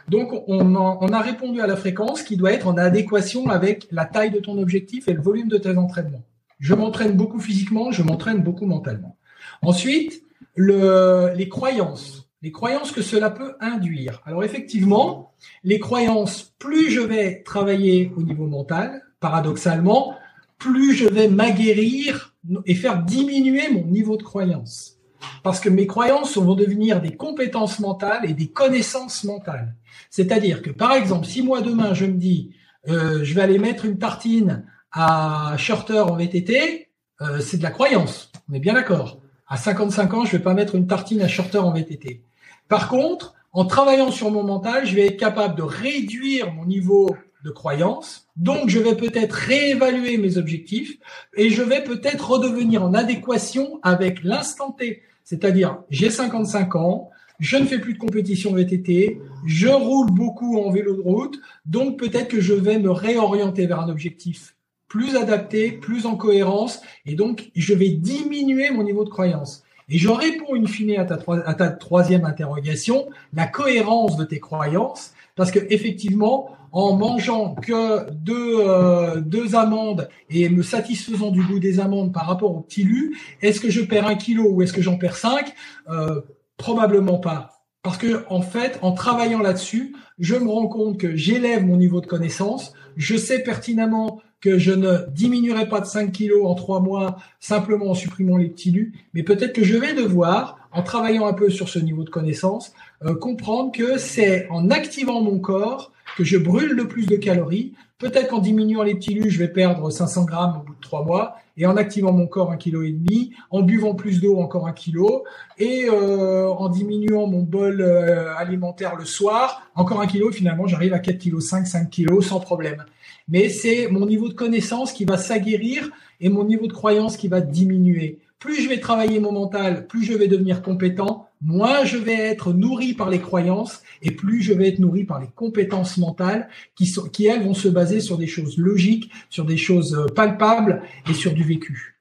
Donc, on, a répondu à la fréquence qui doit être en adéquation avec la taille de ton objectif et le volume de tes entraînements. Je m'entraîne beaucoup physiquement, je m'entraîne beaucoup mentalement. Ensuite, les croyances les croyances que cela peut induire. Alors effectivement, les croyances, plus je vais travailler au niveau mental, paradoxalement, plus je vais m'aguerrir et faire diminuer mon niveau de croyance. Parce que mes croyances vont devenir des compétences mentales et des connaissances mentales. C'est-à-dire que, par exemple, si moi demain je me dis, euh, je vais aller mettre une tartine à Shorter en VTT, euh, c'est de la croyance. On est bien d'accord. À 55 ans, je vais pas mettre une tartine à Shorter en VTT. Par contre, en travaillant sur mon mental, je vais être capable de réduire mon niveau de croyance. Donc, je vais peut-être réévaluer mes objectifs et je vais peut-être redevenir en adéquation avec l'instant T. C'est-à-dire, j'ai 55 ans, je ne fais plus de compétition VTT, je roule beaucoup en vélo de route, donc peut-être que je vais me réorienter vers un objectif plus adapté, plus en cohérence, et donc je vais diminuer mon niveau de croyance. Et je réponds in fine à ta, à ta troisième interrogation, la cohérence de tes croyances, parce que effectivement, en mangeant que deux, euh, deux amandes et me satisfaisant du goût des amandes par rapport au petit lu, est-ce que je perds un kilo ou est-ce que j'en perds cinq? Euh, Probablement pas. Parce que en fait, en travaillant là-dessus, je me rends compte que j'élève mon niveau de connaissance. Je sais pertinemment que je ne diminuerai pas de 5 kilos en 3 mois simplement en supprimant les petits lus, mais peut-être que je vais devoir, en travaillant un peu sur ce niveau de connaissance, euh, comprendre que c'est en activant mon corps que je brûle le plus de calories. Peut-être qu'en diminuant les petits lus, je vais perdre 500 grammes au bout de 3 mois, et en activant mon corps un kilo et demi, en buvant plus d'eau encore un kilo, et euh, en diminuant mon bol euh, alimentaire le soir, encore un kilo, finalement j'arrive à 4 kg 5, 5 kg sans problème mais c'est mon niveau de connaissance qui va s'aguerrir et mon niveau de croyance qui va diminuer. Plus je vais travailler mon mental, plus je vais devenir compétent, moins je vais être nourri par les croyances et plus je vais être nourri par les compétences mentales qui, elles vont se baser sur des choses logiques, sur des choses euh, palpables et sur du vécu.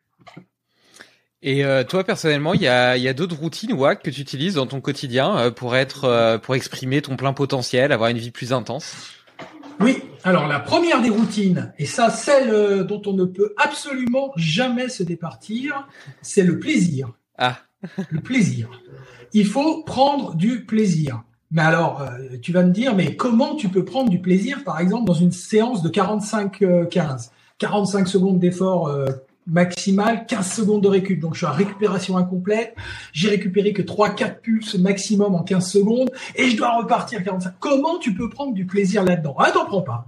Et euh, toi personnellement, il y a, d'autres routines WAC que tu utilises dans ton quotidien euh, pour être pour exprimer ton plein potentiel, avoir une vie plus intense? Oui, alors la première des routines, et ça celle euh, dont on ne peut absolument jamais se départir, c'est le plaisir. Ah. le plaisir. Il faut prendre du plaisir. Mais alors, euh, tu vas me dire, mais comment tu peux prendre du plaisir, par exemple, dans une séance de 45-15 45 euh, secondes d'effort maximale, 15 secondes de récup. Donc je suis à récupération incomplète, j'ai récupéré que 3-4 pulses maximum en 15 secondes et je dois repartir 45. Comment tu peux prendre du plaisir là-dedans? Ah, t'en prends pas.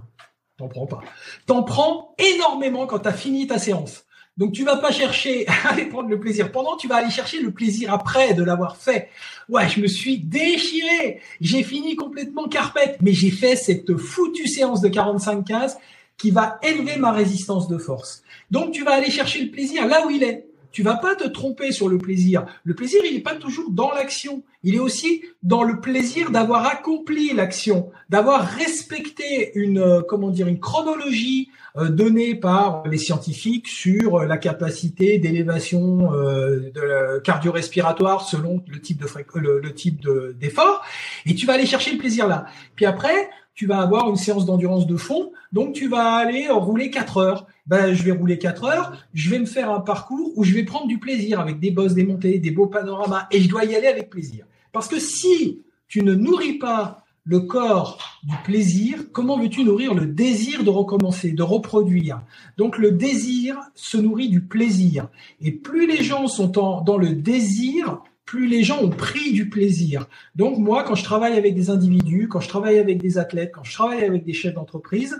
T'en prends pas. T'en prends énormément quand t'as fini ta séance. Donc tu vas pas chercher *laughs* à aller prendre le plaisir pendant, tu vas aller chercher le plaisir après de l'avoir fait. Ouais, je me suis déchiré. J'ai fini complètement carpette, mais j'ai fait cette foutue séance de 45-15 qui va élever ma résistance de force. Donc tu vas aller chercher le plaisir là où il est. tu vas pas te tromper sur le plaisir. Le plaisir, il n'est pas toujours dans l'action. Il est aussi dans le plaisir d'avoir accompli l'action, d'avoir respecté une, euh, comment dire, une chronologie euh, donnée par les scientifiques sur la capacité d'élévation euh, cardio-respiratoire selon le type de le type d'effort. et tu vas aller chercher le plaisir là. Puis après, tu vas avoir une séance d'endurance de fond, donc tu vas aller rouler 4 heures. Ben, je vais rouler 4 heures, je vais me faire un parcours où je vais prendre du plaisir avec des bosses démontées, des beaux panoramas, et je dois y aller avec plaisir. Parce que si tu ne nourris pas le corps du plaisir, comment veux-tu nourrir le désir de recommencer, de reproduire? Donc le désir se nourrit du plaisir. Et plus les gens sont dans le désir, plus les gens ont pris du plaisir. Donc moi, quand je travaille avec des individus, quand je travaille avec des athlètes, quand je travaille avec des chefs d'entreprise,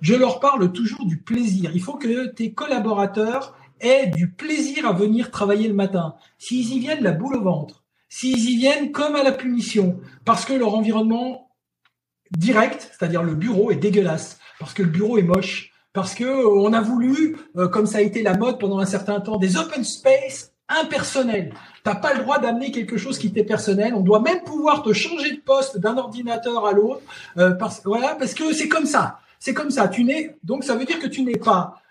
je leur parle toujours du plaisir. Il faut que tes collaborateurs aient du plaisir à venir travailler le matin. S'ils y viennent la boule au ventre, s'ils y viennent comme à la punition, parce que leur environnement direct, c'est-à-dire le bureau, est dégueulasse, parce que le bureau est moche, parce que euh, on a voulu, euh, comme ça a été la mode pendant un certain temps, des open space impersonnels. T'as pas le droit d'amener quelque chose qui t'est personnel. On doit même pouvoir te changer de poste d'un ordinateur à l'autre, euh, voilà, parce que c'est comme ça. C'est comme ça. Tu n'es donc ça veut dire que tu n'es pas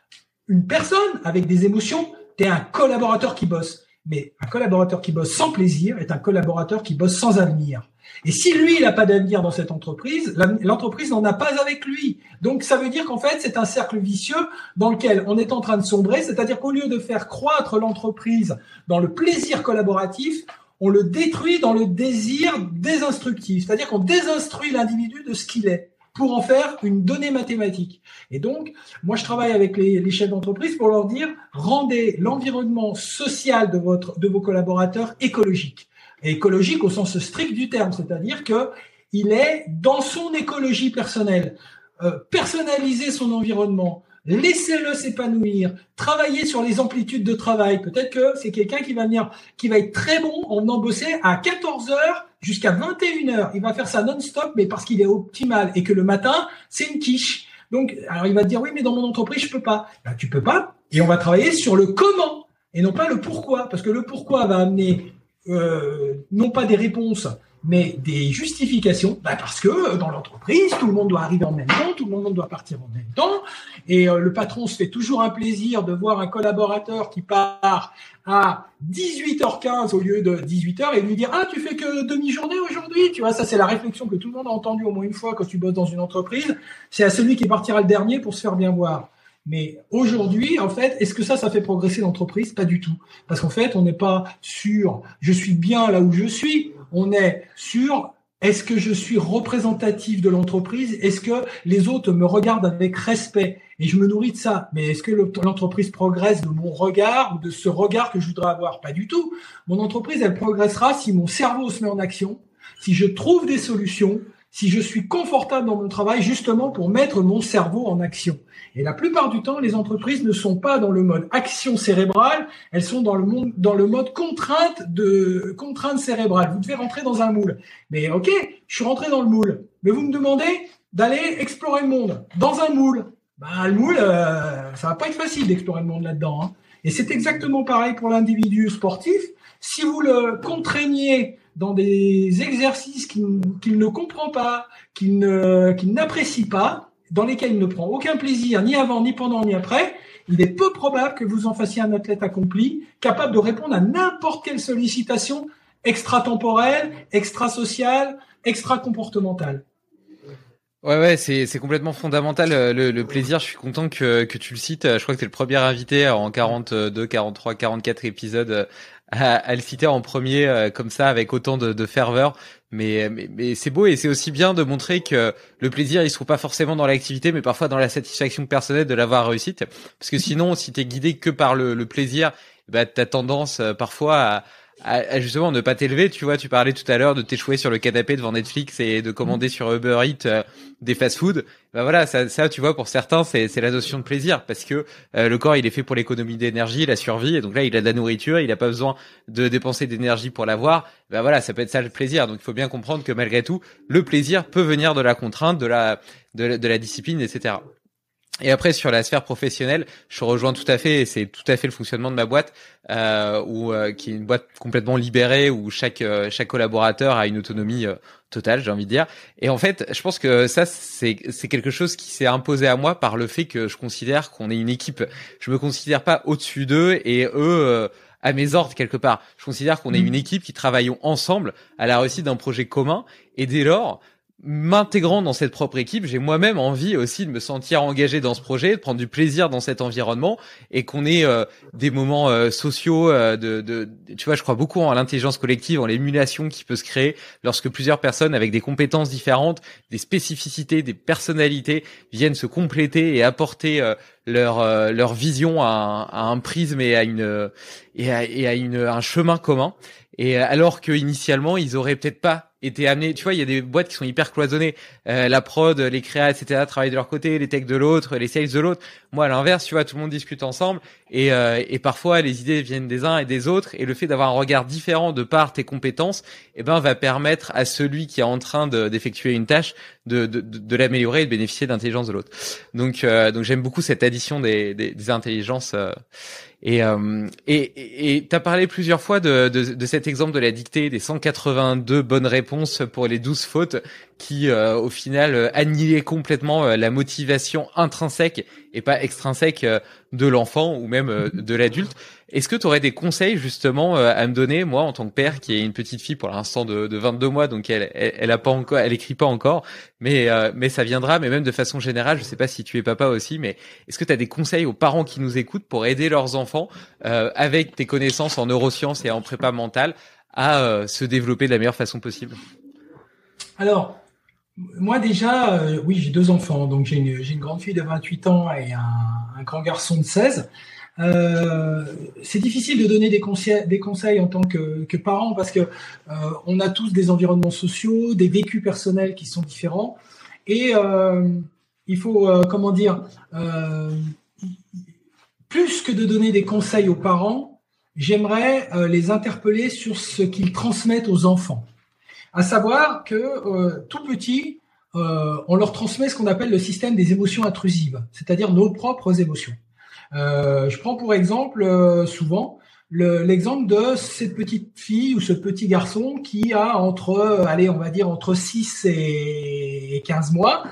une personne avec des émotions. Tu es un collaborateur qui bosse. Mais un collaborateur qui bosse sans plaisir est un collaborateur qui bosse sans avenir. Et si lui, il n'a pas d'avenir dans cette entreprise, l'entreprise n'en a pas avec lui. Donc ça veut dire qu'en fait, c'est un cercle vicieux dans lequel on est en train de sombrer, c'est-à-dire qu'au lieu de faire croître l'entreprise dans le plaisir collaboratif, on le détruit dans le désir désinstructif, c'est-à-dire qu'on désinstruit l'individu de ce qu'il est pour en faire une donnée mathématique. Et donc, moi, je travaille avec les, les chefs d'entreprise pour leur dire, rendez l'environnement social de, votre, de vos collaborateurs écologique. Et écologique au sens strict du terme, c'est-à-dire que il est dans son écologie personnelle. Euh, personnaliser son environnement, laissez-le s'épanouir, travailler sur les amplitudes de travail. Peut-être que c'est quelqu'un qui va venir, qui va être très bon en venant bosser à 14 heures jusqu'à 21 heures. Il va faire ça non-stop, mais parce qu'il est optimal et que le matin, c'est une quiche. Donc, alors il va dire oui, mais dans mon entreprise, je peux pas. Ben, tu peux pas. Et on va travailler sur le comment et non pas le pourquoi, parce que le pourquoi va amener euh, non pas des réponses, mais des justifications, bah parce que euh, dans l'entreprise, tout le monde doit arriver en même temps, tout le monde doit partir en même temps, et euh, le patron se fait toujours un plaisir de voir un collaborateur qui part à 18h15 au lieu de 18h et lui dire ah tu fais que demi-journée aujourd'hui, tu vois ça c'est la réflexion que tout le monde a entendu au moins une fois quand tu bosses dans une entreprise, c'est à celui qui partira le dernier pour se faire bien voir. Mais aujourd'hui, en fait, est-ce que ça, ça fait progresser l'entreprise? Pas du tout. Parce qu'en fait, on n'est pas sûr, je suis bien là où je suis. On est sur, est-ce que je suis représentatif de l'entreprise? Est-ce que les autres me regardent avec respect? Et je me nourris de ça. Mais est-ce que l'entreprise progresse de mon regard ou de ce regard que je voudrais avoir? Pas du tout. Mon entreprise, elle progressera si mon cerveau se met en action, si je trouve des solutions, si je suis confortable dans mon travail justement pour mettre mon cerveau en action. Et la plupart du temps, les entreprises ne sont pas dans le mode action cérébrale, elles sont dans le, monde, dans le mode contrainte de contrainte cérébrale. Vous devez rentrer dans un moule. Mais ok, je suis rentré dans le moule. Mais vous me demandez d'aller explorer le monde dans un moule. Bah, le moule, euh, ça va pas être facile d'explorer le monde là-dedans. Hein. Et c'est exactement pareil pour l'individu sportif. Si vous le contraignez dans des exercices qu'il ne comprend pas, qu'il n'apprécie pas, dans lesquels il ne prend aucun plaisir, ni avant, ni pendant, ni après, il est peu probable que vous en fassiez un athlète accompli, capable de répondre à n'importe quelle sollicitation extra-temporelle, extra-sociale, extra-comportementale. Ouais, ouais, c'est, complètement fondamental euh, le, plaisir. Je suis content que, que tu le cites. Je crois que tu es le premier invité en 42, 43, 44 épisodes à, le citer en premier euh, comme ça avec autant de, de ferveur. Mais, mais, mais c'est beau et c'est aussi bien de montrer que le plaisir il se trouve pas forcément dans l'activité, mais parfois dans la satisfaction personnelle de l'avoir réussite. Parce que sinon, si t'es guidé que par le, le plaisir, bah t'as tendance euh, parfois à à, justement ne pas t'élever. Tu vois, tu parlais tout à l'heure de t'échouer sur le canapé devant Netflix et de commander sur Uber Eats euh, des fast-food. Bah voilà, ça, ça, tu vois, pour certains, c'est, la notion de plaisir parce que euh, le corps, il est fait pour l'économie d'énergie, la survie, et donc là, il a de la nourriture, il a pas besoin de dépenser d'énergie pour l'avoir. Bah voilà, ça peut être ça le plaisir. Donc il faut bien comprendre que malgré tout, le plaisir peut venir de la contrainte, de la, de, de la discipline, etc. Et après sur la sphère professionnelle, je rejoins tout à fait, et c'est tout à fait le fonctionnement de ma boîte, euh, où, euh, qui est une boîte complètement libérée, où chaque euh, chaque collaborateur a une autonomie euh, totale, j'ai envie de dire. Et en fait, je pense que ça c'est c'est quelque chose qui s'est imposé à moi par le fait que je considère qu'on est une équipe. Je me considère pas au-dessus d'eux et eux à mes ordres quelque part. Je considère qu'on est mmh. une équipe qui travaillons ensemble à la réussite d'un projet commun. Et dès lors, m'intégrant dans cette propre équipe, j'ai moi-même envie aussi de me sentir engagé dans ce projet, de prendre du plaisir dans cet environnement et qu'on ait euh, des moments euh, sociaux euh, de, de, tu vois, je crois beaucoup en l'intelligence collective, en l'émulation qui peut se créer lorsque plusieurs personnes avec des compétences différentes, des spécificités, des personnalités viennent se compléter et apporter leur leur vision à un, à un, prisme et à une et à, et à une, un chemin commun. Et alors que initialement ils auraient peut-être pas été amené. Tu vois, il y a des boîtes qui sont hyper cloisonnées. Euh, la prod, les créas, etc. travaillent de leur côté, les techs de l'autre, les sales de l'autre. Moi, à l'inverse, tu vois, tout le monde discute ensemble et, euh, et parfois les idées viennent des uns et des autres. Et le fait d'avoir un regard différent de par tes compétences, eh ben, va permettre à celui qui est en train d'effectuer une tâche de, de, de, l'améliorer et de bénéficier de l'intelligence de l'autre. Donc, euh, donc j'aime beaucoup cette addition des, des, des intelligences. Euh, et euh, et t'as parlé plusieurs fois de, de, de, cet exemple de la dictée des 182 bonnes réponses pour les 12 fautes qui euh, au final euh, annihilait complètement euh, la motivation intrinsèque et pas extrinsèque de l'enfant ou même de l'adulte. Est-ce que tu aurais des conseils justement à me donner, moi en tant que père qui est une petite fille pour l'instant de, de 22 mois, donc elle, elle, a pas encore, elle écrit pas encore, mais mais ça viendra. Mais même de façon générale, je sais pas si tu es papa aussi, mais est-ce que tu as des conseils aux parents qui nous écoutent pour aider leurs enfants avec tes connaissances en neurosciences et en prépa mentale à se développer de la meilleure façon possible Alors, moi déjà, euh, oui, j'ai deux enfants. Donc j'ai une, grande fille de 28 ans et un, grand garçon de 16. Euh, c'est difficile de donner des conseils, en tant que, que parent parce que euh, on a tous des environnements sociaux, des vécus personnels qui sont différents et euh, il faut euh, comment dire plus que de donner des conseils aux parents, j'aimerais les interpeller sur ce qu'ils transmettent aux enfants à savoir que euh, tout petit, euh, on leur transmet ce qu'on appelle le système des émotions intrusives, c'est-à-dire nos propres émotions. Euh, je prends pour exemple souvent l'exemple de cette petite fille ou ce petit garçon qui a entre, allez, on va dire entre 6 et 15 mois,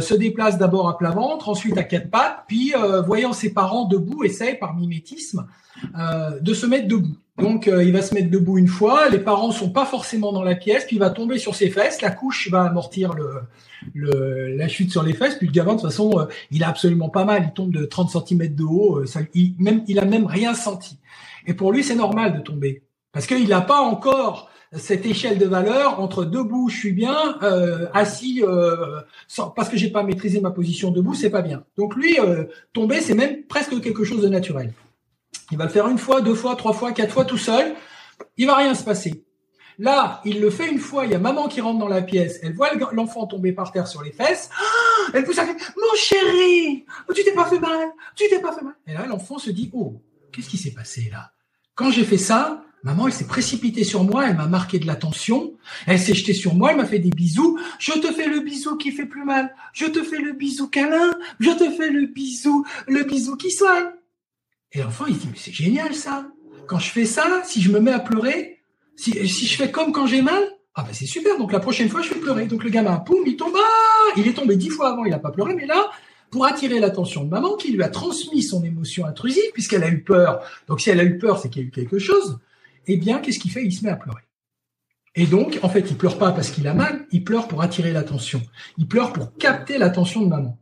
se déplace d'abord à plat ventre, ensuite à quatre pattes, puis voyant ses parents debout, essaye par mimétisme de se mettre debout. Donc euh, il va se mettre debout une fois, les parents sont pas forcément dans la pièce, puis il va tomber sur ses fesses, la couche va amortir le, le la chute sur les fesses, puis le gamin de toute façon euh, il a absolument pas mal, il tombe de 30 cm de haut, euh, ça, il, même il a même rien senti. Et pour lui c'est normal de tomber parce qu'il n'a pas encore cette échelle de valeur entre debout je suis bien, assis sans, parce que j'ai pas maîtrisé ma position debout c'est pas bien. Donc lui tomber c'est même presque quelque chose de naturel. Il va le faire une fois, deux fois, trois fois, quatre fois tout seul. Il va rien se passer. Là, il le fait une fois, il y a maman qui rentre dans la pièce, elle voit l'enfant tomber par terre sur les fesses, ah, elle pousse à mon chéri, tu t'es pas fait mal, tu t'es pas fait mal. Et là, l'enfant se dit, oh, qu'est-ce qui s'est passé là? Quand j'ai fait ça, maman, elle s'est précipitée sur moi, elle m'a marqué de l'attention, elle s'est jetée sur moi, elle m'a fait des bisous, je te fais le bisou qui fait plus mal, je te fais le bisou câlin, je te fais le bisou, le bisou qui soigne. Et l'enfant, il dit, mais c'est génial ça. Quand je fais ça, si je me mets à pleurer, si, je fais comme quand j'ai mal, ah ben c'est super. Donc la prochaine fois, je vais pleurer. Donc le gamin, poum, il tombe. Ah il est tombé dix fois avant, il n'a pas pleuré, mais là, pour attirer l'attention de maman, qui lui a transmis son émotion intrusive, puisqu'elle a eu peur. Donc si elle a eu peur, c'est qu'il y a eu quelque chose. Eh bien, qu'est-ce qu'il fait? Il se met à pleurer. Et donc, en fait, il pleure pas parce qu'il a mal, il pleure pour attirer l'attention. Il pleure pour capter l'attention de maman.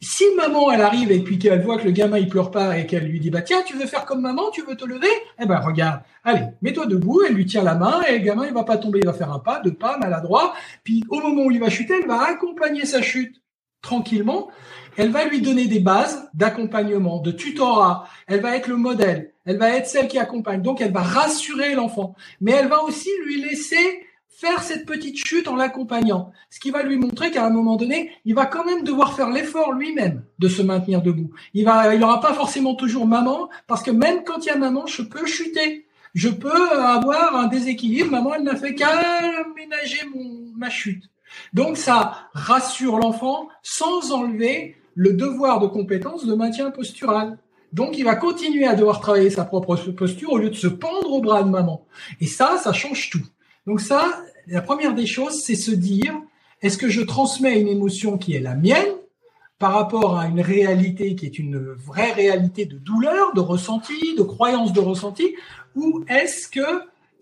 Si maman, elle arrive et puis qu'elle voit que le gamin, il pleure pas et qu'elle lui dit, bah, tiens, tu veux faire comme maman, tu veux te lever? Eh ben, regarde. Allez, mets-toi debout, elle lui tient la main et le gamin, il va pas tomber, il va faire un pas, deux pas, maladroit. Puis, au moment où il va chuter, elle va accompagner sa chute tranquillement. Elle va lui donner des bases d'accompagnement, de tutorat. Elle va être le modèle. Elle va être celle qui accompagne. Donc, elle va rassurer l'enfant. Mais elle va aussi lui laisser faire cette petite chute en l'accompagnant. Ce qui va lui montrer qu'à un moment donné, il va quand même devoir faire l'effort lui-même de se maintenir debout. Il va, il n'aura pas forcément toujours maman, parce que même quand il y a maman, je peux chuter. Je peux avoir un déséquilibre. Maman, elle n'a fait qu'aménager ma chute. Donc, ça rassure l'enfant sans enlever le devoir de compétence de maintien postural. Donc, il va continuer à devoir travailler sa propre posture au lieu de se pendre au bras de maman. Et ça, ça change tout. Donc ça, la première des choses, c'est se dire, est-ce que je transmets une émotion qui est la mienne par rapport à une réalité qui est une vraie réalité de douleur, de ressenti, de croyance de ressenti, ou est-ce que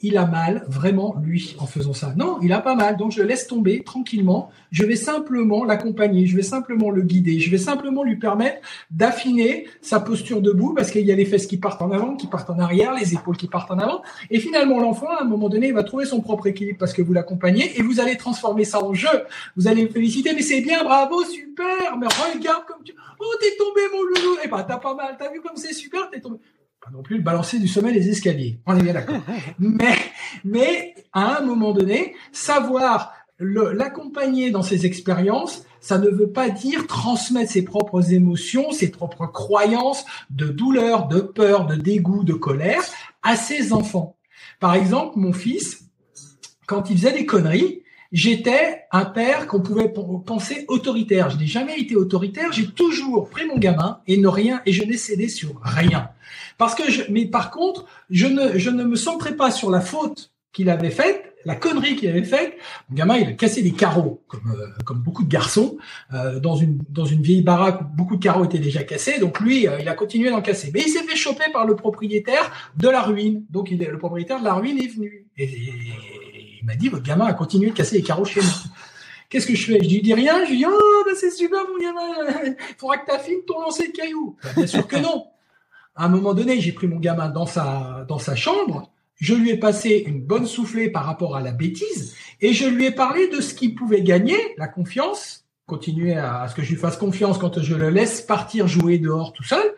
il a mal vraiment lui en faisant ça. Non, il a pas mal, donc je le laisse tomber tranquillement. Je vais simplement l'accompagner, je vais simplement le guider, je vais simplement lui permettre d'affiner sa posture debout parce qu'il y a les fesses qui partent en avant, qui partent en arrière, les épaules qui partent en avant. Et finalement, l'enfant, à un moment donné, il va trouver son propre équilibre parce que vous l'accompagnez et vous allez transformer ça en jeu. Vous allez me féliciter, mais c'est bien, bravo, super, mais regarde comme tu... Oh, t'es tombé, mon loulou. Eh ben, t'as pas mal, t'as vu comme c'est super, t'es tombé pas non plus le balancer du sommet des escaliers. On est bien d'accord. *laughs* mais, mais à un moment donné, savoir l'accompagner dans ses expériences, ça ne veut pas dire transmettre ses propres émotions, ses propres croyances de douleur, de peur, de dégoût, de colère à ses enfants. Par exemple, mon fils, quand il faisait des conneries, j'étais un père qu'on pouvait penser autoritaire. Je n'ai jamais été autoritaire. J'ai toujours pris mon gamin et ne rien et je n'ai cédé sur rien. Parce que je, mais par contre, je ne, je ne me centrais pas sur la faute qu'il avait faite, la connerie qu'il avait faite. Mon gamin, il a cassé des carreaux, comme, euh, comme beaucoup de garçons, euh, dans une dans une vieille baraque où beaucoup de carreaux étaient déjà cassés. Donc lui, euh, il a continué d'en casser. Mais il s'est fait choper par le propriétaire de la ruine. Donc il, le propriétaire de la ruine est venu. Il m'a dit, votre gamin a continué de casser les carreaux chez nous. *laughs* Qu'est-ce que je fais? Je lui dis rien. Je lui dis, oh, bah, c'est super, mon gamin. *laughs* Il faudra que tu affines ton lancer de cailloux. Bah, bien sûr que non. À un moment donné, j'ai pris mon gamin dans sa, dans sa chambre. Je lui ai passé une bonne soufflée par rapport à la bêtise et je lui ai parlé de ce qu'il pouvait gagner, la confiance, continuer à ce que je lui fasse confiance quand je le laisse partir jouer dehors tout seul,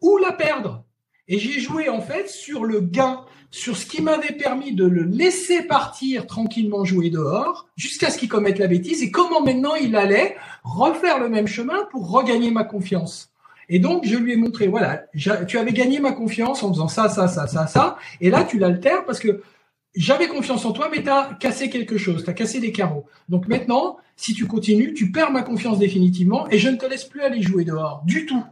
ou la perdre. Et j'ai joué en fait sur le gain, sur ce qui m'avait permis de le laisser partir tranquillement jouer dehors, jusqu'à ce qu'il commette la bêtise, et comment maintenant il allait refaire le même chemin pour regagner ma confiance. Et donc, je lui ai montré, voilà, tu avais gagné ma confiance en faisant ça, ça, ça, ça, ça, et là, tu l'altères parce que j'avais confiance en toi, mais tu as cassé quelque chose, tu as cassé des carreaux. Donc maintenant, si tu continues, tu perds ma confiance définitivement, et je ne te laisse plus aller jouer dehors, du tout.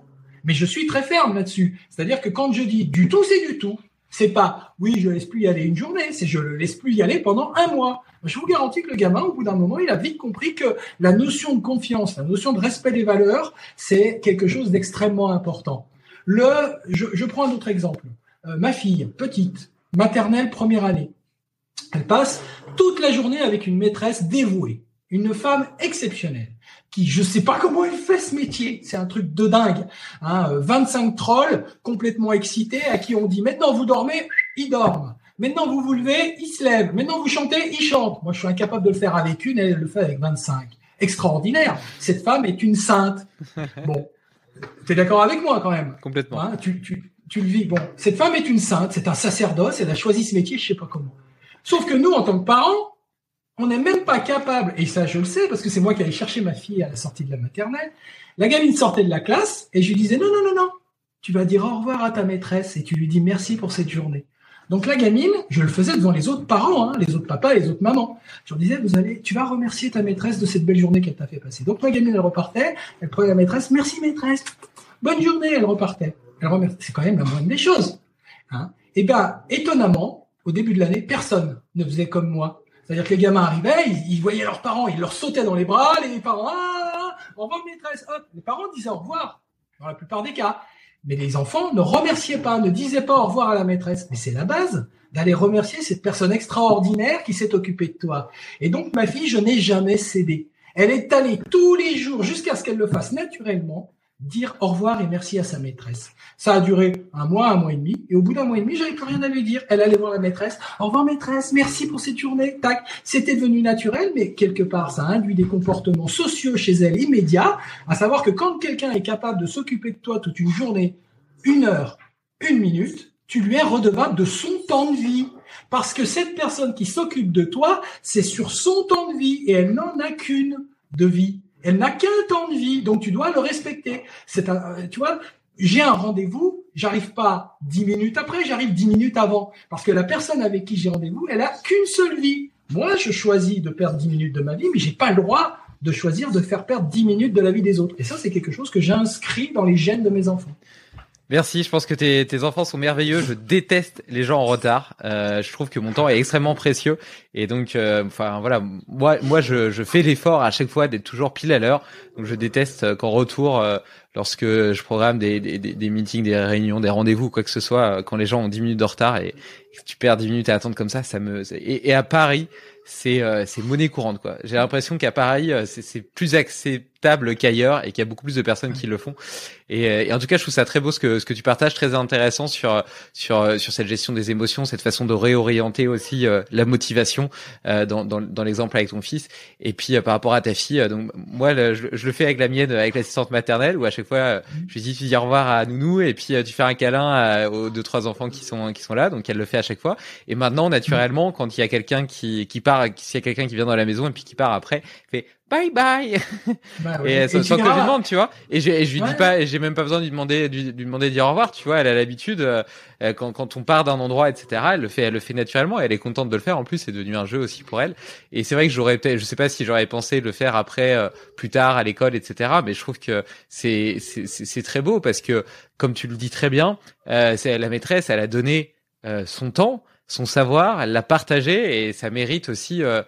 Mais je suis très ferme là-dessus. C'est-à-dire que quand je dis du tout, c'est du tout. C'est pas oui, je laisse plus y aller une journée, c'est je le laisse plus y aller pendant un mois. Je vous garantis que le gamin, au bout d'un moment, il a vite compris que la notion de confiance, la notion de respect des valeurs, c'est quelque chose d'extrêmement important. Le, je, prends un autre exemple. Euh, ma fille, petite, maternelle, première année, elle passe toute la journée avec une maîtresse dévouée, une femme exceptionnelle qui je sais pas comment il fait ce métier, c'est un truc de dingue. Hein, 25 trolls complètement excités à qui on dit maintenant vous dormez, ils dorment. Maintenant vous vous levez, ils se lèvent. Maintenant vous chantez, ils chantent. Moi je suis incapable de le faire avec une, elle le fait avec 25. Extraordinaire. Cette femme est une sainte. *laughs* Bon, tu es d'accord avec moi quand même? Complètement. Hein, tu, tu, tu le vis. Bon, cette femme est une sainte, c'est un sacerdoce, elle a choisi ce métier, je sais pas comment. Sauf que nous, en tant que parents, on n'est même pas capable, et ça je le sais parce que c'est moi qui allais chercher ma fille à la sortie de la maternelle, la gamine sortait de la classe et je lui disais non, non, non, non, tu vas dire au revoir à ta maîtresse et tu lui dis merci pour cette journée. Donc la gamine, je le faisais devant les autres parents, hein, les autres papas, les autres mamans. Je leur disais, vous allez, tu vas remercier ta maîtresse de cette belle journée qu'elle t'a fait passer. Donc la gamine, elle repartait, elle prenait la maîtresse, merci maîtresse, bonne journée, elle repartait. Elle remercie. C'est quand même la moindre des choses. Hein. Et bien, étonnamment, au début de l'année, personne ne faisait comme moi. C'est-à-dire que les gamins arrivaient, ils, voyaient leurs parents, ils leur sautaient dans les bras, les parents, ah, au revoir maîtresse, hop, les parents disaient au revoir, dans la plupart des cas. Mais les enfants ne remerciaient pas, ne disaient pas au revoir à la maîtresse. Mais c'est la base d'aller remercier cette personne extraordinaire qui s'est occupée de toi. Et donc, ma fille, je n'ai jamais cédé. Elle est allée tous les jours jusqu'à ce qu'elle le fasse naturellement dire au revoir et merci à sa maîtresse. Ça a duré un mois, un mois et demi, et au bout d'un mois et demi, j'avais plus rien à lui dire. Elle allait voir la maîtresse. Au revoir maîtresse, merci pour cette journée. Tac. C'était devenu naturel, mais quelque part, ça induit des comportements sociaux chez elle immédiats, à savoir que quand quelqu'un est capable de s'occuper de toi toute une journée, une heure, une minute, tu lui es redevable de son temps de vie. Parce que cette personne qui s'occupe de toi, c'est sur son temps de vie, et elle n'en a qu'une de vie. Elle n'a qu'un temps de vie, donc tu dois le respecter. C'est un, tu vois, j'ai un rendez-vous, j'arrive pas dix minutes après, j'arrive dix minutes avant, parce que la personne avec qui j'ai rendez-vous, elle a qu'une seule vie. Moi, je choisis de perdre dix minutes de ma vie, mais j'ai pas le droit de choisir de faire perdre 10 minutes de la vie des autres. Et ça, c'est quelque chose que j'ai inscrit dans les gènes de mes enfants. Merci, je pense que tes, tes enfants sont merveilleux. Je déteste les gens en retard. Euh, je trouve que mon temps est extrêmement précieux et donc, euh, enfin voilà, moi, moi, je, je fais l'effort à chaque fois d'être toujours pile à l'heure. Donc, je déteste qu'en retour, euh, lorsque je programme des, des, des, meetings, des réunions, des rendez-vous, quoi que ce soit, quand les gens ont 10 minutes de retard et, que tu perds 10 minutes à attendre comme ça, ça me. Et, à Paris, c'est c'est monnaie courante quoi. J'ai l'impression qu'à Paris, c'est plus acceptable qu'ailleurs et qu'il y a beaucoup plus de personnes qui le font. Et, et, en tout cas, je trouve ça très beau ce que ce que tu partages, très intéressant sur sur sur cette gestion des émotions, cette façon de réorienter aussi la motivation euh, dans, dans, dans l'exemple avec ton fils. Et puis euh, par rapport à ta fille, euh, donc moi je, je, le fais avec la mienne, avec l'assistante maternelle, où à chaque fois je lui dis tu dis au revoir à Nounou et puis tu fais un câlin aux deux trois enfants qui sont qui sont là, donc elle le fait à chaque fois. Et maintenant naturellement, quand il y a quelqu'un qui qui part, s'il y a quelqu'un qui vient dans la maison et puis qui part après, fait bye bye. Bah et sans, que je lui demande tu vois. Et, je, je lui dis pas j'ai même pas besoin de lui demander de lui, demander de dire au revoir tu vois. Elle a l'habitude euh, quand, quand on part d'un endroit etc elle le fait elle le fait naturellement. Et elle est contente de le faire. En plus c'est devenu un jeu aussi pour elle. Et c'est vrai que j'aurais peut-être je sais pas si j'aurais pensé le faire après euh, plus tard à l'école etc mais je trouve que c'est c'est c'est très beau parce que comme tu le dis très bien euh, c'est la maîtresse elle a donné euh, son temps son savoir, elle l'a partagé et ça mérite aussi. Euh,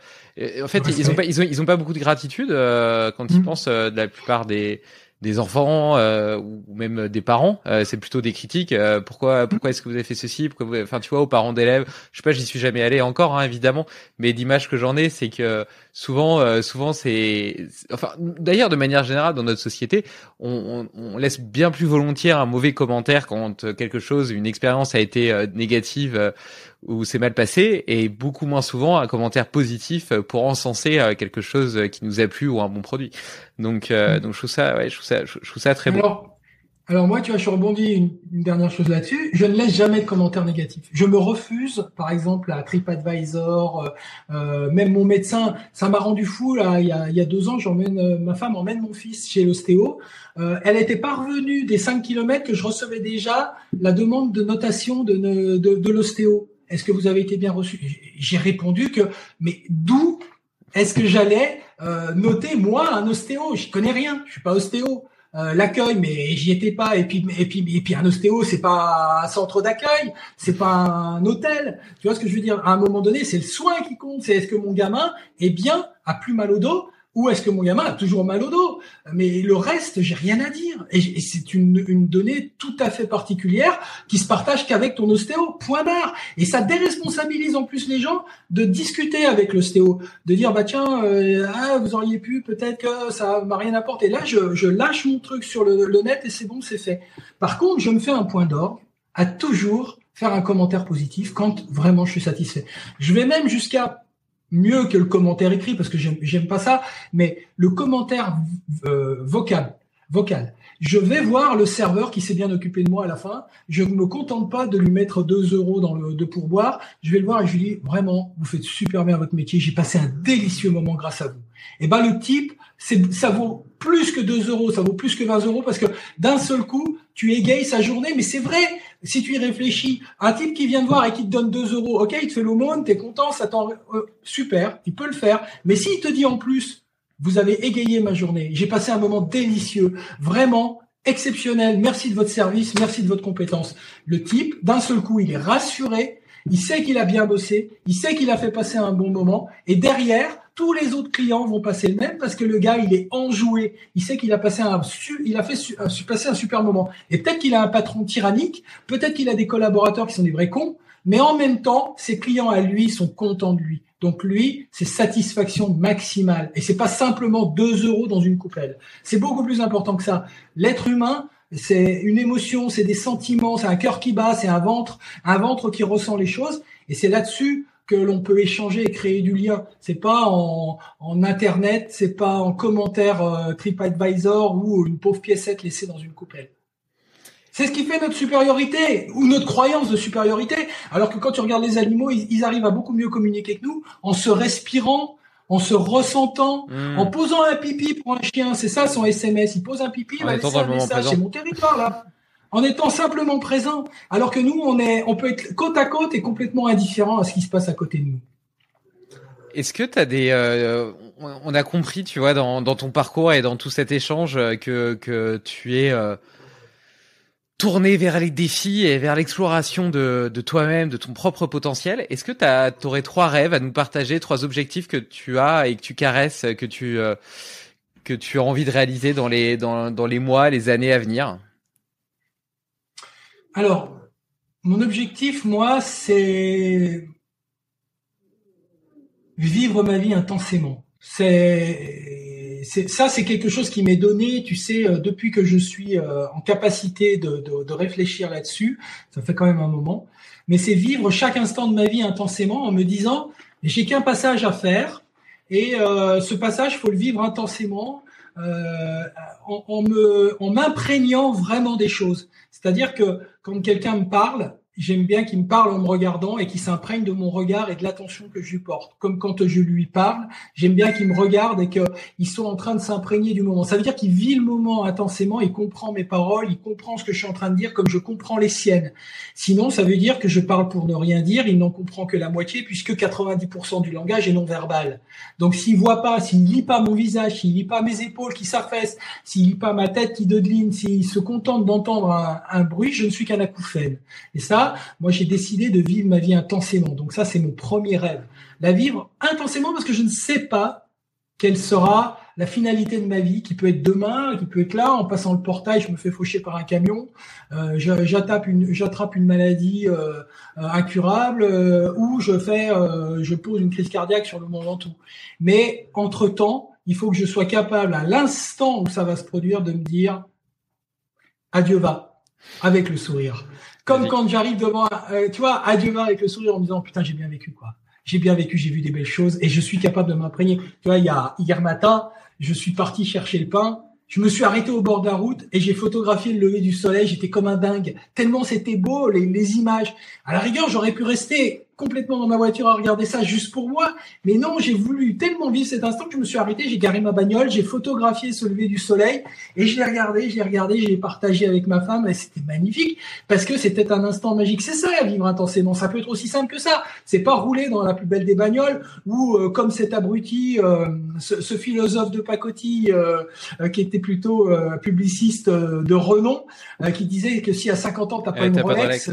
en fait, ils ont pas, ils ont, ils ont pas beaucoup de gratitude euh, quand ils mm. pensent euh, de la plupart des des enfants euh, ou même des parents, euh, c'est plutôt des critiques. Euh, pourquoi pourquoi est-ce que vous avez fait ceci Pourquoi vous enfin tu vois aux parents d'élèves, je sais pas, j'y suis jamais allé encore hein, évidemment, mais l'image que j'en ai, c'est que souvent souvent c'est enfin d'ailleurs de manière générale dans notre société, on, on, on, laisse bien plus volontiers un mauvais commentaire quand quelque chose, une expérience a été négative ou c'est mal passé et beaucoup moins souvent un commentaire positif pour encenser quelque chose qui nous a plu ou un bon produit. Donc, euh, mm. donc je trouve ça, ouais, je trouve ça, je, trouve ça très alors, bon. Alors moi, tu vois, je rebondis une, dernière chose là-dessus. Je ne laisse jamais de commentaires négatifs. Je me refuse, par exemple, à TripAdvisor, euh, euh même mon médecin. Ça m'a rendu fou là. Il y a, deux ans, j'emmène euh, ma femme emmène mon fils chez l'ostéo. Elle était parvenue des 5 kilomètres que je recevais déjà la demande de notation de, de, l'ostéo. Est-ce que vous avez été bien reçu? J'ai répondu que, mais d'où est-ce que j'allais noter moi un ostéo? Je connais rien, je suis pas ostéo. Euh, l'accueil, mais j'y étais pas. Et puis, et puis, et puis, un ostéo, c'est pas un centre d'accueil, c'est pas un hôtel. Tu vois ce que je veux dire? À un moment donné, c'est le soin qui compte. C'est est-ce que mon gamin est bien, a plus mal au dos? Ou est-ce que mon gamin a toujours mal au dos? Mais le reste, j'ai rien à dire. Et, c'est une, donnée tout à fait particulière qui se partage qu'avec ton ostéo. Point barre. Et ça déresponsabilise en plus les gens de discuter avec l'ostéo, de dire bah tiens, euh, ah, vous auriez pu peut-être que ça m'a rien apporté. Là, je, je, lâche mon truc sur le, le net et c'est bon, c'est fait. Par contre, je me fais un point d'orgue à toujours faire un commentaire positif quand vraiment je suis satisfait. Je vais même jusqu'à mieux que le commentaire écrit parce que j'aime pas ça, mais le commentaire euh, vocal, vocal. Je vais voir le serveur qui s'est bien occupé de moi à la fin. Je ne me contente pas de lui mettre 2 euros dans le de pourboire. Je vais le voir et je lui dis vraiment, vous faites super bien votre métier. J'ai passé un délicieux moment grâce à vous. Et ben le type, ça vaut plus que 2 euros, ça vaut plus que 20 euros parce que d'un seul coup, tu égayes sa journée. Mais c'est vrai, si tu y réfléchis, un type qui vient te voir et qui te donne 2 euros, ok, il te fait l'aumône, t'es content, ça t'en... Euh, super, il peut le faire. Mais s'il te dit en plus, vous avez égayé ma journée, j'ai passé un moment délicieux, vraiment exceptionnel, merci de votre service, merci de votre compétence. Le type, d'un seul coup, il est rassuré, il sait qu'il a bien bossé, il sait qu'il a fait passer un bon moment, et derrière, tous les autres clients vont passer le même parce que le gars, il est enjoué. Il sait qu'il a passé un, il a fait passer un super moment. Et peut-être qu'il a un patron tyrannique, peut-être qu'il a des collaborateurs qui sont des vrais cons, mais en même temps, ses clients à lui sont contents de lui. Donc lui, c'est satisfaction maximale. Et c'est pas simplement deux euros dans une coupelle. C'est beaucoup plus important que ça. L'être humain, c'est une émotion, c'est des sentiments, c'est un cœur qui bat, c'est un ventre, un ventre qui ressent les choses. Et c'est là-dessus que l'on peut échanger et créer du lien. C'est pas en, en internet, c'est pas en commentaire euh, TripAdvisor ou une pauvre piécette laissée dans une coupelle. C'est ce qui fait notre supériorité ou notre croyance de supériorité. Alors que quand tu regardes les animaux, ils, arrivent à beaucoup mieux communiquer que nous en se respirant, en se ressentant, hmm. en posant un pipi pour un chien. C'est ça son SMS. Il pose un pipi, il va laisser un message. C'est mon territoire là en étant simplement présent, alors que nous, on est, on peut être côte à côte et complètement indifférent à ce qui se passe à côté de nous. Est-ce que tu as des... Euh, on a compris, tu vois, dans, ton parcours et dans tout cet échange que, que tu es tourné vers les défis et vers l'exploration de, de toi-même, de ton propre potentiel? Est-ce que tu aurais trois rêves à nous partager, trois objectifs que tu as et que tu caresses, que tu, euh, que tu as envie de réaliser dans les, dans, dans les mois, les années à venir? Alors, mon objectif, moi, c'est vivre ma vie intensément. C'est ça, c'est quelque chose qui m'est donné, tu sais, euh, depuis que je suis euh, en capacité de, de, réfléchir là-dessus. Ça fait quand même un moment. Mais c'est vivre chaque instant de ma vie intensément en me disant, j'ai qu'un passage à faire et euh, ce passage, faut le vivre intensément. Euh, en, en m'imprégnant vraiment des choses. C'est-à-dire que quand quelqu'un me parle, j'aime bien qu'il me parle en me regardant et qu'il s'imprègne de mon regard et de l'attention que je lui porte. Comme quand je lui parle, j'aime bien qu'il me regarde et qu'il soit en train de s'imprégner du moment. Ça veut dire qu'il vit le moment intensément, il comprend mes paroles, il comprend ce que je suis en train de dire comme je comprends les siennes. Sinon, ça veut dire que je parle pour ne rien dire, il n'en comprend que la moitié puisque 90% du langage est non verbal. Donc s'il voit pas, s'il lit pas mon visage, s'il lit pas mes épaules qui s'affaissent, s'il lit pas ma tête qui dodeline, s'il se contente d'entendre un, un bruit, je ne suis qu'un acouphène. Et ça, moi, j'ai décidé de vivre ma vie intensément. Donc ça, c'est mon premier rêve. La vivre intensément parce que je ne sais pas quelle sera la finalité de ma vie, qui peut être demain, qui peut être là, en passant le portail, je me fais faucher par un camion, euh, j'attrape une, maladie euh, incurable, euh, ou je je pose une crise cardiaque sur le moment tout. Mais entre temps, il faut que je sois capable, à l'instant où ça va se produire, de me dire adieu va, avec le sourire. Comme quand j'arrive devant, euh, tu vois, adieu avec le sourire en me disant putain j'ai bien vécu quoi. J'ai bien vécu, j'ai vu des belles choses et je suis capable de m'imprégner. Tu vois, il y a hier matin, je suis parti chercher le pain. Je me suis arrêté au bord de la route et j'ai photographié le lever du soleil. J'étais comme un dingue. Tellement c'était beau, les, les images. À la rigueur, j'aurais pu rester complètement dans ma voiture à regarder ça juste pour moi. Mais non, j'ai voulu tellement vivre cet instant que je me suis arrêté, j'ai garé ma bagnole, j'ai photographié ce lever du soleil et je l'ai regardé, je l'ai regardé, je l'ai partagé avec ma femme et c'était magnifique parce que c'était un instant magique. C'est ça, vivre intensément. Ça peut être aussi simple que ça. C'est pas rouler dans la plus belle des bagnoles ou euh, comme cet abruti, euh, ce, philosophe de pacotille euh, qui était plutôt publiciste de renom, qui disait que si à 50 ans t'as pas une Rolex,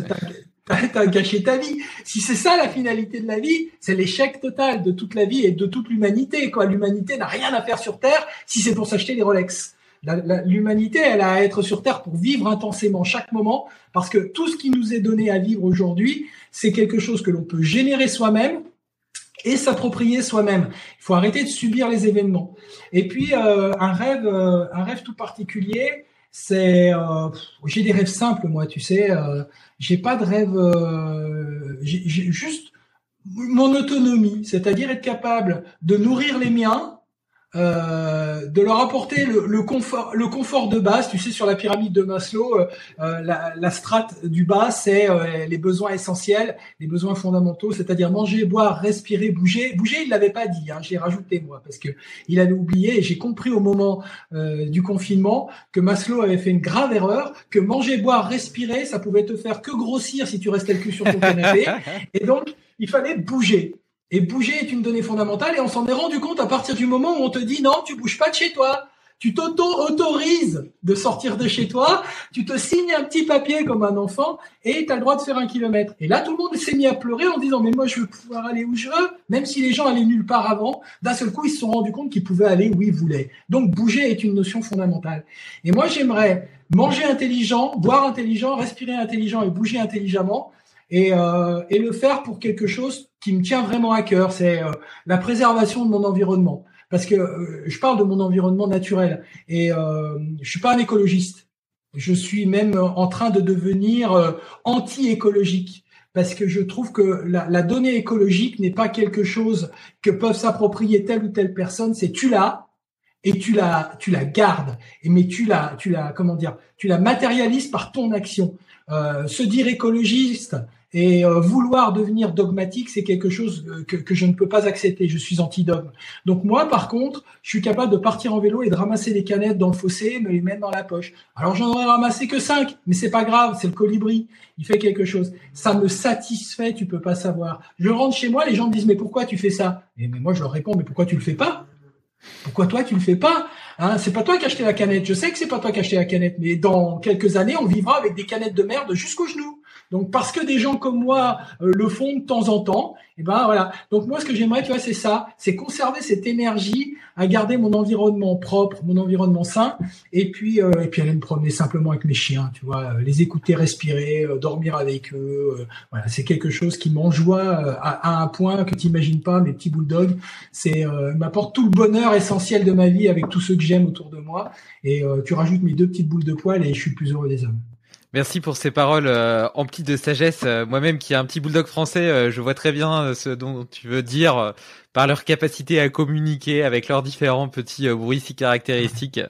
*laughs* T'as gâché ta vie. Si c'est ça la finalité de la vie, c'est l'échec total de toute la vie et de toute l'humanité. Quoi, l'humanité n'a rien à faire sur Terre si c'est pour s'acheter des Rolex. L'humanité, elle a à être sur Terre pour vivre intensément chaque moment, parce que tout ce qui nous est donné à vivre aujourd'hui, c'est quelque chose que l'on peut générer soi-même et s'approprier soi-même. Il faut arrêter de subir les événements. Et puis euh, un rêve, euh, un rêve tout particulier, c'est euh, j'ai des rêves simples moi tu sais euh, j'ai pas de rêve euh, j'ai juste mon autonomie c'est-à-dire être capable de nourrir les miens euh, de leur apporter le, confort, le confort de base. Tu sais, sur la pyramide de Maslow, euh, euh, la, la, strate du bas, c'est les besoins essentiels, les besoins fondamentaux, c'est-à-dire manger, boire, respirer, bouger. Bouger, il l'avait pas dit. Hein, j'ai rajouté moi parce que il avait oublié. Et j'ai compris au moment du confinement que Maslow avait fait une grave erreur, que manger, boire, respirer, ça pouvait te faire que grossir si tu restais le cul sur ton canapé. *laughs* et donc, il fallait bouger. Et bouger est une donnée fondamentale et on s'en est rendu compte à partir du moment où on te dit non, tu bouges pas de chez toi. Tu t'auto-autorises de sortir de chez toi, tu te signes un petit papier comme un enfant et tu as le droit de faire un kilomètre. Et là, tout le monde s'est mis à pleurer en disant mais moi je veux pouvoir aller où je veux, même si les gens allaient nulle part avant. D'un seul coup, ils se sont rendus compte qu'ils pouvaient aller où ils voulaient. Donc bouger est une notion fondamentale. Et moi, j'aimerais manger intelligent, boire intelligent, respirer intelligent et bouger intelligemment et, euh, et le faire pour quelque chose qui me tient vraiment à cœur, c'est euh, la préservation de mon environnement. Parce que euh, je parle de mon environnement naturel et euh, je suis pas un écologiste. Je suis même en train de devenir euh, anti-écologique parce que je trouve que la, la donnée écologique n'est pas quelque chose que peuvent s'approprier telle ou telle personne. C'est tu l'as et tu la tu la gardes. Et mais tu la tu la comment dire tu la matérialises par ton action. Euh, se dire écologiste Et euh, vouloir devenir dogmatique, c'est quelque chose euh, que, je ne peux pas accepter. Je suis anti-dogme. Donc moi, par contre, je suis capable de partir en vélo et de ramasser des canettes dans le fossé et me les mettre dans la poche. Alors j'en aurais ramassé que cinq, mais c'est pas grave, c'est le colibri. Il fait quelque chose. Ça me satisfait, tu peux pas savoir. Je rentre chez moi, les gens me disent mais pourquoi tu fais ça? Et moi je leur réponds mais pourquoi tu le fais pas? Pourquoi toi tu le fais pas? Hein, c'est pas toi qui as acheté la canette. Je sais que c'est pas toi qui as acheté la canette, mais dans quelques années, on vivra avec des canettes de merde jusqu'aux genoux. Donc parce que des gens comme moi euh, le font de temps en temps, et eh ben voilà. Donc moi ce que j'aimerais, tu vois, c'est ça, c'est conserver cette énergie à garder mon environnement propre, mon environnement sain, et puis euh, et puis aller me promener simplement avec mes chiens, tu vois, euh, les écouter respirer, dormir avec eux. voilà, c'est quelque chose qui m'enjoie à, un point que tu imagines pas. Mes petits bulldogs, c'est m'apporte tout le bonheur essentiel de ma vie avec tous ceux que j'aime autour de moi. Et tu rajoutes mes deux petites boules de poil et je suis plus heureux des hommes. Merci pour ces paroles euh, emplies de sagesse. Euh, moi-même qui ai un petit bulldog français, euh, je vois très bien ce dont tu veux dire par leur capacité à communiquer avec leurs différents petits bruits si caractéristiques. *laughs*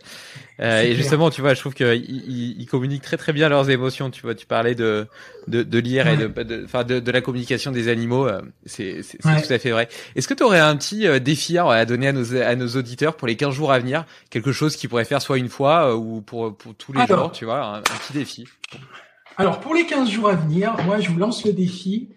Euh, et justement, tu vois, je trouve qu'ils ils, communiquent très très bien leurs émotions. Tu vois, tu parlais de de, de lire et de enfin de, de, la communication des animaux. Euh, c'est c'est tout à fait vrai. Est-ce que tu aurais un petit euh, défi à donner à nos à nos auditeurs pour les 15 jours à venir, quelque chose qu'ils pourraient faire soit une fois ou pour pour tous les jours, tu vois, un, petit défi. Alors pour les 15 jours à venir, moi je vous lance le défi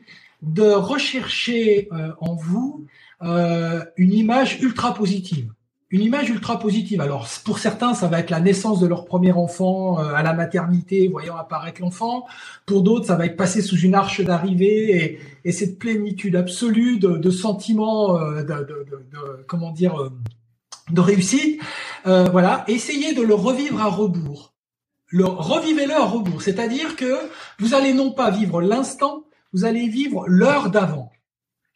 de rechercher en vous une image ultra positive une image ultra positive. Alors pour certains, ça va être la naissance de leur premier enfant euh, à la maternité, voyant apparaître l'enfant. Pour d'autres, ça va être passé sous une arche d'arrivée et, cette plénitude absolue de, sentiments, euh, de, comment dire, euh, de réussite. voilà, essayez de le revivre à rebours. Le revivez-le à rebours, c'est-à-dire que vous allez non pas vivre l'instant, vous allez vivre l'heure d'avant.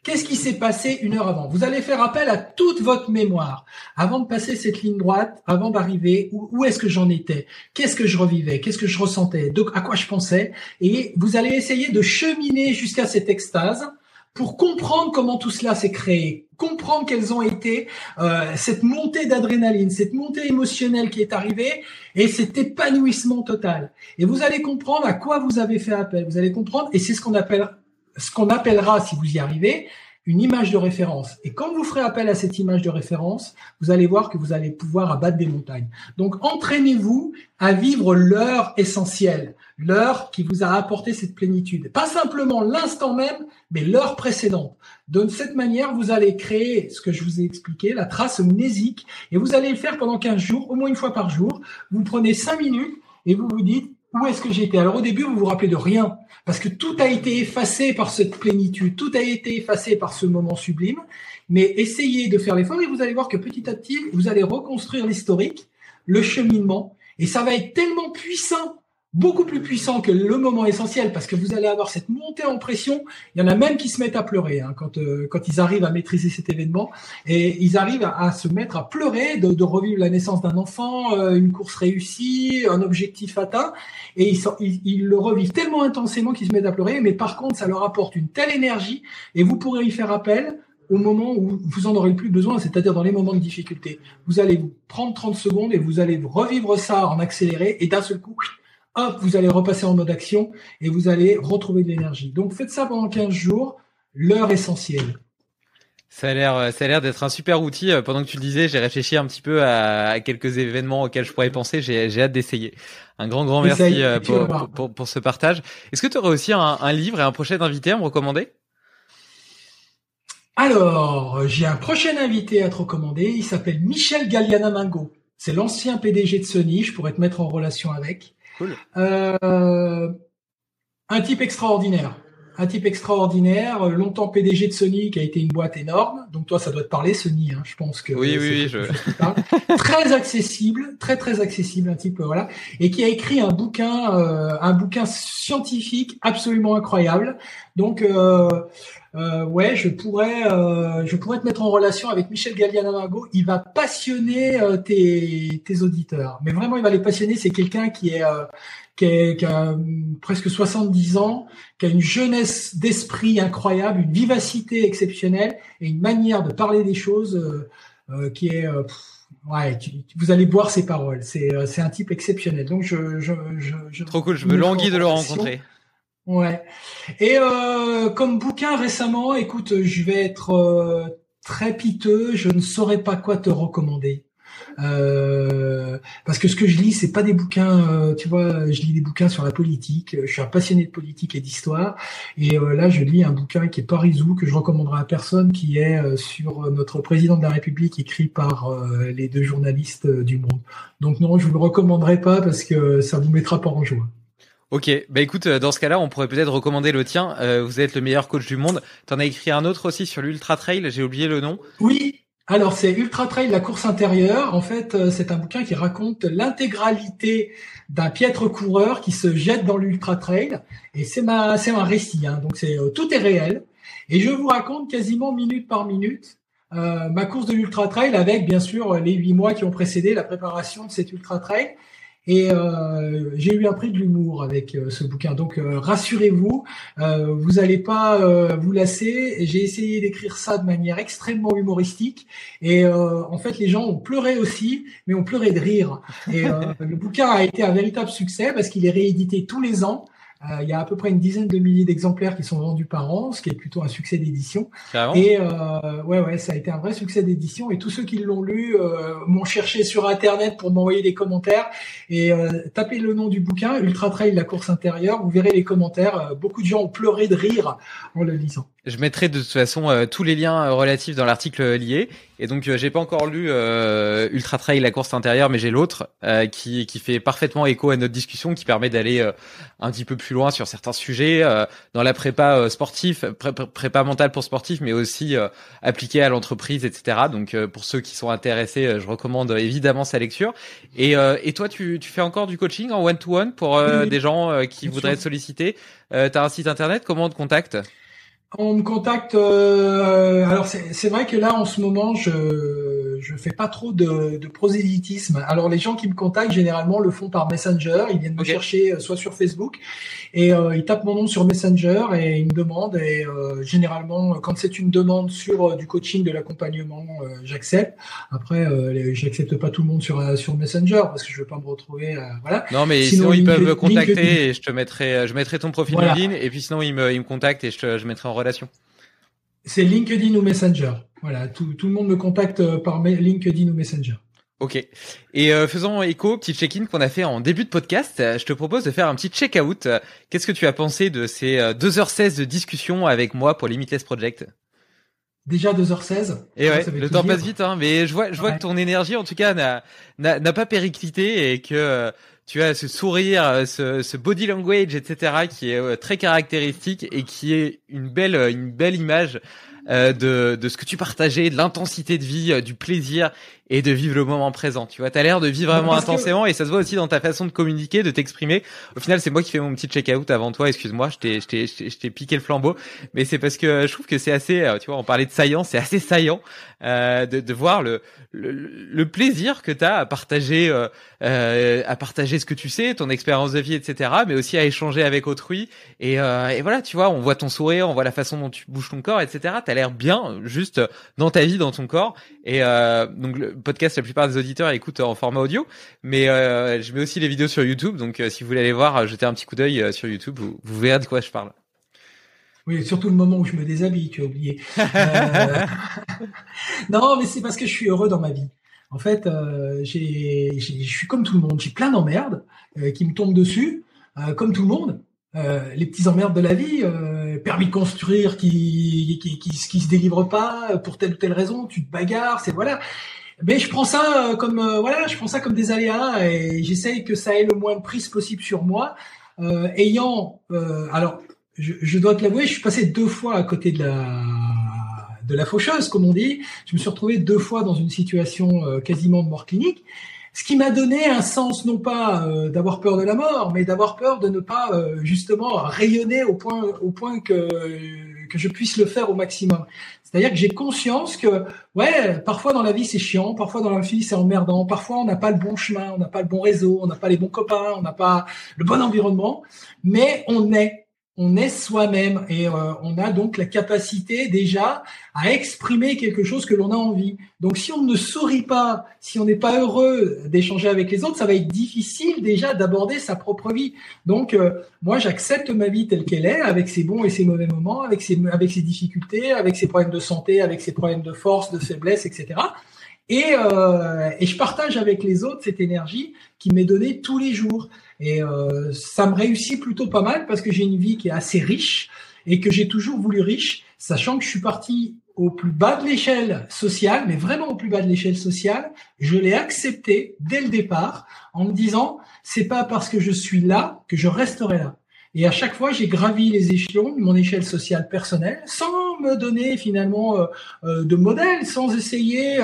Qu'est-ce qui s'est passé une heure avant? Vous allez faire appel à toute votre mémoire avant de passer cette ligne droite, avant d'arriver. Où, est-ce que j'en étais? Qu'est-ce que je revivais? Qu'est-ce que je ressentais? Donc à quoi je pensais? Et vous allez essayer de cheminer jusqu'à cette extase pour comprendre comment tout cela s'est créé, comprendre quelles ont été euh, cette montée d'adrénaline, cette montée émotionnelle qui est arrivée et cet épanouissement total. Et vous allez comprendre à quoi vous avez fait appel. Vous allez comprendre, et c'est ce qu'on ce qu'on appellera, si vous y arrivez, une image de référence. Et quand vous ferez appel à cette image de référence, vous allez voir que vous allez pouvoir abattre des montagnes. Donc entraînez-vous à vivre l'heure essentielle, l'heure qui vous a apporté cette plénitude. Pas simplement l'instant même, mais l'heure précédente. De cette manière, vous allez créer ce que je vous ai expliqué, la trace mnésique, et vous allez le faire pendant 15 jours, au moins une fois par jour. Vous prenez 5 minutes et vous vous dites, où est-ce que j'étais? Alors au début, vous vous rappelez de rien, parce que tout a été effacé par cette plénitude, tout a été effacé par ce moment sublime. Mais essayez de faire l'effort et vous allez voir que petit à petit, vous allez reconstruire l'historique, le cheminement, et ça va être tellement puissant beaucoup plus puissant que le moment essentiel parce que vous allez avoir cette montée en pression. Il y en a même qui se mettent à pleurer hein, quand euh, quand ils arrivent à maîtriser cet événement et ils arrivent à, se mettre à pleurer de, de revivre la naissance d'un enfant, euh, une course réussie, un objectif atteint et ils, ils, ils, le revivent tellement intensément qu'ils se mettent à pleurer. Mais par contre, ça leur apporte une telle énergie et vous pourrez y faire appel au moment où vous en aurez le plus besoin, c'est-à-dire dans les moments de difficulté. Vous allez vous prendre 30 secondes et vous allez revivre ça en accéléré et d'un seul coup, hop, vous allez repasser en mode action et vous allez retrouver de l'énergie. Donc faites ça pendant 15 jours, l'heure essentielle. Ça a l'air, ça a l'air d'être un super outil. Euh, pendant que tu le disais, j'ai réfléchi un petit peu à, quelques événements auxquels je pourrais penser. J'ai, j'ai hâte d'essayer. Un grand, grand merci euh, pour, pour, ce partage. Est-ce que tu aurais aussi un, livre et un prochain invité à me recommander? Alors, j'ai un prochain invité à te recommander. Il s'appelle Michel Galliana Mango. C'est l'ancien PDG de Sony. Je pourrais te mettre en relation avec. Euh, un type extraordinaire. Un type extraordinaire, longtemps PDG de Sony, qui a été une boîte énorme. Donc toi, ça doit te parler, Sony. Hein. Je pense que oui, oui, je... très accessible, très très accessible, un type voilà, et qui a écrit un bouquin, euh, un bouquin scientifique absolument incroyable. Donc euh, euh, ouais, je pourrais, euh, je pourrais te mettre en relation avec Michel Gallianamago. Il va passionner euh, tes, tes auditeurs. Mais vraiment, il va les passionner. C'est quelqu'un qui est, euh, qui, est, qui a presque 70 ans, qui a une jeunesse d'esprit incroyable, une vivacité exceptionnelle et une manière de parler des choses qui est, ouais, vous allez boire ses paroles. C'est, c'est un type exceptionnel. Donc je, je, je, trop cool. Je me languis de le rencontrer. Ouais. Et euh, comme bouquin récemment, écoute, je vais être euh, très piteux, je ne saurais pas quoi te recommander. Euh, parce que ce que je lis, c'est pas des bouquins, tu vois, je lis des bouquins sur la politique. Je suis un passionné de politique et d'histoire, et là, je lis un bouquin qui est Parisou que je recommanderai à personne, qui est sur notre président de la République, écrit par les deux journalistes du Monde. Donc non, je vous le recommanderai pas parce que ça vous mettra pas en joie. Ok, bah écoute, dans ce cas-là, on pourrait peut-être recommander le tien. vous êtes le meilleur coach du monde. T'en as écrit un autre aussi sur l'Ultra Trail, j'ai oublié le nom. Oui, alors c'est Ultra Trail, la course intérieure. En fait, euh, c'est un bouquin qui raconte l'intégralité d'un piètre coureur qui se jette dans l'Ultra Trail. Et c'est ma, c'est un récit. Hein. Donc c'est euh, tout est réel. Et je vous raconte quasiment minute par minute euh, ma course de l'Ultra Trail avec bien sûr les huit mois qui ont précédé la préparation de cet Ultra Trail. Et euh, j'ai eu un prix de l'humour avec euh, ce bouquin. Donc euh, rassurez-vous, euh, vous n'allez pas vous lasser. J'ai essayé d'écrire ça de manière extrêmement humoristique. Et en fait, les gens ont pleuré aussi, mais ont pleuré de rire. Et le bouquin a été un véritable succès parce qu'il est réédité tous les ans. Euh, il y a à peu près une dizaine de milliers d'exemplaires qui sont vendus par an, ce qui est plutôt un succès d'édition. Et euh, ouais, ouais, ça a été un vrai succès d'édition. Et tous ceux qui l'ont lu euh, m'ont cherché sur Internet pour m'envoyer des commentaires. Et euh, tapez le nom du bouquin, Ultra Trail, la course intérieure. Vous verrez les commentaires. Beaucoup de gens ont pleuré de rire en le lisant. Je mettrai de toute façon euh, tous les liens relatifs dans l'article lié. Et donc j'ai pas encore lu Ultra Trail la course intérieure, mais j'ai l'autre qui qui fait parfaitement écho à notre discussion, qui permet d'aller un petit peu plus loin sur certains sujets dans la prépa sportif, prépa mentale pour sportifs, mais aussi appliquée à l'entreprise, etc. Donc pour ceux qui sont intéressés, je recommande évidemment sa lecture. Et et toi tu tu fais encore du coaching en one to one pour des gens qui voudraient te solliciter? Euh, tu as un site internet, comment on te contacte? On me contacte. Euh, alors c'est vrai que là en ce moment je je fais pas trop de, de, prosélytisme. Alors les gens qui me contactent généralement le font par Messenger. Ils viennent me chercher euh, soit sur Facebook et euh, ils tapent mon nom sur Messenger et ils me demandent. Et euh, généralement quand c'est une demande sur euh, du coaching, de l'accompagnement, j'accepte. Après j'accepte pas tout le monde sur sur Messenger parce que je veux pas me retrouver. voilà. Non mais sinon, ils peuvent me contacter et je te mettrai je mettrai ton profil LinkedIn et puis sinon ils me ils me contactent et je te, je mettrai en c'est LinkedIn ou Messenger. Voilà, tout, tout, le monde me contacte euh, par LinkedIn ou Messenger. Ok. Et euh, faisons écho, petit check-in qu'on a fait en début de podcast. Euh, je te propose de faire un petit check-out. Qu'est-ce que tu as pensé de ces 2h16 de discussion avec moi pour Limitless Project? Déjà 2h16. Et ouais, le temps passe vite, hein, mais je vois, je vois que ton énergie, en tout cas, n'a, n'a, pas périclité et que tu as ce sourire, ce, ce, body language, etc., qui est euh, très caractéristique et qui est une belle, une belle image euh, de, de ce que tu partageais, de l'intensité de vie, euh, du plaisir et de vivre le moment présent. Tu vois, t'as l'air de vivre vraiment intensément et ça se voit aussi dans ta façon de communiquer, de t'exprimer. Au final, c'est moi qui fais mon petit check-out avant toi. Excuse-moi, je t'ai, je t'ai, je t'ai piqué le flambeau, mais c'est parce que je trouve que c'est assez, euh, tu vois, on parlait de saillant, c'est assez saillant euh, de, de voir le, le, le plaisir que t'as à partager, euh, euh, à partager ce que tu sais, ton expérience de vie, etc., mais aussi à échanger avec autrui. Et, euh, et voilà, tu vois, on voit ton sourire, on voit la façon dont tu bouges ton corps, etc. T'as l'air bien, juste dans ta vie, dans ton corps. Et donc le, podcast, la plupart des auditeurs écoutent en format audio, mais euh, je mets aussi les vidéos sur YouTube. Donc, euh, si vous voulez aller voir, euh, jeter un petit coup d'œil sur YouTube, vous, verrez de quoi je parle. Oui, surtout le moment où je me déshabille, tu as oublié. *laughs* non, mais c'est parce que je suis heureux dans ma vie. En fait, je suis comme tout le monde. J'ai plein d'emmerdes qui me tombent dessus, comme tout le monde. les petits emmerdes de la vie, permis de construire qui qui, qui qui, se délivre pas pour telle ou telle raison, tu te bagarres, c'est voilà. Mais je prends ça euh, comme euh, voilà, je prends ça comme des aléas et j'essaye que ça ait le moins de prise possible sur moi. Euh, ayant, euh, alors, je, je dois te l'avouer, je suis passé deux fois à côté de la de la faucheuse, comme on dit. Je me suis retrouvé deux fois dans une situation quasiment de mort clinique, ce qui m'a donné un sens non pas d'avoir peur de la mort, mais d'avoir peur de ne pas justement rayonner au point au point que que je puisse le faire au maximum. C'est-à-dire que j'ai conscience que, ouais, parfois dans la vie c'est chiant, parfois dans la vie c'est emmerdant, parfois on n'a pas le bon chemin, on n'a pas le bon réseau, on n'a pas les bons copains, on n'a pas le bon environnement, mais on est. on est soi-même et euh, on a donc la capacité déjà à exprimer quelque chose que l'on a envie. Donc si on ne sourit pas, si on n'est pas heureux d'échanger avec les autres, ça va être difficile déjà d'aborder sa propre vie. Donc euh, moi j'accepte ma vie telle qu'elle est, avec ses bons et ses mauvais moments, avec ses avec ses difficultés, avec ses problèmes de santé, avec ses problèmes de force, de faiblesse, etc. Et, euh, je partage avec les autres cette énergie qui m'est donnée tous les jours. Et euh, ça me réussit plutôt pas mal parce que j'ai une vie qui est assez riche et que j'ai toujours voulu riche, sachant que je suis parti au plus bas de l'échelle sociale, mais vraiment au plus bas de l'échelle sociale, je l'ai accepté dès le départ en me disant c'est pas parce que je suis là que je resterai là. Et à chaque fois, j'ai gravi les échelons de mon échelle sociale personnelle sans me donner finalement euh, euh, de modèle, sans essayer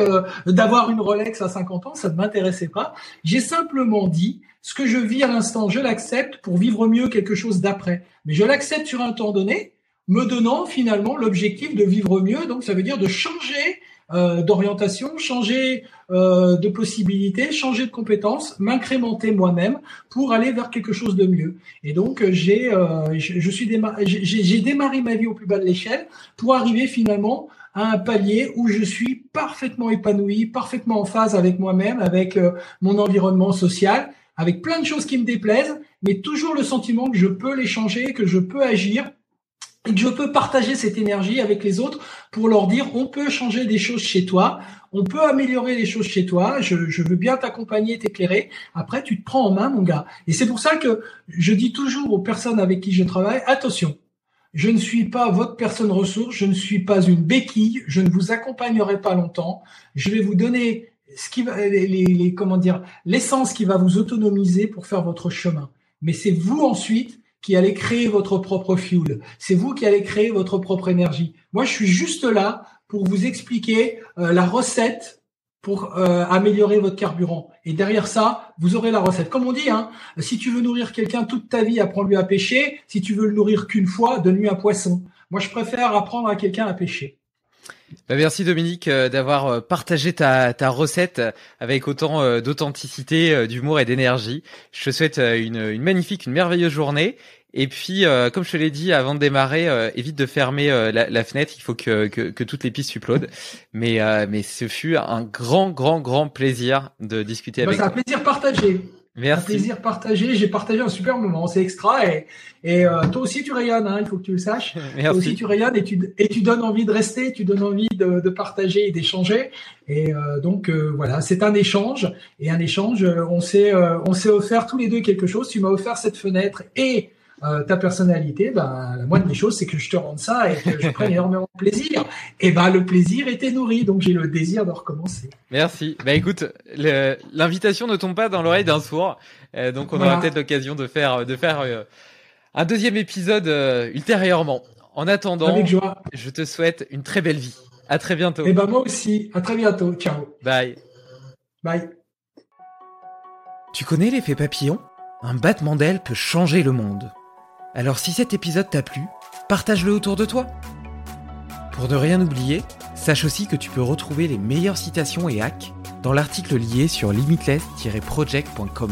d'avoir une Rolex à 50 ans, ça ne m'intéressait pas. J'ai simplement dit, ce que je vis à l'instant, je l'accepte pour vivre mieux quelque chose d'après. Mais je l'accepte sur un temps donné, me donnant finalement l'objectif de vivre mieux. Donc ça veut dire de changer euh, d'orientation, changer euh, de possibilités, changer de compétences, m'incrémenter moi-même pour aller vers quelque chose de mieux. Et donc j'ai, euh, je, suis j'ai démarré ma vie au plus bas de l'échelle pour arriver finalement à un palier où je suis parfaitement épanoui, parfaitement en phase avec moi-même, avec euh, mon environnement social avec plein de choses qui me déplaisent, mais toujours le sentiment que je peux les changer, que je peux agir et que je peux partager cette énergie avec les autres pour leur dire on peut changer des choses chez toi, on peut améliorer les choses chez toi, je, veux bien t'accompagner, t'éclairer. Après, tu te prends en main, mon gars. Et c'est pour ça que je dis toujours aux personnes avec qui je travaille, attention, je ne suis pas votre personne ressource, je ne suis pas une béquille, je ne vous accompagnerai pas longtemps. Je vais vous donner ce qui va, les, les, comment dire, l'essence qui va vous autonomiser pour faire votre chemin. Mais c'est vous ensuite qui allez créer votre propre fuel. C'est vous qui allez créer votre propre énergie. Moi, je suis juste là pour vous expliquer euh, la recette pour euh, améliorer votre carburant. Et derrière ça, vous aurez la recette. Comme on dit, hein, si tu veux nourrir quelqu'un toute ta vie, apprends-lui à pêcher. Si tu veux le nourrir qu'une fois, donne-lui un poisson. Moi, je préfère apprendre à quelqu'un à pêcher. Bah, merci Dominique euh, d'avoir euh, partagé ta, ta recette avec autant euh, d'authenticité, d'humour et d'énergie. Je te souhaite une, une, magnifique, une merveilleuse journée. Et puis, comme je te l'ai dit avant de démarrer, évite de fermer la, la, fenêtre. Il faut que, que, que toutes les pistes supplodent. Mais, mais ce fut un grand, grand, grand plaisir de discuter bah, avec toi. C'est un plaisir partagé. Merci. Un plaisir partagé. J'ai partagé un super moment. C'est extra. Et, et euh, toi aussi, tu rayonnes. Hein, il faut que tu le saches. Merci. *laughs* Toi aussi, tu rayonnes et tu, et tu donnes envie de rester. Tu donnes envie de, de partager et d'échanger. Et euh, donc euh, voilà, c'est un échange. Et un échange, on s'est on s'est offert tous les deux quelque chose. Tu m'as offert cette fenêtre et euh, ta personnalité, ben, la moindre des choses, c'est que je te rende ça et que je *laughs* prenne énormément de plaisir. Et ben, le plaisir était nourri, donc j'ai le désir de recommencer. Merci. Bah écoute, l'invitation ne tombe pas dans l'oreille d'un sourd, euh, donc on aura peut-être l'occasion de faire, de faire euh, un deuxième épisode ultérieurement. En attendant, je te souhaite une très belle vie. À très bientôt. Et ben moi aussi. À très bientôt. Ciao. Bye. Bye. Tu connais l'effet papillon? Un battement d'aile peut changer le monde. Alors si cet épisode t'a plu, partage-le autour de toi. Pour ne rien oublier, sache aussi que tu peux retrouver les meilleures citations et hacks dans l'article lié sur limitless-project.com.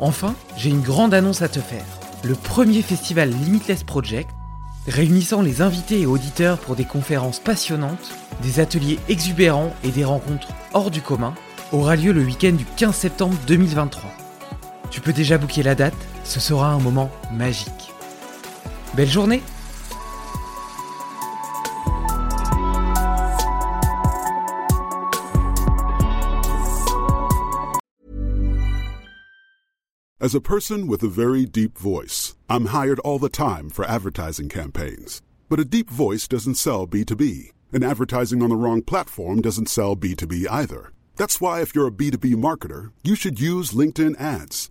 Enfin, j'ai une grande annonce à te faire. Le premier festival Limitless Project, réunissant les invités et auditeurs pour des conférences passionnantes, des ateliers exubérants et des rencontres hors du commun, aura lieu le week-end du 15 septembre 2023. Tu peux déjà booker la date, ce sera un moment magique. Belle journée As a person with a very deep voice, I'm hired all the time for advertising campaigns. But a deep voice doesn't sell B2B, and advertising on the wrong platform doesn't sell B2B either. That's why if you're a B2B marketer, you should use LinkedIn ads.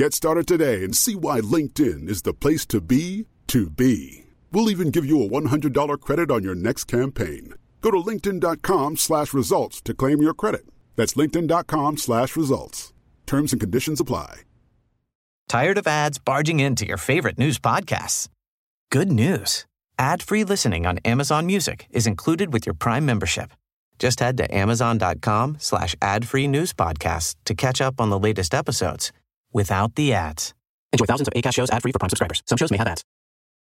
Get started today and see why LinkedIn is the place to be to be. We'll even give you a $100 credit on your next campaign. Go to linkedin.com slash results to claim your credit. That's linkedin.com slash results. Terms and conditions apply. Tired of ads barging into your favorite news podcasts? Good news. Ad-free listening on Amazon Music is included with your Prime membership. Just head to amazon.com slash ad-free news podcasts to catch up on the latest episodes without the ads. Enjoy thousands of ACAST shows ad-free for Prime subscribers. Some shows may have ads.